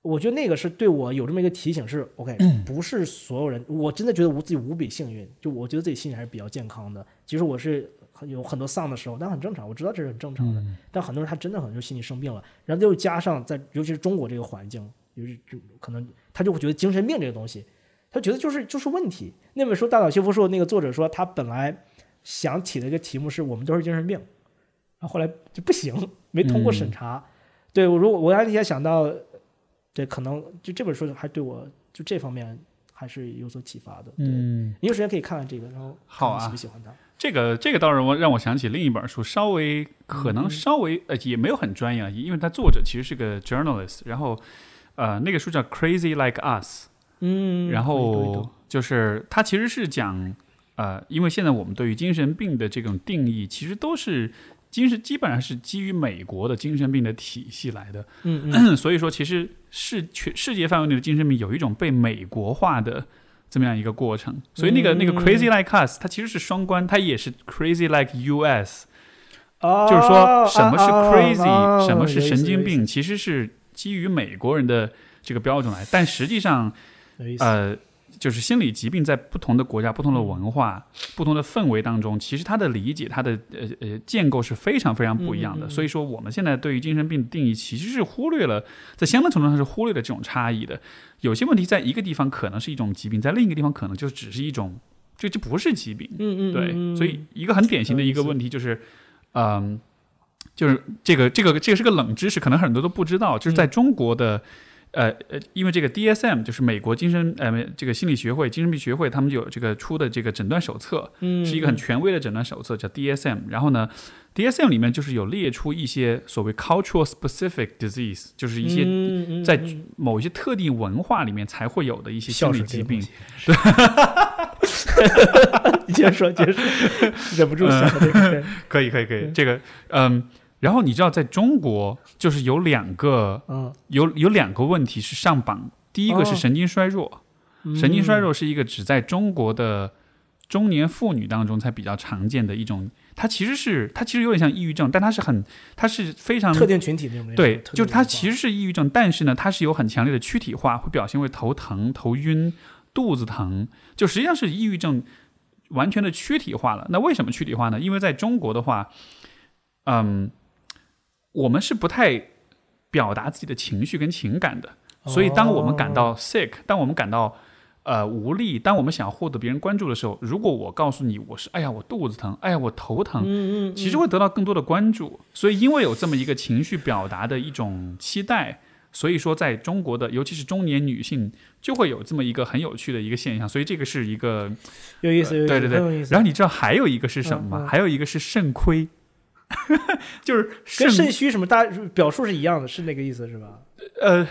我觉得那个是对我有这么一个提醒是 OK，(clears throat) 不是所有人，我真的觉得我自己无比幸运，就我觉得自己心理还是比较健康的。其实我是很有很多丧的时候，但很正常，我知道这是很正常的。但很多人他真的可能就心理生病了，然后又加上在尤其是中国这个环境，就是就可能他就会觉得精神病这个东西，他觉得就是就是问题。那本书《大脑修复术》那个作者说，他本来想起的一个题目是我们都是精神病，然后后来就不行，没通过审查。对我如果我那天想到，对，可能就这本书还对我就这方面还是有所启发的。对，嗯，你有时间可以看看这个，然后好啊看喜不喜欢它？这个这个倒是我让我想起另一本书，稍微可能稍微呃也没有很专业，啊，因为它作者其实是个 journalist，然后呃那个书叫 Crazy Like Us，嗯，然后就是它其实是讲呃，因为现在我们对于精神病的这种定义，其实都是精神基本上是基于美国的精神病的体系来的，嗯嗯 (clears throat) 所以说其实是全世界范围内的精神病有一种被美国化的。这么样一个过程，所以那个、那个嗯 crazy like us，它其实是双关，它也是 crazy like US，哦，就是说什么是 crazy，、啊什么是神经，病，其实是基于美国人的这个标准来，但实际上。呃，就是心理疾病在不同的国家、不同的文化、不同的氛围当中，其实它的理解、它的呃呃建构是非常非常不一样的。所以说，我们现在对于精神病的定义，其实是忽略了，在相当程度上是忽略了这种差异的。有些问题在一个地方可能是一种疾病，在另一个地方可能就只是一种，这就不是疾病。嗯嗯，对，嗯所以一个很典型的一个问题就是，嗯，就是这个这个这个是个冷知识，可能很多都不知道，就是在中国的。呃呃，因为这个 DSM 就是美国精神呃这个心理学会、精神病学会，他们就有这个出的这个诊断手册，嗯是一个很权威的诊断手册，叫 DSM。然后呢，DSM 里面就是有列出一些所谓 cultural specific disease，就是一些些在某一些特定文化里面才会有的一些心理疾病。你 (laughs) 接着说，接着说，(laughs) 忍不住想到这个。对 (laughs) 可以可以可以，这个嗯，然后你知道在中国就是有两个嗯，有有两个问题是上榜，第一个是哦神经衰弱，神经衰弱是一个只在中国的中年妇女当中才比较常见的一种，它其实是它其实有点像抑郁症，但它是很它是非常特定群体那种。对，就是它其实是抑郁症，但是呢，它是有很强烈的躯体化，会表现为头疼、头晕、肚子疼，就实际上是抑郁症完全的躯体化了。那为什么躯体化呢？因为在中国的话，嗯，我们是不太表达自己的情绪跟情感的，所以当我们感到 sick，当我们感到呃无力，当我们想要获得别人关注的时候，如果我告诉你我是哎呀我肚子疼，哎呀我头疼，嗯嗯，其实会得到更多的关注。所以，因为有这么一个情绪表达的一种期待，所以说在中国的，尤其是中年女性，就会有这么一个很有趣的一个现象。所以这个是一个，有意思，有意思，对对对。然后你知道还有一个是什么吗？还有一个是肾亏，(laughs) 就是跟肾肾虚什么大表述是一样的，是那个意思是吧？呃，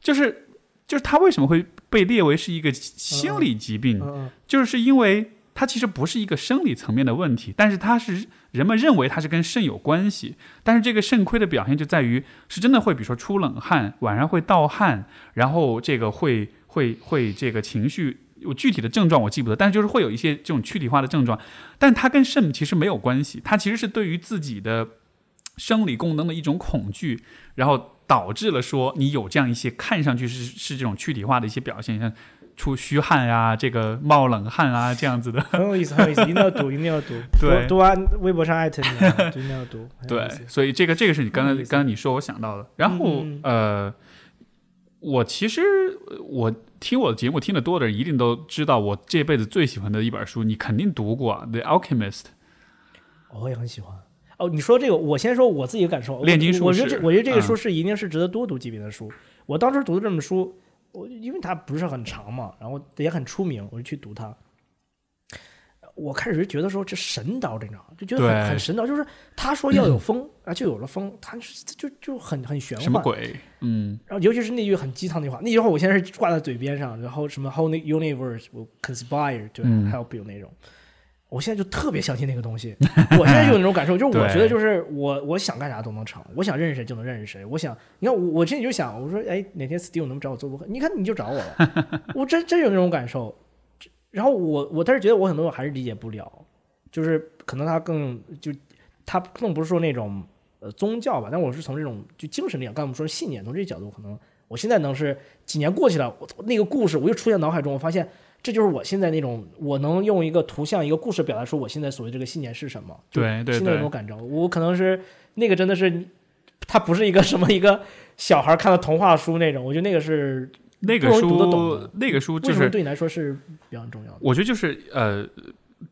就是就是它为什么会被列为是一个心理疾病？嗯就是因为它其实不是一个生理层面的问题，但是它是人们认为它是跟肾有关系。但是这个肾亏的表现就在于是真的会，比如说出冷汗，晚上会盗汗，然后这个会会会这个情绪。有具体的症状我记不得，但是就是会有一些这种躯体化的症状，但它跟肾其实没有关系，它其实是对于自己的生理功能的一种恐惧，然后导致了说你有这样一些看上去是是这种躯体化的一些表现，像出虚汗啊，这个冒冷汗啊这样子的。很有意思，很有意思，一定要读，一定要读。(laughs) 对读读完微博上艾特你啊，一定要读。对，所以这个这个是你刚才刚才你说我想到的。然后呃，我其实呃我听我的节目听得多的人一定都知道，我这辈子最喜欢的一本书，你肯定读过《The Alchemist》。我也很喜欢。哦，你说这个，我先说我自己的感受。炼金术士我我觉得这，我觉得这个嗯书是一定是值得多读几遍的书。我当时读的这本书，我因为它不是很长嘛，然后也很出名，我就去读它。我开始就觉得说这神叨，你知道吗？就觉得很很神叨，就是他说要有 (clears throat) 风啊，就有了风，他就就就很很玄幻。什么鬼？嗯，然后尤其是那句很鸡汤那话，那句话我现在是挂在嘴边上，然后什么 whole universe will conspire to 嗯 help you 那种，我现在就特别相信那个东西。我现在就有那种感受，就是我觉得 (laughs) 就是我我想干啥都能成，我想认识谁就能认识谁。我想，你看我我现在就想，我说哎哪天 Steve 能不能找我做播客？你看你就找我了，(laughs) 我真真有那种感受。然后我我但是觉得我很多我还是理解不了，就是可能他更就他更不是说那种呃宗教吧，但我是从这种就精神力量，刚才我们说信念，从这个角度，可能我现在能是几年过去了，我那个故事我又出现脑海中，我发现这就是我现在那种我能用一个图像一个故事表达出我现在所谓这个信念是什么，就对对对现在有种，感受，我可能是那个真的是。它不是一个什么一个小孩看的童话书那种，我觉得那个是那个书，那个书就是，对你来说是比较重要的。我觉得就是呃，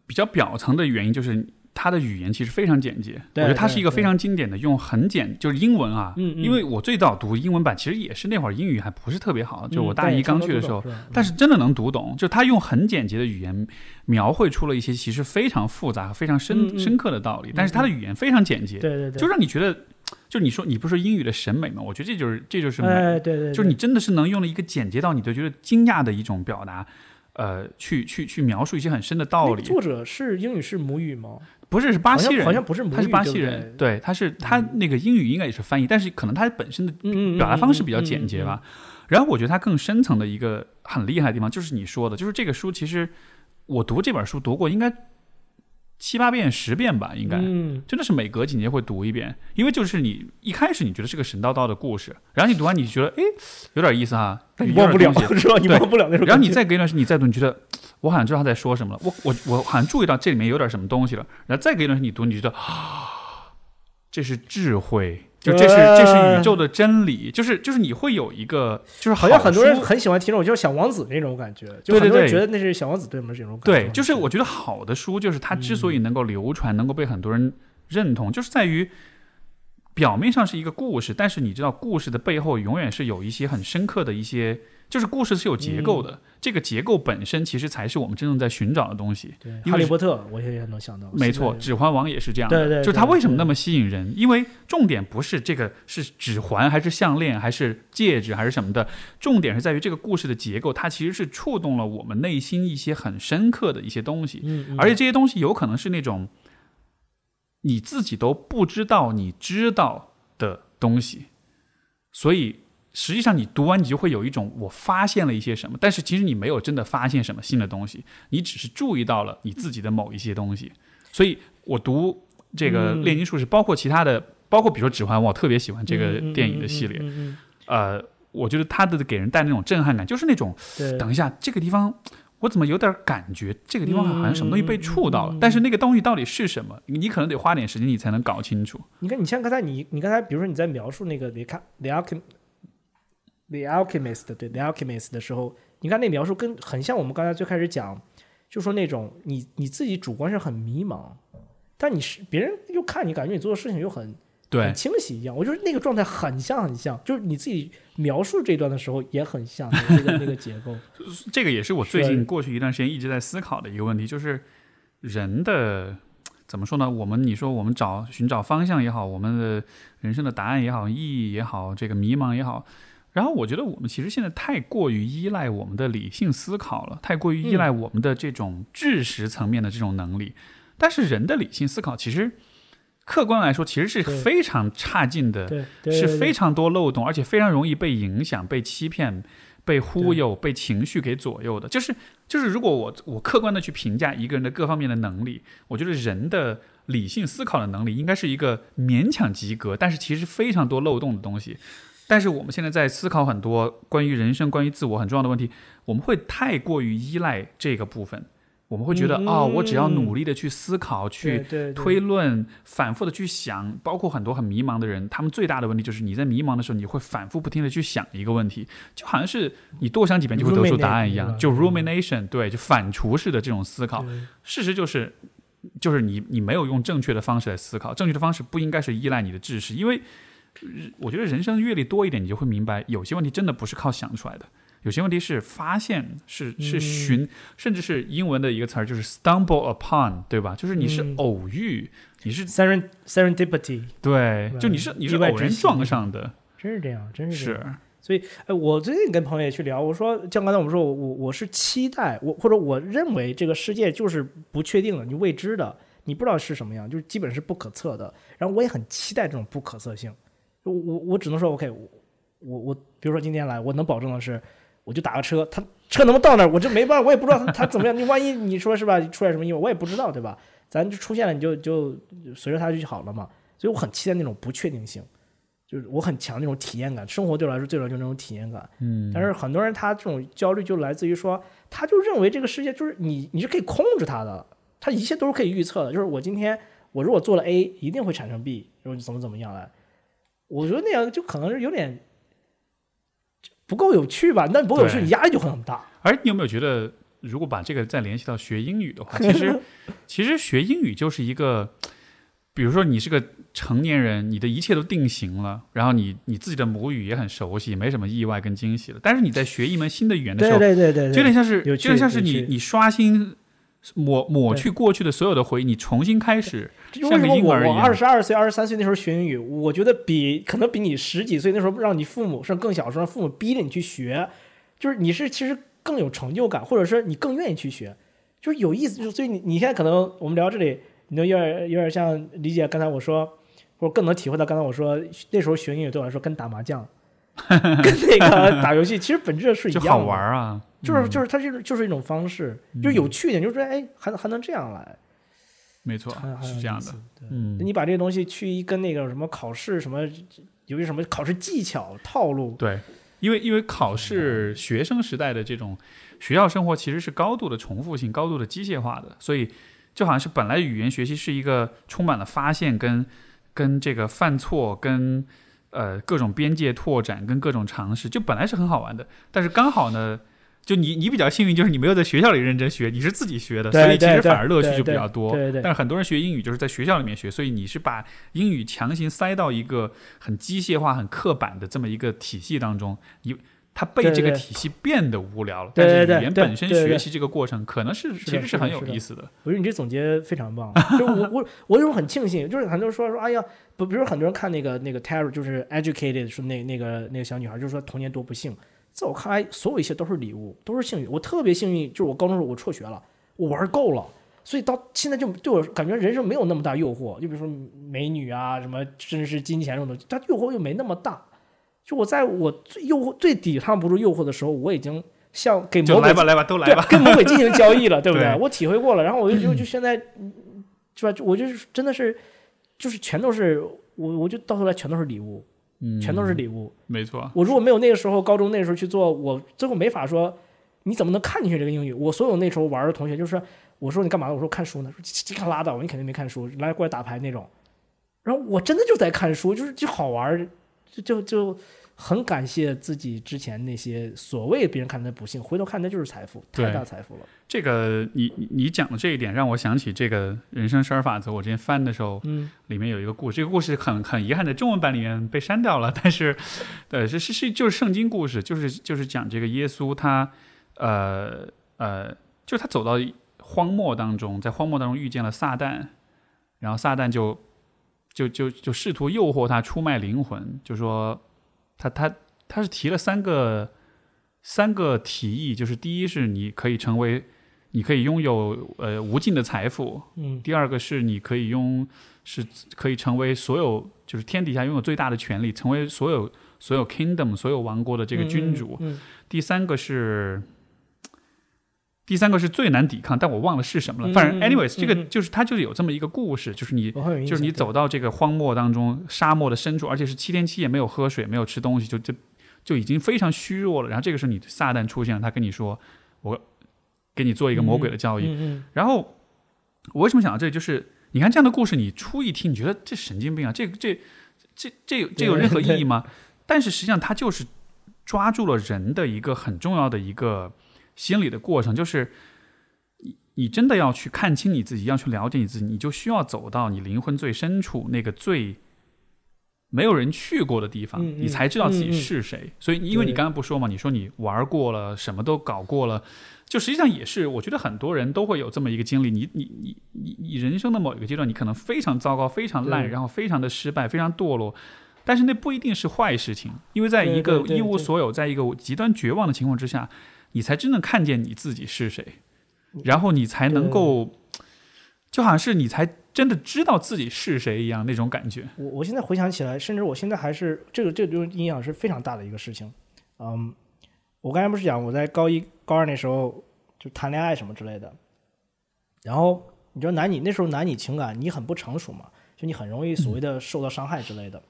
比较表层的原因就是。它的语言其实非常简洁，我觉得它是一个非常经典的，用很简就是英文啊，因为我最早读英文版，其实也是那会儿英语还不是特别好，就我大一刚去的时候，但是真的能读懂，就他用很简洁的语言描绘出了一些其实非常复杂和非常深、深刻的道理，但是他的语言非常简洁，对对对，就让你觉得，就你说你不是说英语的审美吗？我觉得这就是这就是美，哎对对，就是你真的是能用了一个简洁到你都觉得惊讶的一种表达，呃，去去去描述一些很深的道理。作者是英语是母语吗？不是是巴西人，好像不是母语，他是巴西人，对对，他是他那个英语应该也是翻译，但是可能他本身的表达方式比较嗯简洁。吧。然后我觉得他更深层的一个很厉害的地方，就是你说的，就是这个书其实我读这本书读过应该七八遍、十遍吧，应该。嗯，真的是每隔几年会读一遍，因为就是你一开始你觉得是个神叨叨的故事，然后你读完你觉得哎有点意思哈，但你忘不了？(laughs) 你忘不了那种。然后你再隔一段时间你再读，你觉得我好像知道他在说什么了，我我我好像注意到这里面有点什么东西了，然后再隔一段时间你读，你觉得啊，这是智慧，就这是这是宇宙的真理，就是就是你会有一个就是好像很多人很喜欢听这种，就是小王子那种感觉，就很多人觉得那是小王子对我们这种感觉对，就是我觉得好的书，就是它之所以能够流传，能够被很多人认同，就是在于表面上是一个故事，但是你知道故事的背后永远是有一些很深刻的一些，就是故事是有结构的，这个结构本身其实才是我们真正在寻找的东西。对哈利波特，我也能想到，没错，《指环王》也是这样的，对对就是它为什么那么吸引人？因为重点不是这个是指环还是项链还是戒指还是什么的，重点是在于这个故事的结构，它其实是触动了我们内心一些很深刻的一些东西。嗯，嗯而且这些东西有可能是那种你自己都不知道你知道的东西，所以实际上你读完你就会有一种我发现了一些什么，但是其实你没有真的发现什么新的东西，你只是注意到了你自己的某一些东西。所以我读这个嗯炼金术士，包括其他的，包括比如说《指环王》，我特别喜欢这个电影的嗯系列。呃，我觉得它的给人带那种震撼感，就是那种，等一下，这个地方我怎么有点感觉，这个地方好像什么东西被触到了，但是那个东西到底是什么，你可能得花点时间你才能搞清楚。你看，你像刚才你你刚才比如说你在描述那个 the Alchem- the alchem the alchemist 对 the alchemist 的时候，你看那描述跟很像我们刚才最开始讲，就说那种你你自己主观上很迷茫，但你是别人又看你，感觉你做的事情又很对很，清晰一样。我觉得那个状态很像很像，就是你自己描述这段的时候也很像那个那个结构。(laughs) 这个也是我最近过去一段时间一直在思考的一个问题，就是人的怎么说呢？我们你说我们找寻找方向也好，我们的人生的答案也好，意义也好，这个迷茫也好。然后我觉得我们其实现在太过于依赖我们的理性思考了，太过于依赖我们的这种知识层面的这种能力。但是人的理性思考其实客观来说其实是非常差劲的，是非常多漏洞，而且非常容易被影响、被欺骗、被忽悠、被情绪给左右的。就是就是，如果我我客观的去评价一个人的各方面的能力，我觉得人的理性思考的能力应该是一个勉强及格，但是其实非常多漏洞的东西。但是我们现在在思考很多关于人生、关于自我很重要的问题，我们会太过于依赖这个部分。我们会觉得嗯哦，我只要努力的去思考、去推论、反复的去想，包括很多很迷茫的人，他们最大的问题就是你在迷茫的时候，你会反复不停的去想一个问题，就好像是你多想几遍就会得出答案一样，就 rumination，对，就反刍式的这种思考。事实就是，就是你你没有用正确的方式来思考，正确的方式不应该是依赖你的知识，因为呃我觉得人生阅历多一点，你就会明白，有些问题真的不是靠想出来的，有些问题是发现，是是嗯寻，甚至是英文的一个词儿，就是 stumble upon，对吧？就是你是嗯偶遇，你是 Seren serendipity 对，就你是你是偶然撞上的，真是这样，真是这样。是哎，我最近跟朋友也去聊，我说，像刚才我们说，我我我是期待我或者我认为这个世界就是不确定的，你未知的，你不知道是什么样，就是基本是不可测的。然后我也很期待这种不可测性。我我我只能说，OK，我我我，比如说今天来，我能保证的是，我就打个车，他车能不能到那儿，我就没办法，我也不知道他他怎么样。你万一你说是吧，出来什么意外，我也不知道，对吧？咱就出现了，你就就随着他就好了嘛。所以我很期待那种不确定性。就是我很强那种体验感，生活对我来说最主要就是那种体验感。嗯，但是很多人他这种焦虑就来自于说，他就认为这个世界就是你你是可以控制它的，他一切都是可以预测的。就是我今天我如果做了 A，一定会产生 B，然后怎么怎么样来。我觉得那样就可能是有点不够有趣吧，那不够有趣，你压力就会很大。而你有没有觉得，如果把这个再联系到学英语的话，其实 (laughs) 其实学英语就是一个，比如说你是个成年人，你的一切都定型了，然后你你自己的母语也很熟悉，没什么意外跟惊喜了。但是你在学一门新的语言的时候，对对对就有点像是，有点像是你你刷新。抹抹去过去的所有的回忆，你重新开始，为像个什么我我婴儿一样二十二岁、二十三岁那时候学英语，我觉得比可能比你十几岁那时候让你父母甚至更小的时候让父母逼着你去学，就是你是其实更有成就感，或者是你更愿意去学，就是有意思。就是所以你你现在可能我们聊这里，你就有点有点像理解刚才我说，或者更能体会到刚才我说那时候学英语对我来说跟打麻将，(laughs) 跟那个打游戏其实本质是一样的，好玩啊。就是就是它是就是一种方式，就是有趣一点，就是说哎还还能这样来。没错是这样的。嗯，你把这个东西去一跟那个什么考试什么，有些什么考试技巧套路，对，因为因为考试学生时代的这种学校生活其实是高度的重复性、高度的机械化的，所以就好像是本来语言学习是一个充满了发现跟跟这个犯错跟呃各种边界拓展跟各种尝试，就本来是很好玩的，但是刚好呢。就你，你比较幸运，就是你没有在学校里认真学，你是自己学的，所以其实反而乐趣就比较多。对对但是很多人学英语就是在学校里面学，所以你是把英语强行塞到一个很机械化、很刻板的这么一个体系当中，你它被这个体系变得无聊了。对对但是语言本身学习这个过程，可能是其实是很有意思的。我觉得你这总结非常棒。就我我我有时候很庆幸，就是很多人说说，哎呀，不，比如说很多人看那个那个 Tara，就是 educated，说那那个那个小女孩，就是说童年多不幸。在我看来，所有一切都是礼物，都是幸运。我特别幸运，就是我高中时候我辍学了，我玩够了，所以到现在就对我感觉人生没有那么大诱惑。就比如说美女啊，什么甚至是金钱这种东西，它诱惑又没那么大。就我在我最诱惑最抵抗不住诱惑的时候，我已经像给魔鬼就来吧，来吧，都来对吧。跟魔鬼进行交易了，(laughs) 对不对？对我体会过了，然后我就就就现在，嗯是吧？我就是真的是，就是全都是我，我就到头来全都是礼物，嗯，全都是礼物。没错。我如果没有那个时候高中那个时候去做，我最后没法说你怎么能看进去这个英语。我所有那时候玩的同学，就是我说你干嘛？我说看书呢。说这看拉倒，你肯定没看书，来过来打牌那种。然后我真的就在看书，就是就好玩儿，就就就很感谢自己之前那些所谓别人看的不幸，回头看那就是财富，太大财富了。这个你你你讲的这一点，让我想起这个人生十二法则。我之前翻的时候，嗯里面有一个故事，这个故事很很遗憾在中文版里面被删掉了，但是，呃，是是是就是圣经故事，就是就是讲这个耶稣他，呃呃，就是他走到荒漠当中，在荒漠当中遇见了撒旦，然后撒旦就就就就试图诱惑他出卖灵魂，就说他他他是提了三个三个提议，就是第一是你可以成为。你可以拥有呃无尽的财富，嗯第二个是你可以拥是可以成为所有就是天底下拥有最大的权利，成为所有所有 kingdom 所有王国的这个君主。嗯，嗯第三个是第三个是最难抵抗，但我忘了是什么了。嗯反正嗯 anyways，、嗯这个嗯就是它就是有这么一个故事，就是你就是你走到这个荒漠当中，沙漠的深处，而且是七天七夜没有喝水，没有吃东西，就就就已经非常虚弱了。然后这个时候你撒旦出现了，他跟你说：“我给你做一个魔鬼的教育。然后我为什么想到这里，就是你看这样的故事，你初一听，你觉得这神经病啊，这这这这这有任何意义吗？但是实际上，它就是抓住了人的一个很重要的一个心理的过程，就是你你真的要去看清你自己，要去了解你自己，你就需要走到你灵魂最深处那个最。没有人去过的地方，你才知道自己是谁。所以，因为你刚刚不说嘛，你说你玩过了，什么都搞过了，就实际上也是，我觉得很多人都会有这么一个经历。你你你你你人生的某一个阶段，你可能非常糟糕、非常烂，然后非常的失败、非常堕落，但是那不一定是坏事情，因为在一个一无所有、在一个极端绝望的情况之下，你才真正看见你自己是谁，然后你才能够，就好像是你才真的知道自己是谁一样那种感觉。我我现在回想起来，甚至我现在还是这个这种影响是非常大的一个事情。嗯，我刚才不是讲我在高一高二那时候就谈恋爱什么之类的，然后你知道男女那时候男女情感你很不成熟嘛，就你很容易所谓的受到伤害之类的。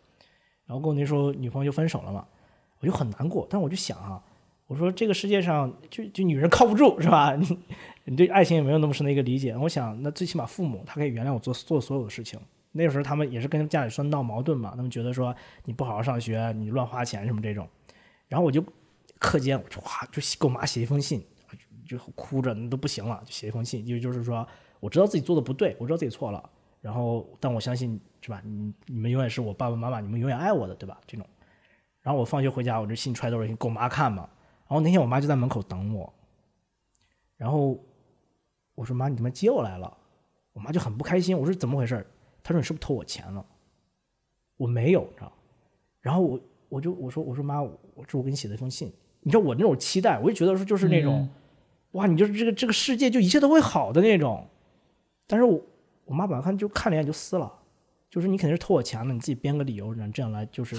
然后跟我那时候女朋友就分手了嘛，我就很难过。但是我就想啊，我说这个世界上就就女人靠不住是吧？(laughs) 你你对爱情也没有那么深的一个理解。我想那最起码父母他可以原谅我做做所有的事情。那时候他们也是跟家里说闹矛盾嘛，他们觉得说你不好好上学，你乱花钱什么这种。然后我就课间我就哇就给我妈写一封信，就哭着那都不行了，就写一封信，就就是说我知道自己做的不对，我知道自己错了，然后但我相信是吧？你你们永远是我爸爸妈妈，你们永远爱我的，对吧？这种。然后我放学回家，我这信揣兜里给我妈看嘛。然后那天我妈就在门口等我，然后我说妈，你怎么接我来了？我妈就很不开心。我说怎么回事？她说你是不是偷我钱了？我没有，你知道。然后我我就我说我说妈，我这我给你写的一封信。你知道我那种期待，我就觉得说就是那种，哇，你就是这个这个世界就一切都会好的那种。但是我我妈把它看就看了一眼就撕了，就是你肯定是偷我钱了，你自己编个理由，然后这样来就是，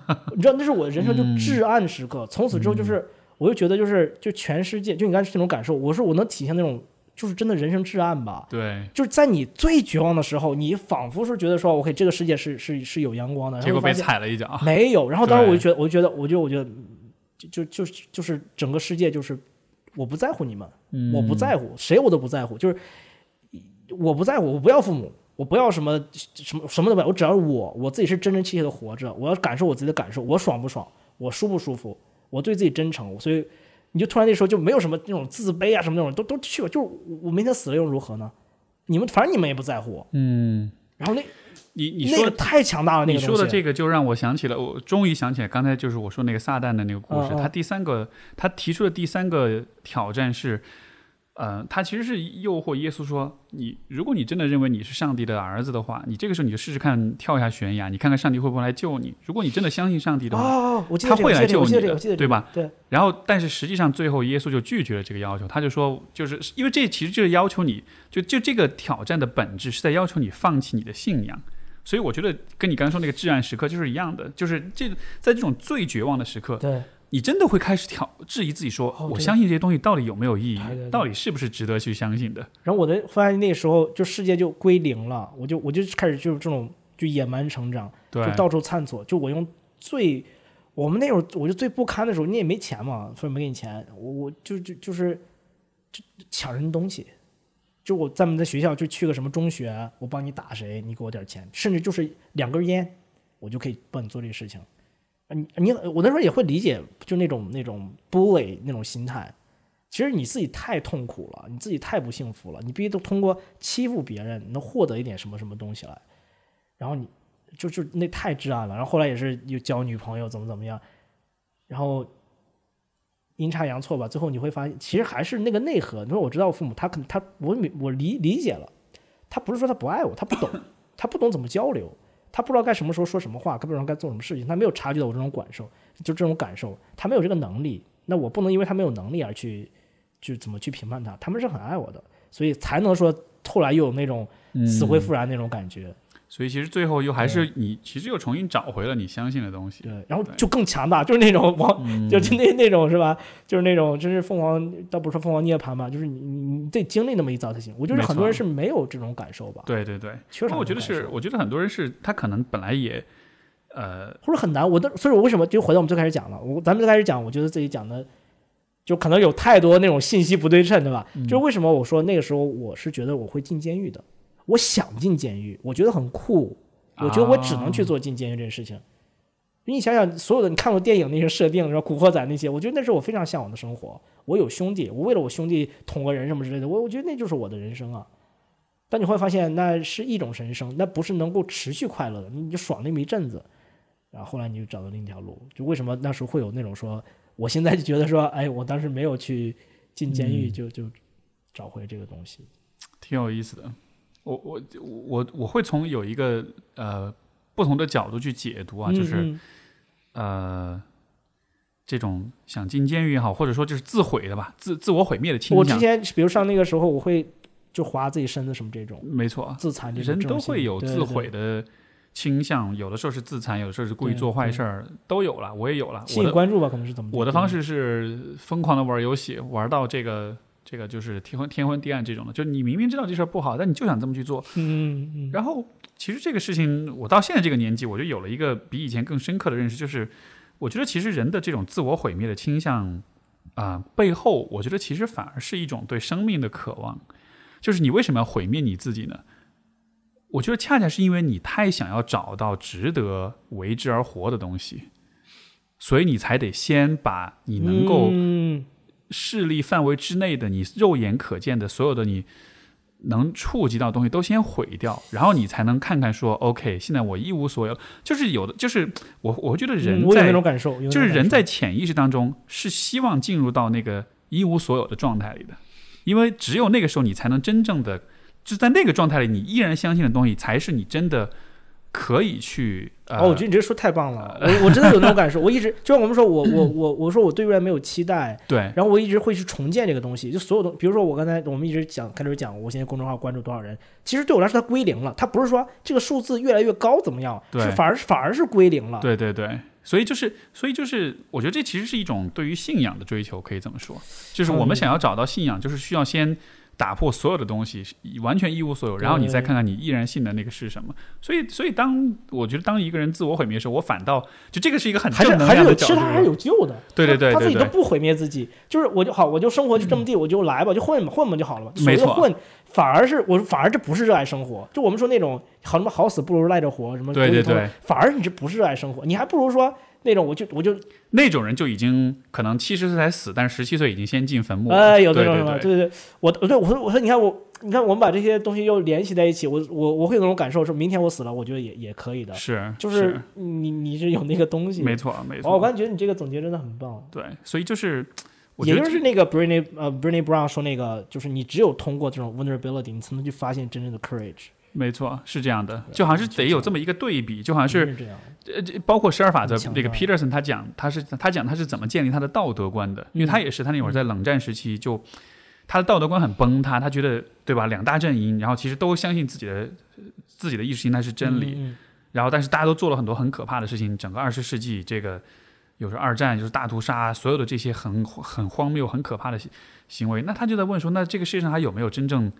(laughs) 你知道那是我的人生就至暗时刻。从此之后就是，我就觉得就是就全世界就你刚才那种感受，我说我能体现那种就是真的人生至暗吧。对，就是在你最绝望的时候，你仿佛是觉得说，OK，这个世界是是是有阳光的，然结果被踩了一脚。没有。然后当时我就觉得，我就觉得，我就我觉得，就就就就是整个世界就是我不在乎你们，嗯我不在乎谁我都不在乎，就是我不在乎，我不要父母，我不要什么什么什么都不要，我只要我我自己是真真切切的活着，我要感受我自己的感受，我爽不爽，我舒不舒服，我对自己真诚，所以你就突然那时候就没有什么那种自卑啊什么那种都都去了，就是我我明天死了又如何呢？你们反正你们也不在乎我，嗯，然后那你你说那个太强大了，那你说的这个就让我想起了，我终于想起来，刚才就是我说那个撒旦的那个故事。他第三个，他提出的第三个挑战是，呃，他其实是诱惑耶稣说，你如果你真的认为你是上帝的儿子的话，你这个时候你就试试看跳下悬崖，你看看上帝会不会来救你。如果你真的相信上帝的话，他会来救你的对吧？对，然后，但是实际上最后耶稣就拒绝了这个要求，他就说，就是因为这其实就是要求你，就就这个挑战的本质是在要求你放弃你的信仰。所以我觉得跟你刚刚说那个至暗时刻就是一样的，就是这在这种最绝望的时刻，对，你真的会开始挑质疑自己说，哦我相信这些东西到底有没有意义？对对对，到底是不是值得去相信的？然后我的发现那个时候就世界就归零了，我就我就开始就是这种就野蛮成长，对。就，到处探索，就我用最我们那会儿我就最不堪的时候，你也没钱嘛，所以没给你钱，我我就就就是就抢人东西，就我在我们的学校就去个什么中学，我帮你打谁，你给我点钱，甚至就是两根烟，我就可以帮你做这个事情。你你我那时候也会理解，就那种那种 bully 那种心态。其实你自己太痛苦了，你自己太不幸福了，你必须都通过欺负别人能获得一点什么什么东西来，然后你就就那太至暗了。然后后来也是又交女朋友怎么怎么样，然后阴差阳错吧，最后你会发现其实还是那个内核。你说我知道我父母他可能他我我理理解了，他不是说他不爱我，他不懂，他不懂怎么交流，他不知道该什么时候说什么话，该不知道该做什么事情，他没有察觉到我这种感受，就这种感受，他没有这个能力。那我不能因为他没有能力而去就怎么去评判他，他们是很爱我的，所以才能说后来又有那种死灰复燃那种感觉。所以其实最后又还是你，其实又重新找回了你相信的东西。对，然后就更强大，就是那种王，嗯就是那那种是吧？就是那种，就是凤凰，倒不是说凤凰涅槃吧，就是你你你得经历那么一遭才行。我觉得很多人是没有这种感受吧，对对对，缺少我觉得是，我觉得很多人是他可能本来也，呃，或者很难。我的，所以我为什么就回到我们最开始讲了，我咱们最开始讲，我觉得自己讲的就可能有太多那种信息不对称，对吧？嗯就是为什么我说那个时候我是觉得我会进监狱的，我想进监狱，我觉得很酷，我觉得我只能去做进监狱这件事情。你想想，所有的你看过电影那些设定，然后《古惑仔》那些，我觉得那是我非常向往的生活。我有兄弟，我为了我兄弟捅个人什么之类的，我我觉得那就是我的人生啊。但你会发现，那是一种人生，那不是能够持续快乐的，你就爽那么一阵子，然后后来你就找到另一条路。就为什么那时候会有那种说，我现在就觉得说，哎，我当时没有去进监狱，就就找回这个东西。挺有意思的。我我我我会从有一个呃不同的角度去解读啊，就是、嗯呃这种想进监狱也好，或者说就是自毁的吧，自自我毁灭的倾向。我之前比如上那个时候，我会就划自己身子什么这种没错，自残人都会有自毁的倾向，有的时候是自残，有的时候是故意做坏事儿，都有了，我也有了。吸引关注吧，可能是怎么？我的方，式是疯狂的玩游戏，玩到这个这个就是天昏天昏地暗这种的，就你明明知道这事儿不好，但你就想这么去做。嗯嗯然后其实这个事情，我到现在这个年纪，我就有了一个比以前更深刻的认识，就是我觉得其实人的这种自我毁灭的倾向啊、背后，我觉得其实反而是一种对生命的渴望。就是你为什么要毁灭你自己呢？我觉得恰恰是因为你太想要找到值得为之而活的东西，所以你才得先把你能够嗯视力范围之内的你肉眼可见的所有的你能触及到的东西都先毁掉，然后你才能看看说，OK，现在我一无所有。就是有的，就是我我觉得人在、那种感受，就是人在潜意识当中是希望进入到那个一无所有的状态里的，因为只有那个时候你才能真正的，就在那个状态里，你依然相信的东西才是你真的可以去。呃、哦，我觉得你这说太棒了，我我真的有那种感受。我一直就像我们说，我我我我说我对未来没有期待，对然后我一直会去重建这个东西。就所有东，比如说我刚才我们一直讲开始讲，我现在公众号关注多少人，其实对我来说它归零了，它不是说这个数字越来越高怎么样，对是反而反而是归零了。对对对，所以就是，所以就是，我觉得这其实是一种对于信仰的追求，可以这么说，就是我们嗯想要找到信仰，就是需要先打破所有的东西，完全一无所有，然后你再看看你依然信的那个是什么。所以，所以当我觉得当一个人自我毁灭的时候，我反倒就这个是一个很还是正能还是有，量的角度其实他。还是有救的。对对对他他自己都不毁灭自己，就是我就好，我就生活就这么地，我就来吧，就混吧，混吧就好了吧。所谓没错混，反而是我反而这不是热爱生活。就我们说那种好什么好死不如赖着活，什么对对对，反而你这不是热爱生活，你还不如说那种我就我就那种人就已经可能七十岁才死，但是十七岁已经先进坟墓了。哎有这种什么，对对对对，我我对我说我说你看我你看我们把这些东西又联系在一起，我我我会有那种感受，说明天我死了，我觉得也也可以的，是就是你你是有那个东西。没错没哦，错。我刚才觉得你这个总结真的很棒。对，所以就是也就是那个 Brinny，呃，Brinny Brown 说那个，就是你只有通过这种 vulnerability，你才能去发现真正的 courage。没错是这样的，就好像是得有这么一个对比，就好像是是这这包括十二法则很，强那个大 Peterson 他讲，他是他讲他是怎么建立他的道德观的，因为他也是他那会儿在冷战时期就。他的道德观很崩塌，他觉得对吧？两大阵营，然后其实都相信自己的自己的意识形态是真理，嗯然后但是大家都做了很多很可怕的事情。整个二十世纪，这个有时候二战就是大屠杀，所有的这些很很荒谬、很可怕的行行为，那他就在问说，那这个世界上还有没有真正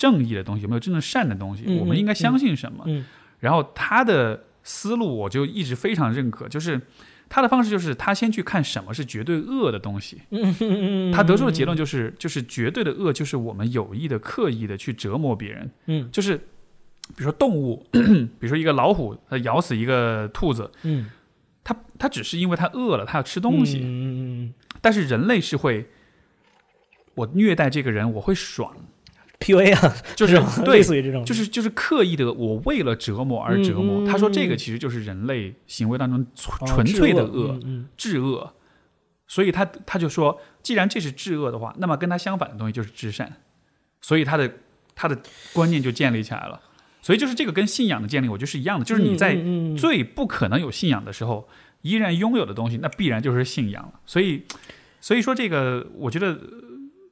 正义的东西？有没有真正善的东西？嗯我们应该相信什么？嗯然后他的思路我就一直非常认可，就是他的方式就是他先去看什么是绝对恶的东西，他得出的结论就是就是绝对的恶就是我们有意的、刻意的去折磨别人，嗯就是比如说动物，(coughs) 比如说一个老虎，它咬死一个兔子，嗯它它只是因为它饿了，它要吃东西，嗯嗯嗯但是人类是会。我虐待这个人，我会爽，，PUA 啊，就是对类，似于这种，就是就是刻意的，我为了折磨而折磨。他说这个嗯其实就是人类行为当中纯粹的恶，嗯至恶。所以他他就说，既然这是至恶的话，那么跟他相反的东西就是至善。所以他的他的观念就建立起来了。所以就是这个跟信仰的建立，我觉得是一样的，就是你在最不可能有信仰的时候，依然拥有的东西，那必然就是信仰了。所以，所以说这个，我觉得呃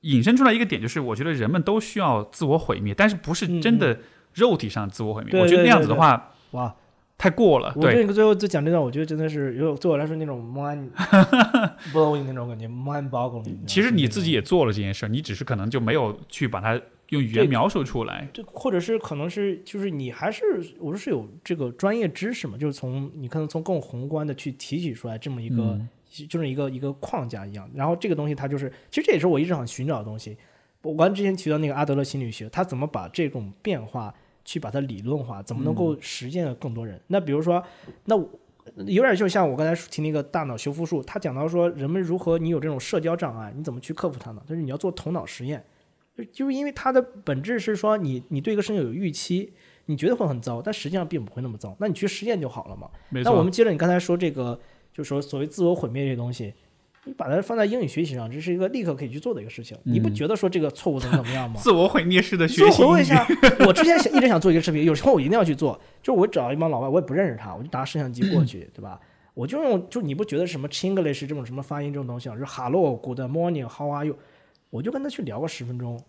引申出来一个点，就是我觉得人们都需要自我毁灭，但是不是真的肉体上自我毁灭。嗯我觉得那样对对对子的话哇，太过了。对，我对你最后就讲这段，我觉得真的是有对我来说那种 mind (laughs) blowing 那种感觉，mind boggling。其实你自己也做了这件事儿，你只是可能就没有去把它用语言描述出来。这或者是可能是就是你还是我说是有这个专业知识嘛，就是从你可能从更宏观的去提取出来这么一个、嗯就是一个一个框架一样。然后这个东西它就是，其实这也是我一直想寻找的东西。我刚之前提到那个阿德勒心理学，它怎么把这种变化去把它理论化，怎么能够实践更多人？那比如说，那我有点就像我刚才提那个大脑修复术，他讲到说人们如何你有这种社交障碍，你怎么去克服它呢？就是你要做头脑实验，就就是因为它的本质是说你你对一个事情有预期，你觉得会很糟，但实际上并不会那么糟，那你去实验就好了嘛。那我们接着你刚才说这个，就是说所谓自我毁灭这些东西，你把它放在英语学习上，这是一个立刻可以去做的一个事情。你不觉得说这个错误怎么怎么样吗？(laughs) 自我毁灭式的学习一下，我之前想一直想做一个视频，有时候我一定要去做，就是我找一帮老外，我也不认识他，我就拿摄像机过去，对吧？我就用，就你不觉得什么 Chinglish 这种什么发音这种东西啊，就是 Hello，Good morning，How are you？我就跟他去聊个十分钟，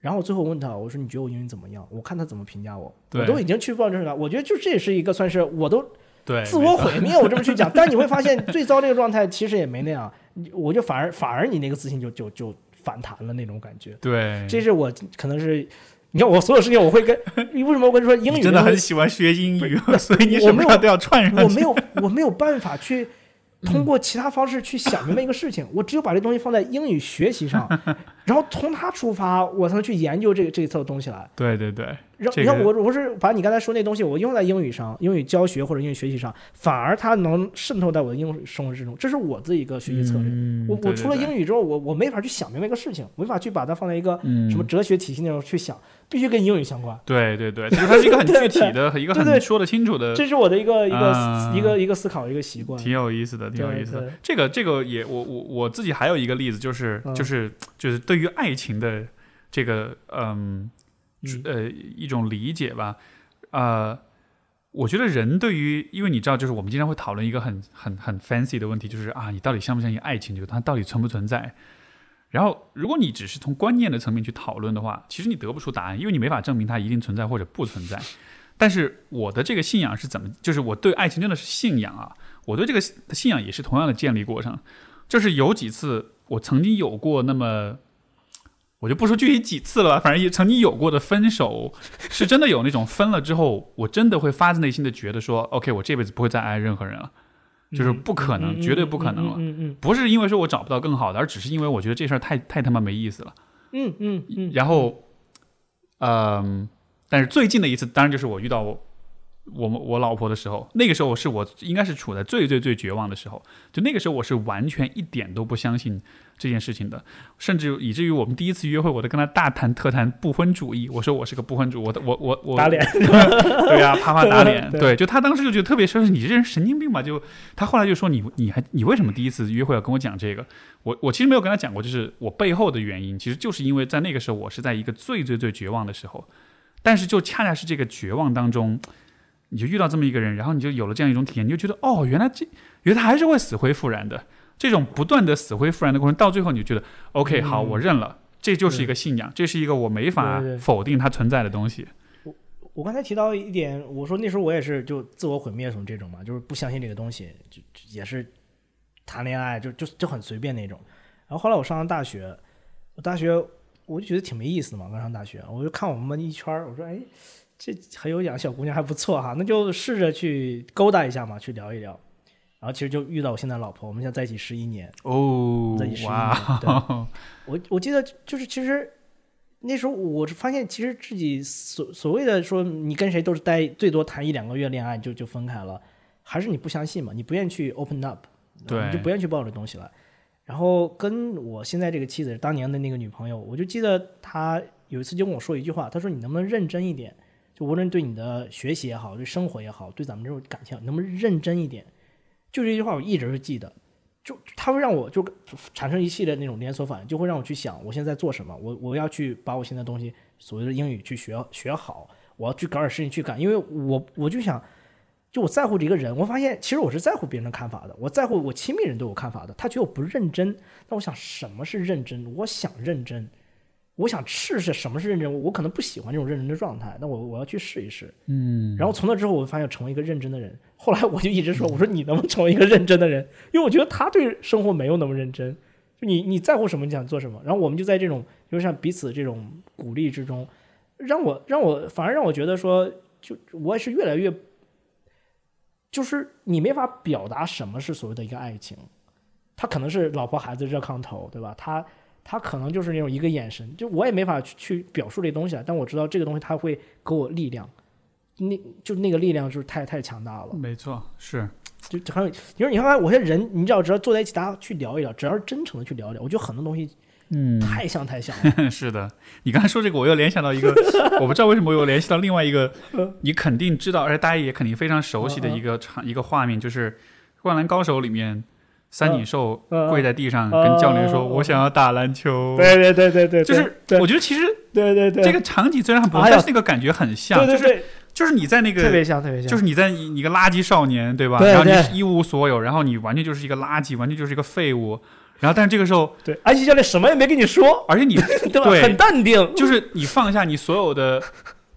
然后最后问他，我说你觉得我英语怎么样？我看他怎么评价我，我都已经去报证了。我觉得就这也是一个算是我都对自我毁灭，我这么去讲，(laughs) 但你会发现最糟这个状态其实也没那样，你我就反而反而你那个自信就就就反弹了那种感觉。对，这是我可能是，你看我所有事情我会跟，你为什么我跟你说英语你真的很喜欢学英语，(laughs) 所以你我没有什么事都要串上。我没有我没有办法去 (laughs) 通过其他方式去想明白一个事情，我只有把这东西放在英语学习上，然后从它出发，我才能去研究这个这一侧的东西来。对对对，这然后你看个我我是把你刚才说那东西我用在英语上，英语教学或者英语学习上，反而它能渗透在我的英语生活之中，这是我自己一个学习策略。嗯我我除了英语之后，我我没法去想明白一个事情，没法去把它放在一个嗯什么哲学体系那种去想，必须跟英语相关。对对对，就是它是一个很 (laughs) 具体的、一个很说得清楚的，这是我的一个一个、啊一个一个思考一个习惯。挺有意思的，挺有意思的。这个这个也，我我我自己还有一个例子，就是嗯就是就是对于爱情的这个嗯嗯呃一种理解吧，呃。我觉得人对于，因为你知道，就是我们经常会讨论一个很很很 fancy 的问题，就是啊，你到底相不相信爱情这个，它到底存不存在？然后，如果你只是从观念的层面去讨论的话，其实你得不出答案，因为你没法证明它一定存在或者不存在。但是我的这个信仰是怎么？就是我对爱情真的是信仰啊！我对这个信仰也是同样的建立过程。就是有几次我曾经有过那么，我就不说具体几次了吧，反正也曾经有过的分手，是真的有那种分了之后，我真的会发自内心的觉得说，OK，我这辈子不会再爱任何人了，就是不可能，嗯绝对不可能了。嗯嗯不是因为说我找不到更好的，而只是因为我觉得这事儿太太他妈没意思了。嗯嗯嗯，然后，嗯、但是最近的一次，当然就是我遇到我我们我老婆的时候，那个时候是我应该是处在最最最绝望的时候，就那个时候我是完全一点都不相信这件事情的，甚至以至于我们第一次约会，我都跟他大谈特谈不婚主义，我说我是个不婚主，我的我我我打脸，(laughs) 对呀、啪啪打脸，(laughs) 对对，就他当时就觉得特别说是你这人神经病吧，就他后来就说你你还你为什么第一次约会要跟我讲这个？我我其实没有跟他讲过，就是我背后的原因，其实就是因为在那个时候我是在一个最最最绝望的时候，但是就恰恰是这个绝望当中，你就遇到这么一个人，然后你就有了这样一种体验，你就觉得哦，原来这原来他还是会死灰复燃的。这种不断的死灰复燃的过程，到最后你就觉得 OK，好，嗯我认了，这就是一个信仰，这是一个我没法否定它存在的东西。我刚才提到一点，我说那时候我也是就自我毁灭什么这种嘛，就是不相信这个东西，就就也是谈恋爱就就就很随便那种。然后后来我上了大学，我大学我就觉得挺没意思的嘛，刚上大学，我就看我们班一圈儿，我说哎，这很有养小姑娘还不错哈，那就试着去勾搭一下嘛，去聊一聊。然后其实就遇到我现在老婆，我们现在在一起十一年。哦在一十一哇年对 (laughs) 我我记得就是其实那时候我是发现，其实自己所所谓的说你跟谁都是待最多谈一两个月恋爱就就分开了，还是你不相信嘛？你不愿意去 open up，对你就不愿意去抱这东西了。然后跟我现在这个妻子当年的那个女朋友，我就记得她有一次就跟我说一句话，她说你能不能认真一点？就无论对你的学习也好，对生活也好，对咱们这种感情，能不能认真一点？就这句话我一直是记得。就他会让我就产生一系列那种连锁反应，就会让我去想我现在在做什么，我我要去把我现在东西所谓的英语去学学好，我要去搞点事情去干，因为我我就想，就我在乎这个人，我发现其实我是在乎别人的看法的，我在乎我亲密人对我看法的，他觉得我不认真，那我想什么是认真？我想认真，我想试试什么是认真，我可能不喜欢这种认真的状态，那我我要去试一试，嗯，然后从那之后，我发现成为一个认真的人。后来我就一直说，我说你能不能成为一个认真的人？因为我觉得他对生活没有那么认真。就你你在乎什么，你想做什么。然后我们就在这种，就像彼此这种鼓励之中，让我让我反而让我觉得说，就我也是越来越，就是你没法表达什么是所谓的一个爱情。他可能是老婆孩子热炕头，对吧？他他可能就是那种一个眼神，就我也没法去去表述这东西啊，但我知道这个东西他会给我力量，那就那个力量就是太太强大了。没错，是就就很有，你说你看我现在人，你只要，只要坐在一起，大家去聊一聊，只要是真诚的去聊一聊，我觉得很多东西嗯太像太像了。(laughs) 是的。你刚才说这个，我又联想到一个，(laughs) 我不知道为什么我又联系到另外一个，(laughs) 你肯定知道，而且大家也肯定非常熟悉的一个场一个画面，就是《灌篮高手》里面。三井寿嗯跪在地上跟教练说：“嗯我想要打篮球。”对对对对对，就是我觉得其实对对对这个场景虽然很不但是那个感觉很像，就是就是你在那个特别像特别像，就是你在你你个垃圾少年，对吧？对然后你对一无所有，然后你完全就是一个垃圾，完全就是一个废物。然后，但是这个时候，对安西教练什么也没跟你说，而且你 (laughs) 对吧？对很淡定，就是你放下你所有的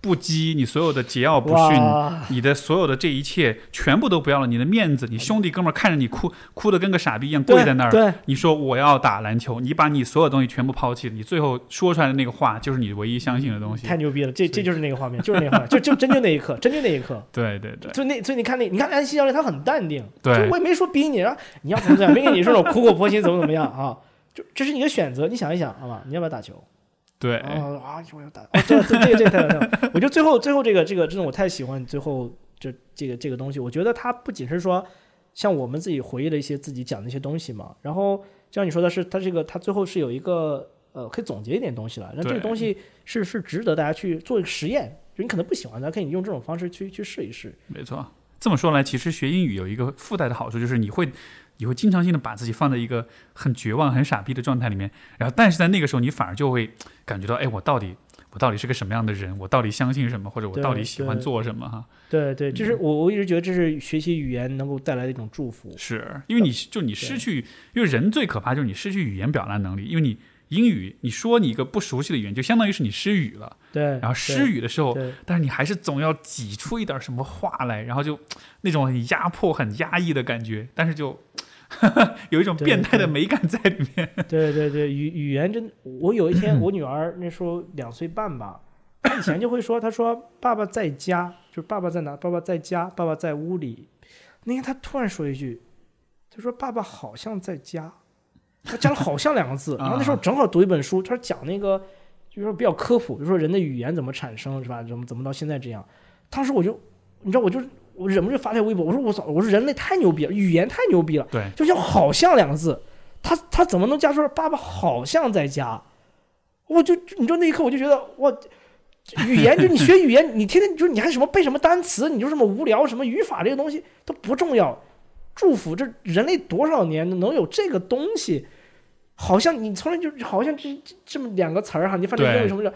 不羁，你所有的桀骜不驯，你的所有的这一切全部都不要了，你的面子，你兄弟哥们儿看着你哭，哭的跟个傻逼一样跪在那儿。对，你说我要打篮球，你把你所有东西全部抛弃，你最后说出来的那个话就是你唯一相信的东西。太牛逼了，这这就是那个画面，就是那个画面，(laughs) 就就真就那一刻，真就那一刻。对对对就那，所以你看那，你看安西教练他很淡定，对就我也没说逼你，然后你要怎么怎么样，没跟你说那种苦口婆心怎么怎么样啊，就这是你的选择，你想一想，好吧，你要不要打球？对，啊啊！我要打，哦，这这这太太，我觉得最后最后这个这个真的我太喜欢最后这这个这个东西。我觉得它不仅是说像我们自己回忆了一些自己讲的一些东西嘛，然后就像你说的是，它这个它最后是有一个呃可以总结一点东西了，那这个东西是是值得大家去做一个实验。就你可能不喜欢它，可以用这种方式去去试一试。没错。这么说来，其实学英语有一个附带的好处，就是你会你会经常性的把自己放在一个很绝望、很傻逼的状态里面，然后但是在那个时候，你反而就会感觉到，哎，我到底我到底是个什么样的人？我到底相信什么？或者我到底喜欢做什么？哈，对对，嗯这是我我一直觉得这是学习语言能够带来的一种祝福。是因为你就你失去，因为人最可怕就是你失去语言表达能力，因为你英语你说你一个不熟悉的语言，就相当于是你失语了，对，然后失语的时候，但是你还是总要挤出一点什么话来，然后就 (tsk) 那种很压迫、很压抑的感觉，但是就 (laughs) 有一种变态的美感在里面。对对对，语语言真，我有一天我女儿那时候两岁半吧，她以前就会说，她说爸爸在家，就是爸爸在哪？爸爸在家，爸爸在屋里。那天她突然说一句，她说爸爸好像在家，她加了“好像”两个字。然后那时候正好读一本书，她说讲那个就是说比较科普，就说人的语言怎么产生是吧？怎么怎么到现在这样？当时我就，你知道，我就我忍不住发条微博，我说我操，我说人类太牛逼了，语言太牛逼了。对，就像“好像”两个字，他他怎么能加出“爸爸好像在家”？我就你知道那一刻我就觉得哇，语言就你学语言，你天天就你还什么背什么单词，你就这么无聊，什么语法这个东西都不重要。祝福这人类多少年能有这个东西？好像你从来就好像这这这么两个词儿哈，你反正对认为什么叫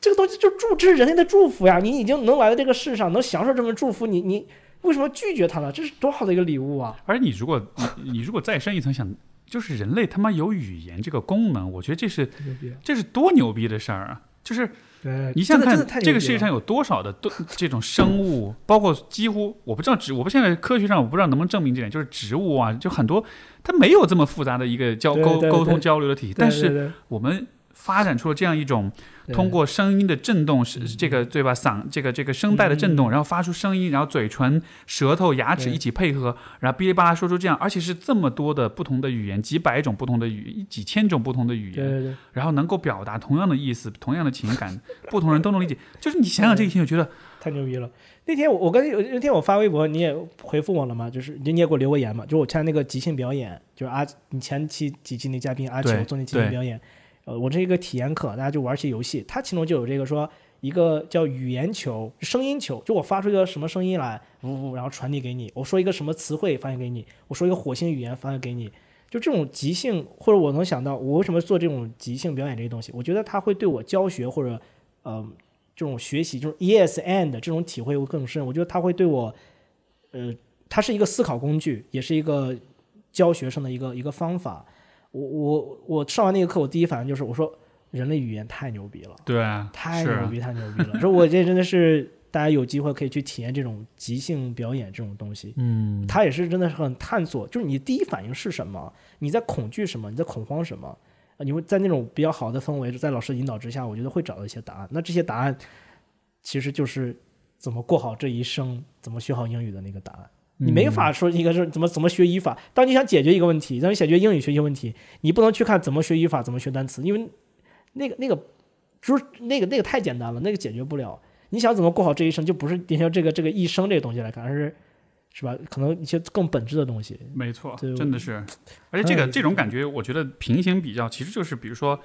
这个东西就祝这是人类的祝福呀！你已经能来到这个世上，能享受这份祝福，你你为什么拒绝它呢？这是多好的一个礼物啊！而你如果你你如果再深一层想，就是人类他妈有语言这个功能，我觉得这是！这是多牛逼的事儿啊！就是对，你想看，这个世界上有多少的都这种生物，包括几乎我不知道植，我不现在科学上我不知道能不能证明这点，就是植物啊，就很多它没有这么复杂的一个交沟沟通交流的体系，但是我们发展出了这样一种对通过声音的震动，是这个对吧？嗓这个这个声带的震动，然后发出声音，然后嘴唇、舌头、牙齿一起配合，然后哔哩吧啦说出这样，而且是这么多的不同的语言，几百种不同的语言，几千种不同的语言，然后能够表达同样的意思、同样的情感，(laughs) 不同人都能理解。就是你想想这个情我，觉得 (laughs) 太牛逼了！那天我我跟那天我发微博，你也回复我了吗？就是你也给我留过言嘛？就是我参加那个即兴表演，就是阿你前期几期那嘉宾阿球做那即兴表演，呃，我这一个体验课，大家就玩些游戏，它其中就有这个说一个叫语言球、声音球，就我发出一个什么声音来，呜呜，然后传递给你；我说一个什么词汇发现给你；我说一个火星语言发现给你。就这种即兴，或者我能想到我为什么做这种即兴表演这些东西，我觉得它会对我教学或者呃这种学习，就是 yes and 这种体会会更深。我觉得它会对我，呃，它是一个思考工具，也是一个教学生的一个一个方法。我我我上完那个课，我第一反应就是我说人类语言太牛逼了，对啊，太牛逼，太牛逼了。说我这真的是大家有机会可以去体验这种即兴表演这种东西。嗯，它也是真的是很探索，就是你第一反应是什么，你在恐惧什么，你在恐慌什么，呃你会在那种比较好的氛围，在老师引导之下，我觉得会找到一些答案。那这些答案其实就是怎么过好这一生，怎么学好英语的那个答案。你没法说一个是怎么怎么学语法。当你想解决一个问题，当你解决英语学习问题，你不能去看怎么学语法，怎么学单词，因为那个那个就是那个那个太简单了，那个解决不了。你想怎么过好这一生，就不是点像这个这个一生这个东西来看，而是是吧？可能一些更本质的东西。没错，真的是。而且这个这种感觉，我觉得平行比较，其实就是比如说，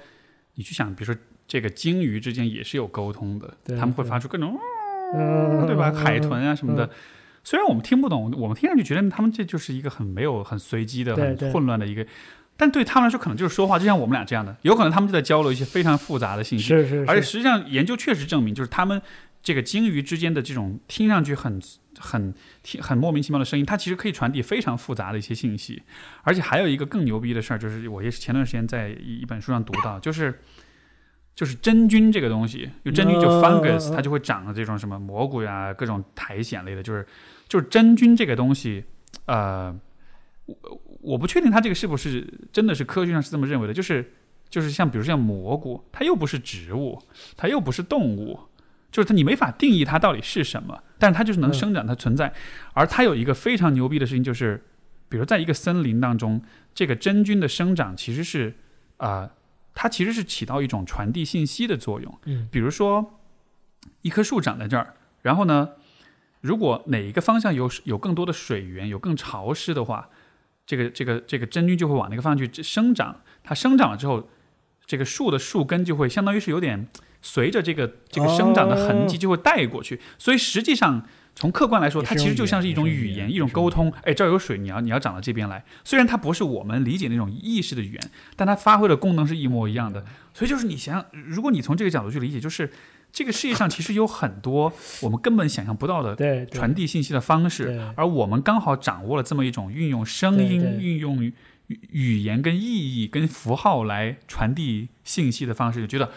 你去想，比如说这个鲸鱼之间也是有沟通的，对他们会发出各种，嗯，对吧？嗯海豚啊什么的。虽然我们听不懂，我们听上去觉得他们这就是一个很没有、很随机的、很混乱的一个，但对他们来说，可能就是说话，就像我们俩这样的，有可能他们就在交流一些非常复杂的信息。是是是，而且实际上，研究确实证明，就是他们这个鲸鱼之间的这种听上去很很听很莫名其妙的声音，它其实可以传递非常复杂的一些信息。而且还有一个更牛逼的事儿，就是我也是前段时间在一一本书上读到，就是就是真菌这个东西，就真菌就嗯 fungus，它就会长的这种什么蘑菇呀，各种苔藓类的，就是就是真菌这个东西，呃，我我不确定它这个是不是真的是科学上是这么认为的，就是就是像比如像蘑菇，它又不是植物，它又不是动物，就是它你没法定义它到底是什么，但是它就是能嗯生长，它存在。而它有一个非常牛逼的事情，就是比如在一个森林当中，这个真菌的生长其实是啊、呃它其实是起到一种传递信息的作用。嗯比如说一棵树长在这儿，然后呢，如果哪一个方向有有更多的水源，有更潮湿的话，这个这个这个真菌就会往那个方向去生长。它生长了之后，这个树的树根就会相当于是有点随着这个这个生长的痕迹就会带过去。所以实际上从客观来说，它其实就像是一种语言，一种沟通。哎，这儿有水，你要你要长到这边来。虽然它不是我们理解那种意识的语言，但它发挥的功能是一模一样的。所以就是你想想，如果你从这个角度去理解，就是这个世界上其实有很多我们根本想象不到的传递信息的方式，而我们刚好掌握了这么一种运用声音、运用语语言跟意义跟符号来传递信息的方式，就觉得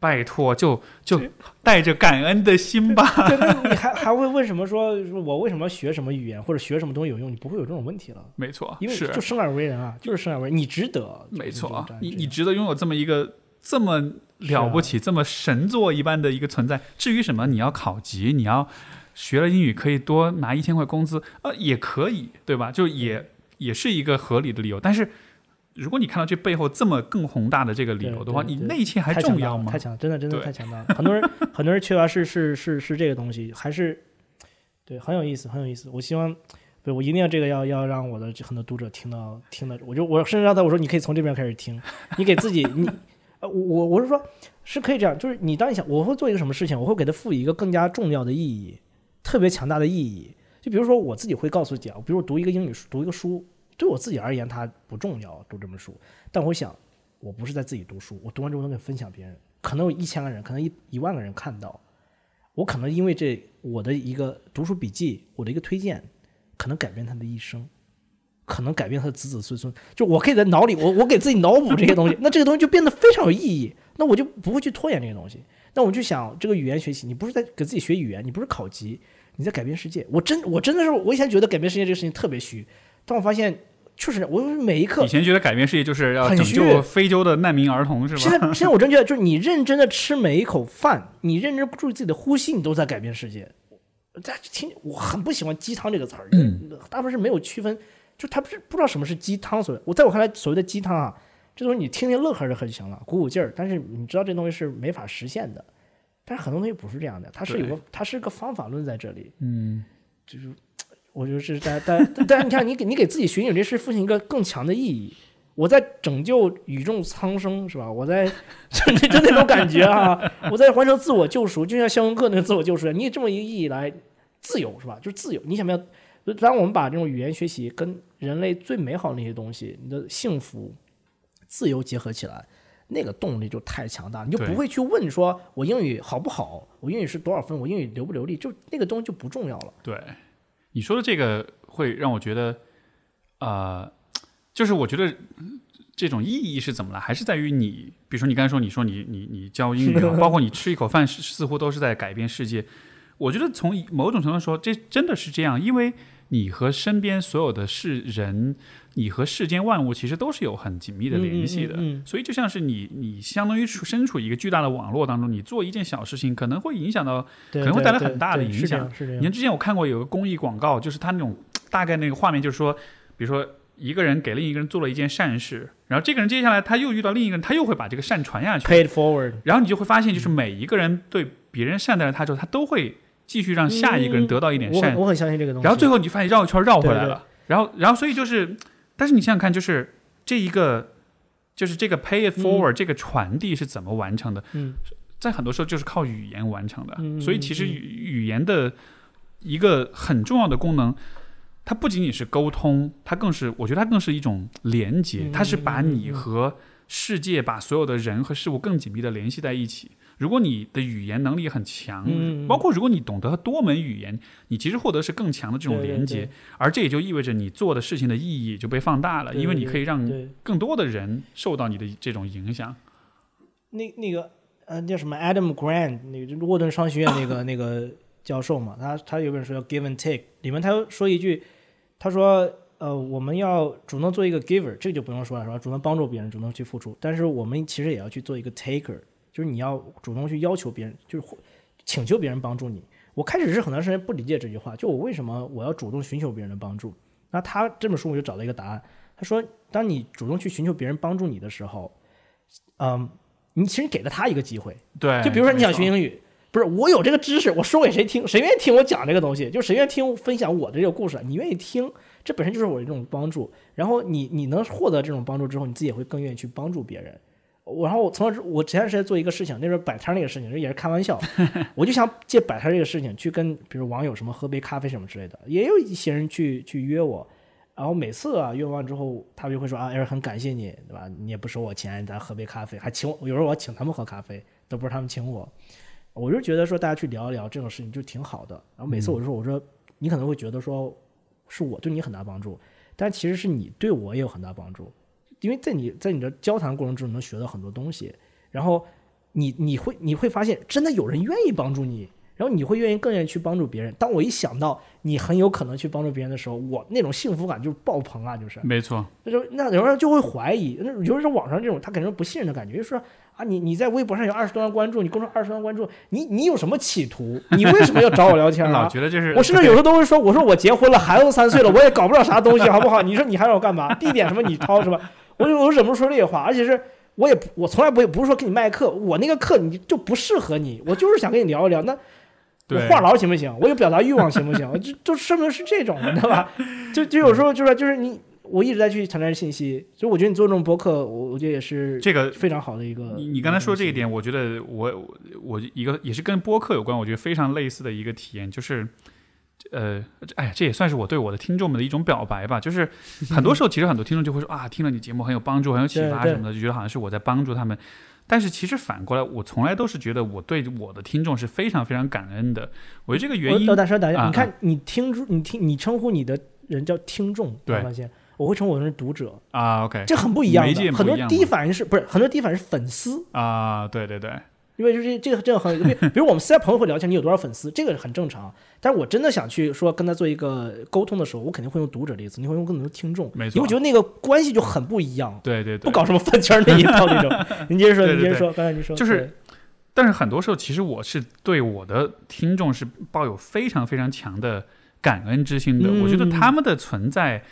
拜托，就就带着感恩的心吧。(laughs) 对，那你还还会问什么说说我为什么学什么语言或者学什么东西有用？你不会有这种问题了，没错，因为是就生而为人啊，就是生而为人，你值得。没错你你值得拥有这么一个这么了不起、这么神作一般的一个存在。至于什么你要考级，你要学了英语可以多拿一千块工资，呃，也可以，对吧？就也也是一个合理的理由。但是如果你看到这背后这么更宏大的这个理由的话，你那一切还重要吗了太？强，真的真的太强大了。很多人很多人缺乏是是是是这个东西，还是对很有意思，很有意思。我希望。对，我一定要这个要要让我的很多读者听到听到，我就我甚至让他我说你可以从这边开始听，你给自己你呃我我我是说是可以这样，就是你当你想我会做一个什么事情，我会给它赋予一个更加重要的意义，特别强大的意义。就比如说我自己会告诉自己啊，比如我读一个英语书，读一个书，对我自己而言它不重要，读这本书，但我想我不是在自己读书，我读完之后能给分享别人，可能有一千个人，可能一一万个人看到，我可能因为这我的一个读书笔记，我的一个推荐，可能改变他的一生，可能改变他的子子孙孙。就我可以在脑里，我我给自己脑补这些东西，(laughs) 那这个东西就变得非常有意义，那我就不会去拖延这些东西。那我就想，这个语言学习，你不是在给自己学语言，你不是考级，你在改变世界。我真我真的是，我以前觉得改变世界这个事情特别虚，但我发现确实，我每一刻以前觉得改变世界就是要拯救非洲的难民儿童，是吧？现在 (laughs) 现在我真觉得，就是你认真的吃每一口饭，你认真注意自己的呼吸，你都在改变世界。大家听，我很不喜欢鸡汤这个词儿，嗯，大部分是没有区分，就他不是不知道什么是鸡汤。所谓我在我看来，所谓的鸡汤啊，这东西你听听乐呵乐呵就行了，鼓鼓劲儿。但是你知道这东西是没法实现的。但是很多东西不是这样的，它是有个它是个方法论在这里。嗯，就是我觉得是在但但是你看，你给你给自己学英语这事赋予一个更强的意义。我在拯救宇宙苍生，是吧？我在就那就那种感觉啊！我在完成自我救赎，就像肖恩克那个自我救赎一样，你以这么一个意义来自由，是吧？就是自由。你想不想？当我们把这种语言学习跟人类最美好的那些东西，你的幸福、自由结合起来，那个动力就太强大，你就不会去问说我英语好不好，我英语是多少分，我英语流不流利，就那个东西就不重要了。对，你说的这个会让我觉得，呃，就是我觉得嗯这种意义是怎么了，还是在于你，比如说你刚才说，你说你你你教英语啊，(laughs) 包括你吃一口饭，似似乎都是在改变世界。我觉得从某种程度上说，这真的是这样，因为你和身边所有的是人，你和世间万物其实都是有很紧密的联系的。嗯嗯嗯嗯所以就像是你，你相当于处身处一个巨大的网络当中，你做一件小事情，可能会影响到可能会带来很大的影响。你看之前我看过有个公益广告，就是他那种大概那个画面就是说，比如说一个人给另一个人做了一件善事，然后这个人接下来他又遇到另一个人，他又会把这个善传下去，Pay it forward，然后你就会发现，就是每一个人对别人善待了他之后，他都会继续让下一个人得到一点善，我很我很相信这个东西。然后最后你就发现绕一圈绕回来对了，然后然后所以就是，但是你想想看，就是这一个就是这个 pay it forward、这个传递是怎么完成的？嗯，在很多时候就是靠语言完成的，嗯所以其实嗯语语言的一个很重要的功能。它不仅仅是沟通，它更是，我觉得它更是一种连接，嗯它是把你和世界、把所有的人和事物更紧密的联系在一起。如果你的语言能力很强，包括如果你懂得多门语言，你其实获得是更强的这种连接，对而这也就意味着你做的事情的意义就被放大了，对因为你可以让更多的人受到你的这种影响。那那个呃叫什么 Adam Grant 那个就是沃顿商学院那个 (coughs) 那个教授嘛，他他有本书叫 Give and Take，里面他说一句，他说呃我们要主动做一个 giver，这个就不用说了是吧？主动帮助别人，主动去付出，但是我们其实也要去做一个 taker，就是你要主动去要求别人，就是请求别人帮助你。我开始是很长时间不理解这句话，就我为什么我要主动寻求别人的帮助？那他这本书我就找到一个答案，他说，当你主动去寻求别人帮助你的时候，嗯，你其实给了他一个机会。对，就比如说你想学英语，不是我有这个知识，我说给谁听？谁愿意听我讲这个东西？就谁愿意听分享我的这个故事？你愿意听，这本身就是我的这种帮助。然后你你能获得这种帮助之后，你自己也会更愿意去帮助别人。我然后我从而我前段时间做一个事情，那时候摆摊那个事情，这也是开玩笑，(laughs) 我就想借摆摊这个事情去跟比如网友什么喝杯咖啡什么之类的，也有一些人去去约我，然后每次啊约完之后，他们就会说啊，哎，很感谢你，对吧？你也不收我钱，咱喝杯咖啡，还请我，有时候我要请他们喝咖啡，都不是他们请我。我就觉得说大家去聊一聊这种事情就挺好的。然后每次我就说，我说你可能会觉得说是我对你很大帮助，但其实是你对我也有很大帮助，因为在你在你的交谈过程中能学到很多东西，然后你你会你会发现真的有人愿意帮助你。然后你会愿意更愿意去帮助别人。当我一想到你很有可能去帮助别人的时候，我那种幸福感就爆棚啊！就是，没错，那就那有人就会怀疑，那有人说网上这种他肯定是不信任的感觉，就说啊，你你在微博上有二十多万关注，你公众二十多万关注，你你有什么企图？你为什么要找我聊天老啊？(laughs) 觉得这是我甚至有时候都会说，我说我结婚了，孩子都三岁了，我也搞不了啥东西，好不好？你说你还让我干嘛？地点什么你掏是吧？我我忍不住说这些话，而且是我也不我从来不会不是说给你卖课，我那个课你就不适合你，我就是想跟你聊一聊。那我对话痨行不行？我有表达欲望行不行？就就说明是这种，你知道吧？就就有时候就是就是你，我一直在去传达信息，所以我觉得你做这种博客，我我觉得也是这个非常好的一个。你你刚才说这一点，我觉得我我我一个也是跟播客有关，我觉得非常类似的一个体验，就是，呃，哎呀，这也算是我对我的听众们的一种表白吧。就是很多时候，其实很多听众就会说啊，听了你节目很有帮助，很有启发什么的，就觉得好像是我在帮助他们。但是其实反过来，我从来都是觉得我对我的听众是非常非常感恩的。我觉得这个原因我大声大家，啊你看你听出你听你称呼你的人叫听众，对我发现我会称呼我是读者，啊，OK 这很不一样媒介的。很多第一反应是不是很多第一反应是粉丝，啊，对对对，因为就是这个这个很，比比如我们私下朋友会聊天，你有多少粉丝，这个很正常。但是我真的想去说跟他做一个沟通的时候，我肯定会用读者这个词，你会用更多听众，没错你会觉得那个关系就很不一样，对对对，不搞什么饭圈那一套那种。(laughs) 您接着说，您接着说，刚才您说就是但是很多时候，其实我是对我的听众是抱有非常非常强的感恩之心的。嗯我觉得他们的存在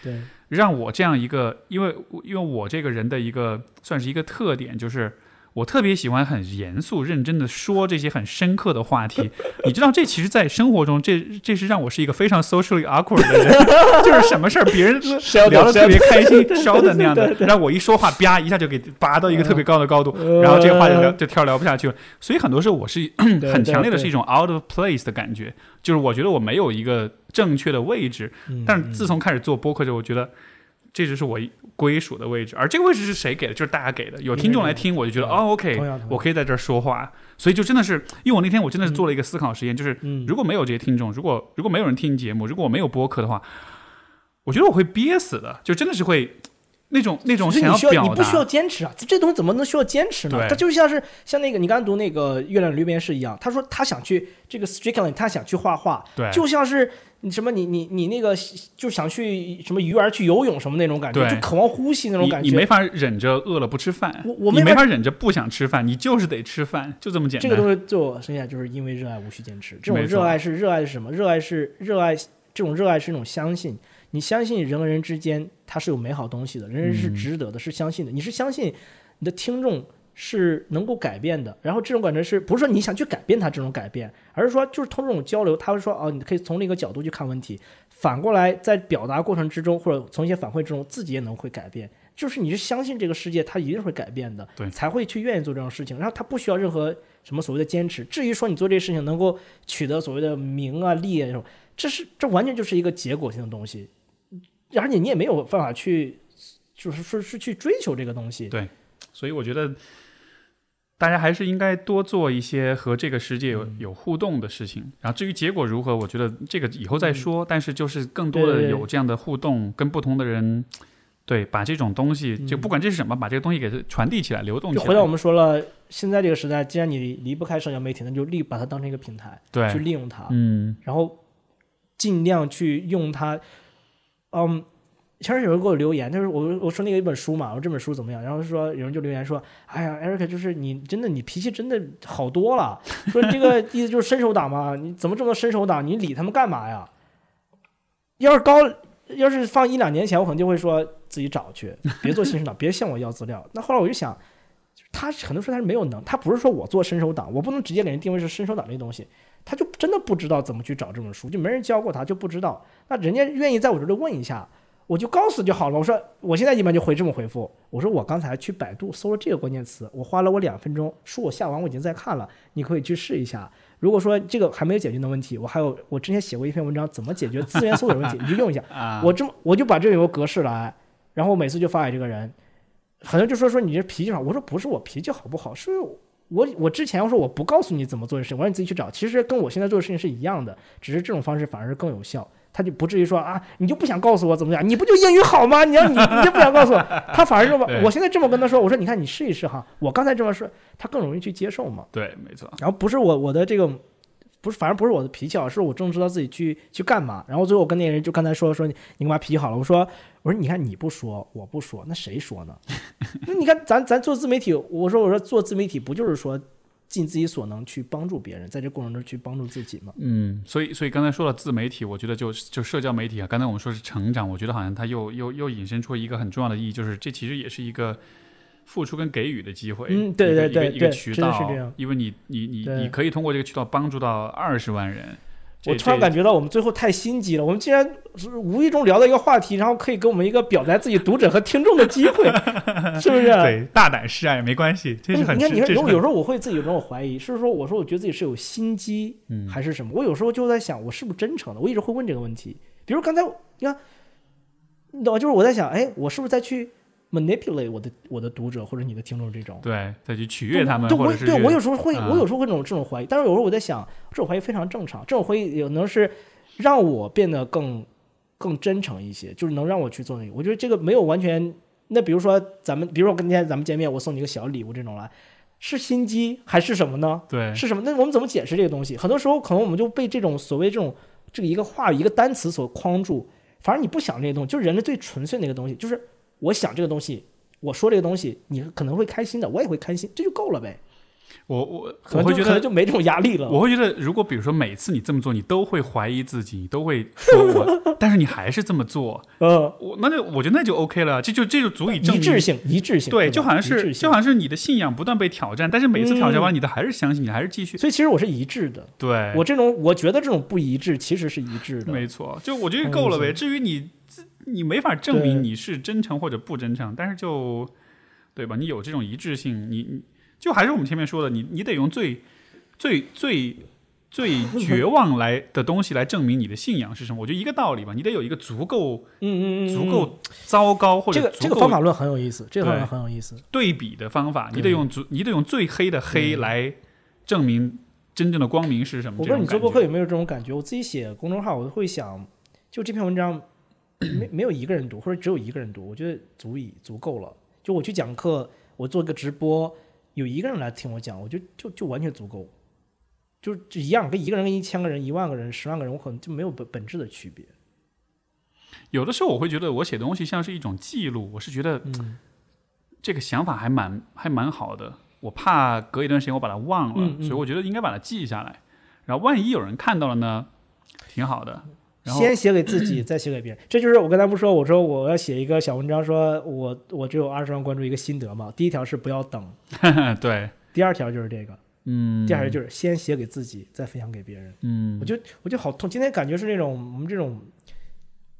让我这样一个，因为因为我这个人的一个算是一个特点，就是我特别喜欢很严肃认真的说这些很深刻的话题。你知道，这其实，在生活中，这这是让我是一个非常 socially awkward 的人，(laughs) 就是什么事儿别人聊的特别开心，(laughs) 烧的那样的，然后我一说话，啪一下就给拔到一个特别高的高度，然后这个话就聊就跳聊不下去了。所以很多时候我是很强烈的是一种 out of place 的感觉，就是我觉得我没有一个正确的位置。嗯但是自从开始做播客之后，我觉得这就是我归属的位置。而这个位置是谁给的？就是大家给的。有听众来听，我就觉得嗯哦，OK，我可以在这儿说话。所以就真的是，因为我那天我真的是做了一个思考实验，就是嗯如果没有这些听众，如果如果没有人听节目，如果我没有播客的话，我觉得我会憋死的，就真的是会那种那种是你需要，你不需要。坚持啊！这这东西怎么能需要坚持呢？对它就像是像那个你刚刚读那个《月亮驴边是一样，他说他想去这个 Strickland，他想去画画，对，就像是你什么你你你那个就想去什么鱼儿去游泳什么那种感觉，就渴望呼吸那种感觉。你你没法忍着饿了不吃饭，我我没法你没法忍着不想吃饭，你就是得吃饭，就这么简单。这个东西对我生下就是因为热爱无需坚持。这种热爱是热爱是什么？热爱是热爱这种热爱是一种相信。你相信人和人之间它是有美好东西的，人人是值得的，是相信的。你是相信你的听众是能够改变的，然后这种感觉是不是说你想去改变他这种改变，而是说就是通过这种交流，他会说哦，你可以从另一个角度去看问题。反过来，在表达过程之中，或者从一些反馈之中，自己也能会改变。就是你是相信这个世界它一定会改变的，对才会去愿意做这种事情。然后他不需要任何什么所谓的坚持。至于说你做这个事情能够取得所谓的名啊利啊这种，这是这完全就是一个结果性的东西，而且你也没有办法去，就是说是去追求这个东西。对所以我觉得大家还是应该多做一些和这个世界有嗯有互动的事情。然后至于结果如何，我觉得这个以后再说。但是就是更多的有这样的互动，跟不同的人。对，把这种东西，就嗯不管这是什么，把这个东西给它传递起来、流动起来。就回到我们说了，现在这个时代，既然你离不开社交媒体，那就利把它当成一个平台对去，利用它。嗯，然后尽量去用它。嗯，前面有人给我留言，就是我我说那个一本书嘛，我说这本书怎么样？然后说有人就留言说，哎呀，Eric，就是你真的你脾气真的好多了，说这个 (laughs) 意思就是伸手党嘛，你怎么这么多伸手党？你理他们干嘛呀？要是高，要是放一两年前，我可能就会说自己找去，别做新手党，别向我要资料。那后来我就想。他很多时候他是没有能，他不是说我做伸手党，我不能直接给人定位是伸手党这东西，他就真的不知道怎么去找这本书，就没人教过他，就不知道。那人家愿意在我这里问一下，我就告诉就好了。我说我现在一般就回这么回复，我说我刚才去百度搜了这个关键词，我花了我两分钟，书我下完我已经在看了，你可以去试一下。如果说这个还没有解决的问题，我还有我之前写过一篇文章，怎么解决资源搜索问题，(laughs) 你就用一下。啊，我这么我就把这个有个格式来，然后我每次就发给这个人，很多人就说说你这脾气好，我说不是我脾气好不好，是我我之前要说我不告诉你怎么做的事情，我让你自己去找，其实跟我现在做的事情是一样的，只是这种方式反而是更有效。他就不至于说啊，你就不想告诉我怎么样？你不就英语好吗？你要你你就不想告诉我，他反而这么，我现在这么跟他说，我说你看你试一试哈，我刚才这么说，他更容易去接受嘛。对，没错，然后不是我我的这个不是，反正不是我的脾气好，是我正知道自己去去干嘛。然后最后我跟那个人就刚才说说你你干嘛脾气好了？我说我说你看你不说我不说，那谁说呢？(laughs) 那你看咱咱做自媒体，我说我说做自媒体不就是说尽自己所能去帮助别人，在这过程中去帮助自己吗？嗯，所以所以刚才说了自媒体，我觉得就就社交媒体啊，刚才我们说是成长，我觉得好像它又又又引申出一个很重要的意义，就是这其实也是一个付出跟给予的机会，嗯对对对一个渠道是这样，因为你你你你可以通过这个渠道帮助到二十万人，我突然感觉到我们最后太心机了，我们竟然是无意中聊到一个话题，然后可以给我们一个表达自己读者和听众的机会，(laughs) 是不是？对大胆示爱没关系，这是很你看，你看，有有时候我会自己有这种怀疑，是说我说我觉得自己是有心机，嗯还是什么？我有时候就在想，我是不是真诚的？我一直会问这个问题。比如刚才你看，你懂吗？就是我在想，哎，我是不是在去 manipulate 我的我的读者或者你的听众这种？对再去取悦他们，对，我对我有时候会，啊我有时候会这种这种怀疑，但是有时候我在想，这种怀疑非常正常，这种怀疑有能是让我变得更更真诚一些，就是能让我去做那个。我觉得这个没有完全。那比如说咱们，比如说今天咱们见面，我送你一个小礼物这种来，是心机还是什么呢？对是什么？那我们怎么解释这个东西？很多时候可能我们就被这种所谓这种这个一个话语、一个单词所框住。反正你不想这些东西，就是人类最纯粹的一个东西，就是我想这个东西，我说这个东西，你可能会开心的，我也会开心，这就够了呗。我我可能就可能我会觉得。就没这种压力了。我会觉得，如果比如说每次你这么做，你都会怀疑自己，你都会说我，(laughs) 但是你还是这么做，呃，我那就我觉得那就 OK 了，这就这就足以证明一致性，一致性，对，就好像是就好像是你的信仰不断被挑战，但是每次挑战完，你的还是相信，你还是继续。所以其实我是一致的。对，我这种我觉得这种不一致其实是一致的。没错，就我觉得够了呗。嗯至于你自你没法证明你是真诚或者不真诚，但是就对吧？你有这种一致性，你你就还是我们前面说的，你你得用最最最最绝望来的东西来证明你的信仰是什么。我觉得一个道理吧，你得有一个足够嗯嗯嗯，足够糟糕或者这个这个方法论很有意思，这个方法论很有意思。对比的方法，你得用足你得用最黑的黑嗯来证明真正的光明是什么。我不知道你做博客有没有这种感觉？我自己写公众号，我会想，就这篇文章没没有一个人读，或者只有一个人读，我觉得足以足够了。就我去讲课，我做个直播，有一个人来听我讲，我觉得就就完全足够。就就一样，跟一个人、跟一千个人、一万个人、十万个人，我可能就没有本本质的区别。有的时候我会觉得我写东西像是一种记录，我是觉得嗯这个想法还蛮还蛮好的。我怕隔一段时间我把它忘了，嗯嗯所以我觉得应该把它记下来。然后万一有人看到了呢，挺好的。先写给自己，(clears throat) 再写给别人。这就是我刚才不说，我说我要写一个小文章，说我我只有二十万关注一个心得嘛。第一条是不要等，(laughs) 对，第二条就是这个，嗯，第二条就是先写给自己，再分享给别人。嗯我，就我就好痛，今天感觉是那种我们这种，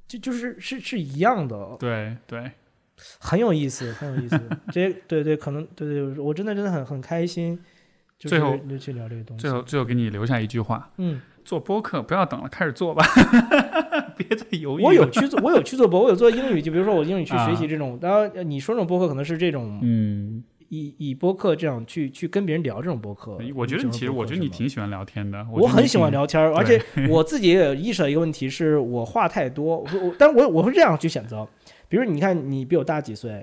就就是是是一样的，对对，很有意思，很有意思。(laughs) 这对对，可能对对，我真的真的很很开心，就是最后就去聊这个东西。最后最后给你留下一句话：嗯，做播客不要等了，开始做吧，(laughs) 别再犹豫。(laughs) 我有去做，我有去做播，我有做英语，就比如说我英语去学习啊这种。当然，呃你说这种播客可能是这种嗯，以以播客这样去去跟别人聊这种播客。我觉得其实我觉得你挺喜欢聊天的，我很喜欢聊天，而且我自己也有意识到一个问题，是我话太多。我我，但我我会这样去选择。比如你看，你比我大几岁，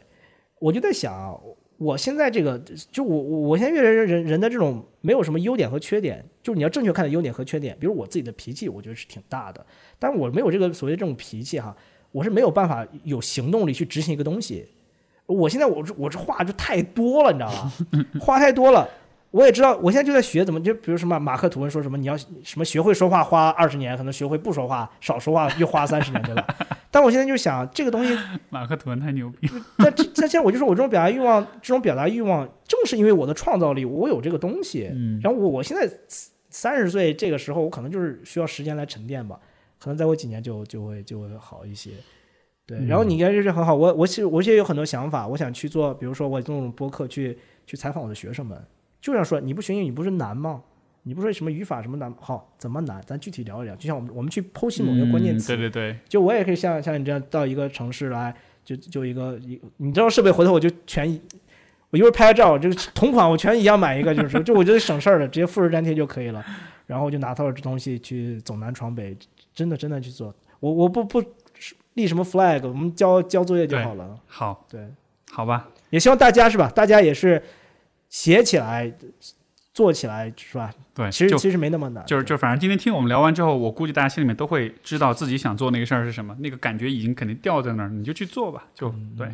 我就在想，我现在这个，就我我我现在越来越人人的这种没有什么优点和缺点，就是你要正确看待优点和缺点。比如我自己的脾气，我觉得是挺大的，但是我没有这个所谓这种脾气哈，我是没有办法有行动力去执行一个东西。我现在我我这话就太多了，你知道吧？(laughs) 话太多了。我也知道，我现在就在学怎么，就比如什么马克吐温说什么，你要什么学会说话花二十年，可能学会不说话、少说话又花三十年，对吧？但我现在就想，这个东西，(laughs) 马克吐温太牛逼了，在这在现在我就说我这种表达欲望，这种表达欲望，正是因为我的创造力，我有这个东西。嗯然后我我现在三十岁这个时候，我可能就是需要时间来沉淀吧，可能再过几年就就会就会好一些。对，然后你应该就是很好，我我其实我其实有很多想法，我想去做，比如说我做那种播客去去采访我的学生们，就这样说，你不学英语不是难吗？你不说什么语法什么难，好怎么难？咱具体聊一聊。就像我们我们去剖析某一个关键嗯词，对对对，就我也可以像像你这样到一个城市来，就就一个一，你知道设备回头我就全一，我一会儿拍个照，这个同款我全一样买一个，就是说就我觉得省事儿了，直接复制粘贴就可以了，然后就拿到这东西去走南闯北，真的真的去做，我我不不立什么 flag，我们交交作业就好了，好，对，好吧，也希望大家是吧？大家也是写起来，做起来是吧？对，其实其实没那么难，就是就反正今天听我们聊完之后，我估计大家心里面都会知道自己想做那个事儿是什么，那个感觉已经肯定掉在那儿，你就去做吧，就嗯对。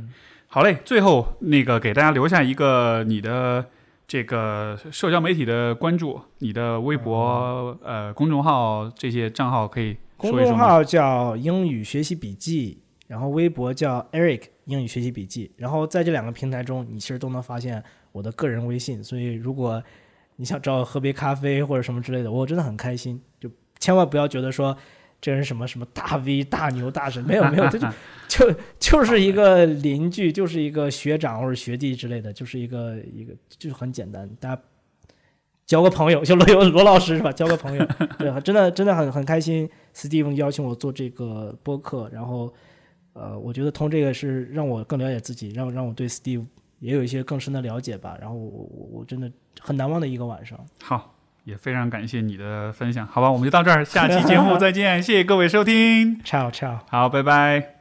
好嘞，最后那个给大家留下一个你的这个社交媒体的关注，你的微博、呃公众号这些账号可以公说一说吗？众号叫英语学习笔记，然后微博叫 Eric 英语学习笔记，然后在这两个平台中，你其实都能发现我的个人微信。所以如果你想找我喝杯咖啡或者什么之类的，我真的很开心。就千万不要觉得说这人什么什么大 V 大牛大神，没有没有，他就 (laughs) 就就是一个邻居，就是一个学长或者学弟之类的，就是一个一个就是很简单，大家。交个朋友，就罗 (laughs) 罗老师是吧？交个朋友，对，真的真的很很开心。Steve 邀请我做这个播客，然后呃，我觉得通这个是让我更了解自己，让让我对 Steve 也有一些更深的了解吧。然后我我我真的很难忘的一个晚上。好，也非常感谢你的分享，好吧，我们就到这儿，下期节目再见，谢谢各位收听，(laughs) Ciao ciao。好，拜拜。